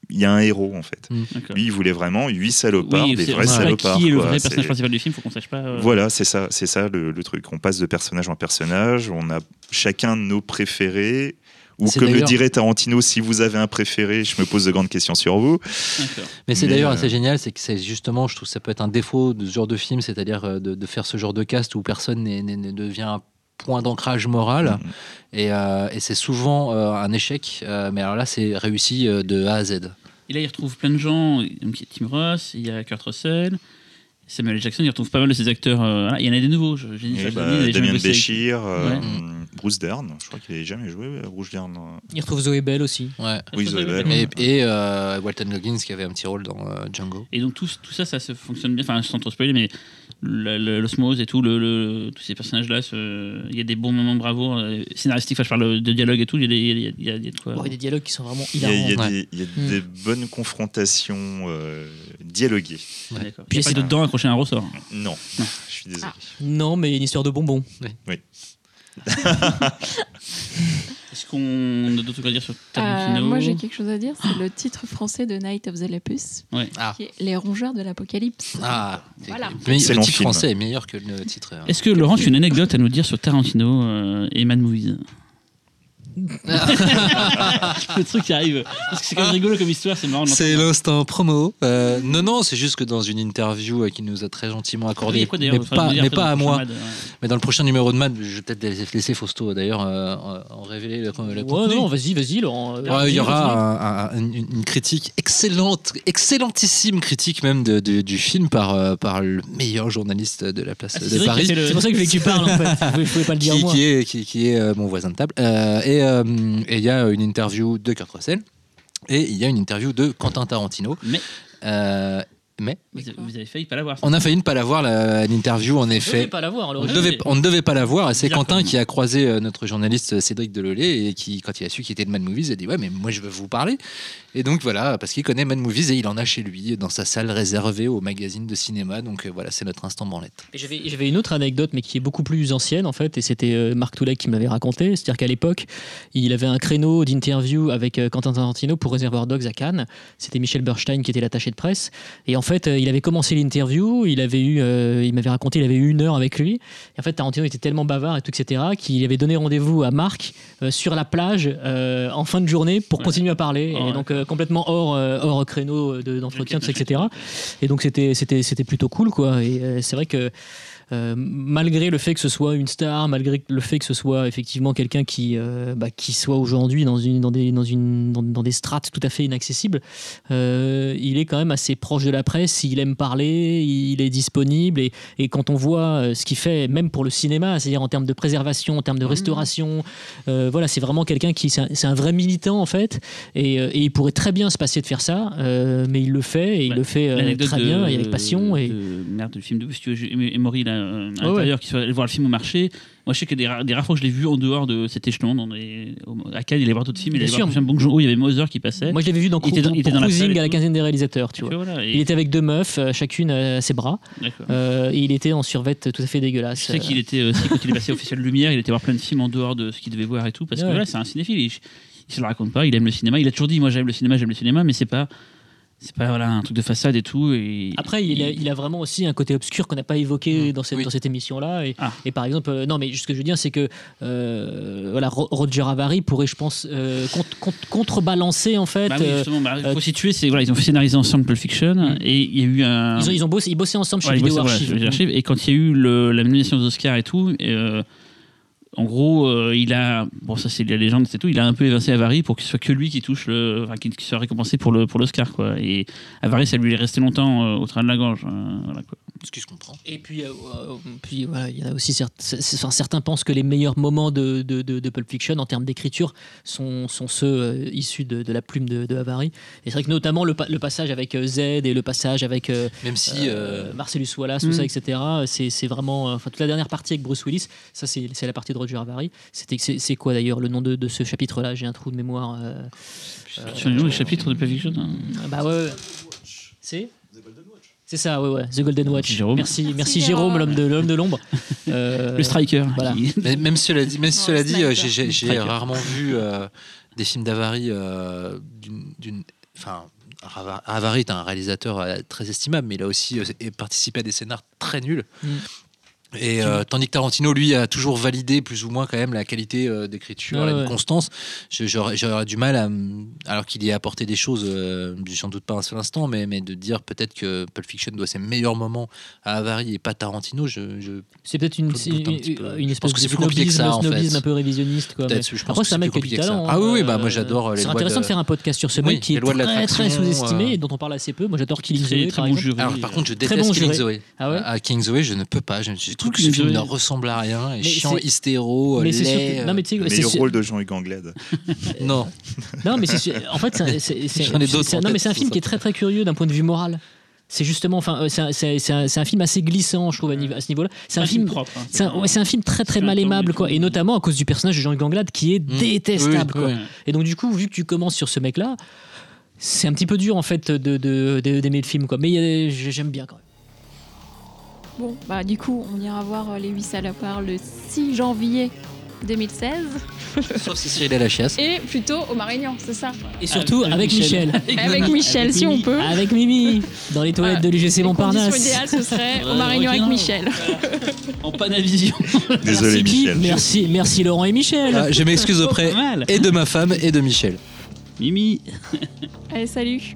il y a un héros en fait. D'accord. Lui, il voulait vraiment huit salopards, Oui, des vrais salopards. Qui est le quoi. vrai personnage principal du film Faut qu'on sache pas. euh, Voilà, c'est ça, c'est ça le, le truc. On passe de personnage en personnage, on a chacun nos préférés. Ou comme le dirait Tarantino, si vous avez un préféré, je me pose de grandes questions sur vous. Mais c'est d'ailleurs euh, assez génial, c'est que c'est justement, je trouve que ça peut être un défaut de ce genre de film, c'est-à-dire euh, de, de faire ce genre de cast où personne ne devient un point d'ancrage moral. Mhm. Et, euh, et c'est souvent euh, un échec, euh, mais alors là, c'est réussi euh, de A à Z. Et là, il retrouve plein de gens. Donc, il y a Tim Ross, il y a Kurt Russell, Samuel. Jackson. Il retrouve pas mal de ses acteurs. euh, voilà. Il y en a des nouveaux. je- Jennifer Et bah, il Damien Béchir, euh, Ouais. Bruce Dern, je crois qu'il n'avait jamais joué Bruce Dern. Il retrouve Zoé Bell aussi. Ouais. Oui, Zoé avez- Bell. Et, et euh, Walton Goggins qui avait un petit rôle dans euh, Django. Et donc tout, tout ça, ça se fonctionne bien. Enfin, sans trop spoiler, mais l'osmose et tout, le, le- tous ces personnages-là, ce- il y a des bons moments de bravo euh, scénaristiques. Enfin, je parle de dialogue et tout. Il y a des, il y a- il y a- de quoi. Bon, il y a des dialogues qui sont vraiment Il y a, hilarants. il y a Ouais. des, il y a Mm. des bonnes confrontations euh, dialoguées. D'accord. Puis c'est- de dents accrochées à un ressort. Non, Non. je suis désolé. Non, mais une histoire de bonbons. Est-ce qu'on a d'autres trucs à dire sur Euh, Tarantino moi, j'ai quelque chose à dire. C'est le titre français de Night of the Lepus, Ouais. Ah. qui est Les rongeurs de l'apocalypse. Ah, Voilà. Mais le titre film. français est meilleur que le titre. euh. Est-ce que Laurent, tu as une anecdote à nous dire sur Tarantino euh, et Mad Movies? Le truc qui arrive. Parce que c'est quand même rigolo comme histoire, c'est marrant. C'est l'instant promo. Euh, non, non, c'est juste que dans une interview euh, qu'il nous a très gentiment accordée, mais pas, mais pas à moi, Mad, ouais. mais dans le prochain numéro de Mad, je vais peut-être laisser Fausto d'ailleurs euh, en, révéler le, le Ouais, contenu. non, vas-y, vas-y, Laurent. Ouais, vas-y, il y aura un- un- une, une critique excellente, excellentissime critique même de- de- du film par, euh, par le meilleur journaliste de la place Ah, de Paris. le- C'est pour ça que je voulais que tu parles, en fait. Je pouvais pas le dire qui, moi. qui est, qui, qui est euh, mon voisin de table. Euh, et euh, et il y a une interview de Kurt Russell et il y a une interview de Quentin Tarantino. Mais Euh, mais vous avez, failli pas l'avoir. on a failli ne pas la voir, la- l'interview, en Je effet. pas l'avoir, On devait, on ne devait pas la voir et c'est Quentin qui a croisé euh, notre journaliste Cédric Delolé et qui, quand il a su qu'il était de Mad Movies, a dit Ouais, mais moi je veux vous parler. Et donc voilà, parce qu'il connaît Mad Movies et il en a chez lui, dans sa salle réservée au magazine de cinéma. Donc euh, voilà, c'est notre instant branlette. Et J'avais j'avais une autre anecdote, mais qui est beaucoup plus ancienne en fait, et c'était euh, Marc Toulek qui me l'avait raconté. C'est-à-dire qu'à l'époque, il avait un créneau d'interview avec euh, Quentin Tarantino pour Reservoir Dogs à Cannes. C'était Michel Burstein qui était l'attaché de presse. Et en fait, euh, il avait commencé l'interview, il avait eu, euh, il m'avait raconté, il avait eu une heure avec lui. Et en fait, Tarantino était tellement bavard et tout, etc., qu'il avait donné rendez-vous à Marc euh, sur la plage euh, en fin de journée pour Ouais. continuer à parler. Oh, et donc euh, complètement hors, hors créneau de- d'entretien, etc. Et donc c'était c'était c'était plutôt cool quoi. Et c'est vrai que euh, malgré le fait que ce soit une star, malgré le fait que ce soit effectivement quelqu'un qui euh, bah, qui soit aujourd'hui dans une dans des dans une dans, dans des strates tout à fait inaccessibles, euh, il est quand même assez proche de la presse. Il aime parler, il est disponible et, et quand on voit ce qu'il fait, même pour le cinéma, c'est-à-dire en termes de préservation, en termes de restauration, euh, voilà, c'est vraiment quelqu'un qui c'est un, vrai militant en fait. Et, et il pourrait très bien se passer de faire ça, mais il le fait et il Ouais. le fait très de- bien et avec passion. Et... de- merde, le film de Emory, là, euh, à ouais. l'intérieur, qui soit allé voir le film au marché. Moi, je sais que des, ra- des rares fois que je l'ai vu en dehors de cet échelon, dans les, au- à Cannes, il allait voir d'autres films, il Bien allait sûr. voir un Bong Joon-ho, il y avait Mother qui passait. Moi, je l'avais vu dans, Il était dans- il était dans Cruising à la quinzaine des réalisateurs, tu vois. vois, voilà, et- Il était avec deux meufs, euh, chacune à ses bras, euh, et il était en survette tout à fait dégueulasse. Je sais qu'il était aussi, quand il est passé au Festival Lumière, il était voir plein de films en dehors de ce qu'il devait voir et tout, parce que Ouais. c'est un cinéphile. Il, il se le raconte pas, il aime le cinéma. Il a toujours dit, moi j'aime le cinéma, j'aime le cinéma, mais c'est pas, c'est pas voilà, un truc de façade et tout. Et, Après, il a, il a vraiment aussi un côté obscur qu'on n'a pas évoqué Mmh, dans cette, oui. dans cette émission-là. Et, Ah. et par exemple, euh, non, mais ce que je veux dire, c'est que euh, voilà, Ro- Roger Avary pourrait, je pense, euh, contre- contre- contrebalancer en fait. Bah oui, euh, justement, bah, faut situer, c'est voilà, ils ont fait scénariser ensemble Pulp Fiction Mm. et il y a eu un. ils, ont, ils ont bossé, ils bossaient ensemble chez Ouais, Vidéo voilà, Archive. Et quand il y a eu le- la nomination aux Oscars et tout, et, en gros, euh, il a, bon ça c'est la légende, c'est tout, il a un peu évincé Avary pour ce soit que lui qui touche le, enfin, qui, soit récompensé pour pour l'Oscar quoi. Et Avary, ça lui est resté longtemps euh, au train de la gorge. euh, voilà, quoi. Ce qui se comprend. Et puis, euh, euh, puis voilà, il y en a aussi c'est- c'est- enfin, certains pensent que les meilleurs moments de, de, de, de Pulp Fiction en termes d'écriture sont, sont ceux euh, issus de, de la plume de, de Havary. Et c'est vrai que notamment le, pa- le passage avec euh, Z et le passage avec euh, Même si. euh, euh, Marcellus Wallace, tout Mm. ça, etc. C'est c'est vraiment. euh, Enfin, toute la dernière partie avec Bruce Willis, ça, c'est c'est la partie de Roger. C'était C'est c'est quoi d'ailleurs le nom de, de ce chapitre-là? J'ai un trou de mémoire. euh, Sur les chapitres de Pulp Fiction. hein. ah bah ouais. ouais. C'est? C'est ça, ouais, ouais. The Golden Watch. Jérôme. Merci, merci, Jérôme. Jérôme, l'homme de l'homme de l'ombre. Euh, Le striker. voilà. qui- Mais même cela dit, même cela dit j'ai- j'ai j'ai Striker. rarement vu euh, des films d'Avary euh, d'une- d'une. Enfin, Avary est un réalisateur euh, très estimable, mais il a aussi participé à des scénars très nuls. Mm. Et euh, tandis que Tarantino, lui, a toujours validé plus ou moins quand même la qualité euh, d'écriture, la ouais. constance. J'aurais du mal à, alors qu'il y a apporté des choses, euh, sans doute pas un seul instant, mais, mais de dire peut-être que Pulp Fiction doit ses meilleurs moments à Avary et pas Tarantino, je, je C'est peut-être une, un une, espèce de snobisme, ça, en fait. un peu révisionniste. Quoi, mais-. Je pense Après, que c'est un mec qui talent. Ah oui, oui, hein, bah moi euh, j'adore les C'est intéressant de... faire un podcast sur ce Oui, mec qui est très, très sous-estimé et dont on parle assez peu. Moi, j'adore Killing Zoe, par contre, je déteste Killing. Zoe. Ah À King Zoe, je ne peux pas. Que ce film ne ressemble à rien. Et chiant, hystéro, mais c'est sûr laid. que- non mais tu sais, Mais c'est le rôle de Jean-Hugues Anglade. Non. non mais c'est sûr- en fait c'est un- c'est- c'est- J'en ai d'autres c'est- en non mais tête, c'est un c'est film ça. qui est très très curieux d'un point de vue moral c'est justement enfin euh, c'est un, c'est- c'est un- c'est un film assez glissant je trouve à, niveau- à ce niveau là c'est un film propre. hein. c'est un, ouais, c'est un film très très mal aimable et quoi et notamment à cause du personnage de Jean-Hugues Anglade qui est Mm. détestable Oui, quoi. Et donc du coup vu que tu commences sur ce mec là c'est un petit peu dur en fait de de- de- d'aimer le film quoi mais a- j'aime bien quand même Bon, bah du coup, on ira voir euh, les 8 salopards le 6 janvier 2016 Sauf si Cyril est à la chiasse. et plutôt au Marignan, c'est ça et surtout Avec avec Michel Avec Michel, si on peut. avec Mimi dans les toilettes de l'UGC Montparnasse idéales, ce serait au Marignan avec. Michel. En Panavision. Désolé, merci, Michel. merci merci Laurent et Michel Ah, je m'excuse auprès et de ma femme et de Michel. Mimi. Allez, salut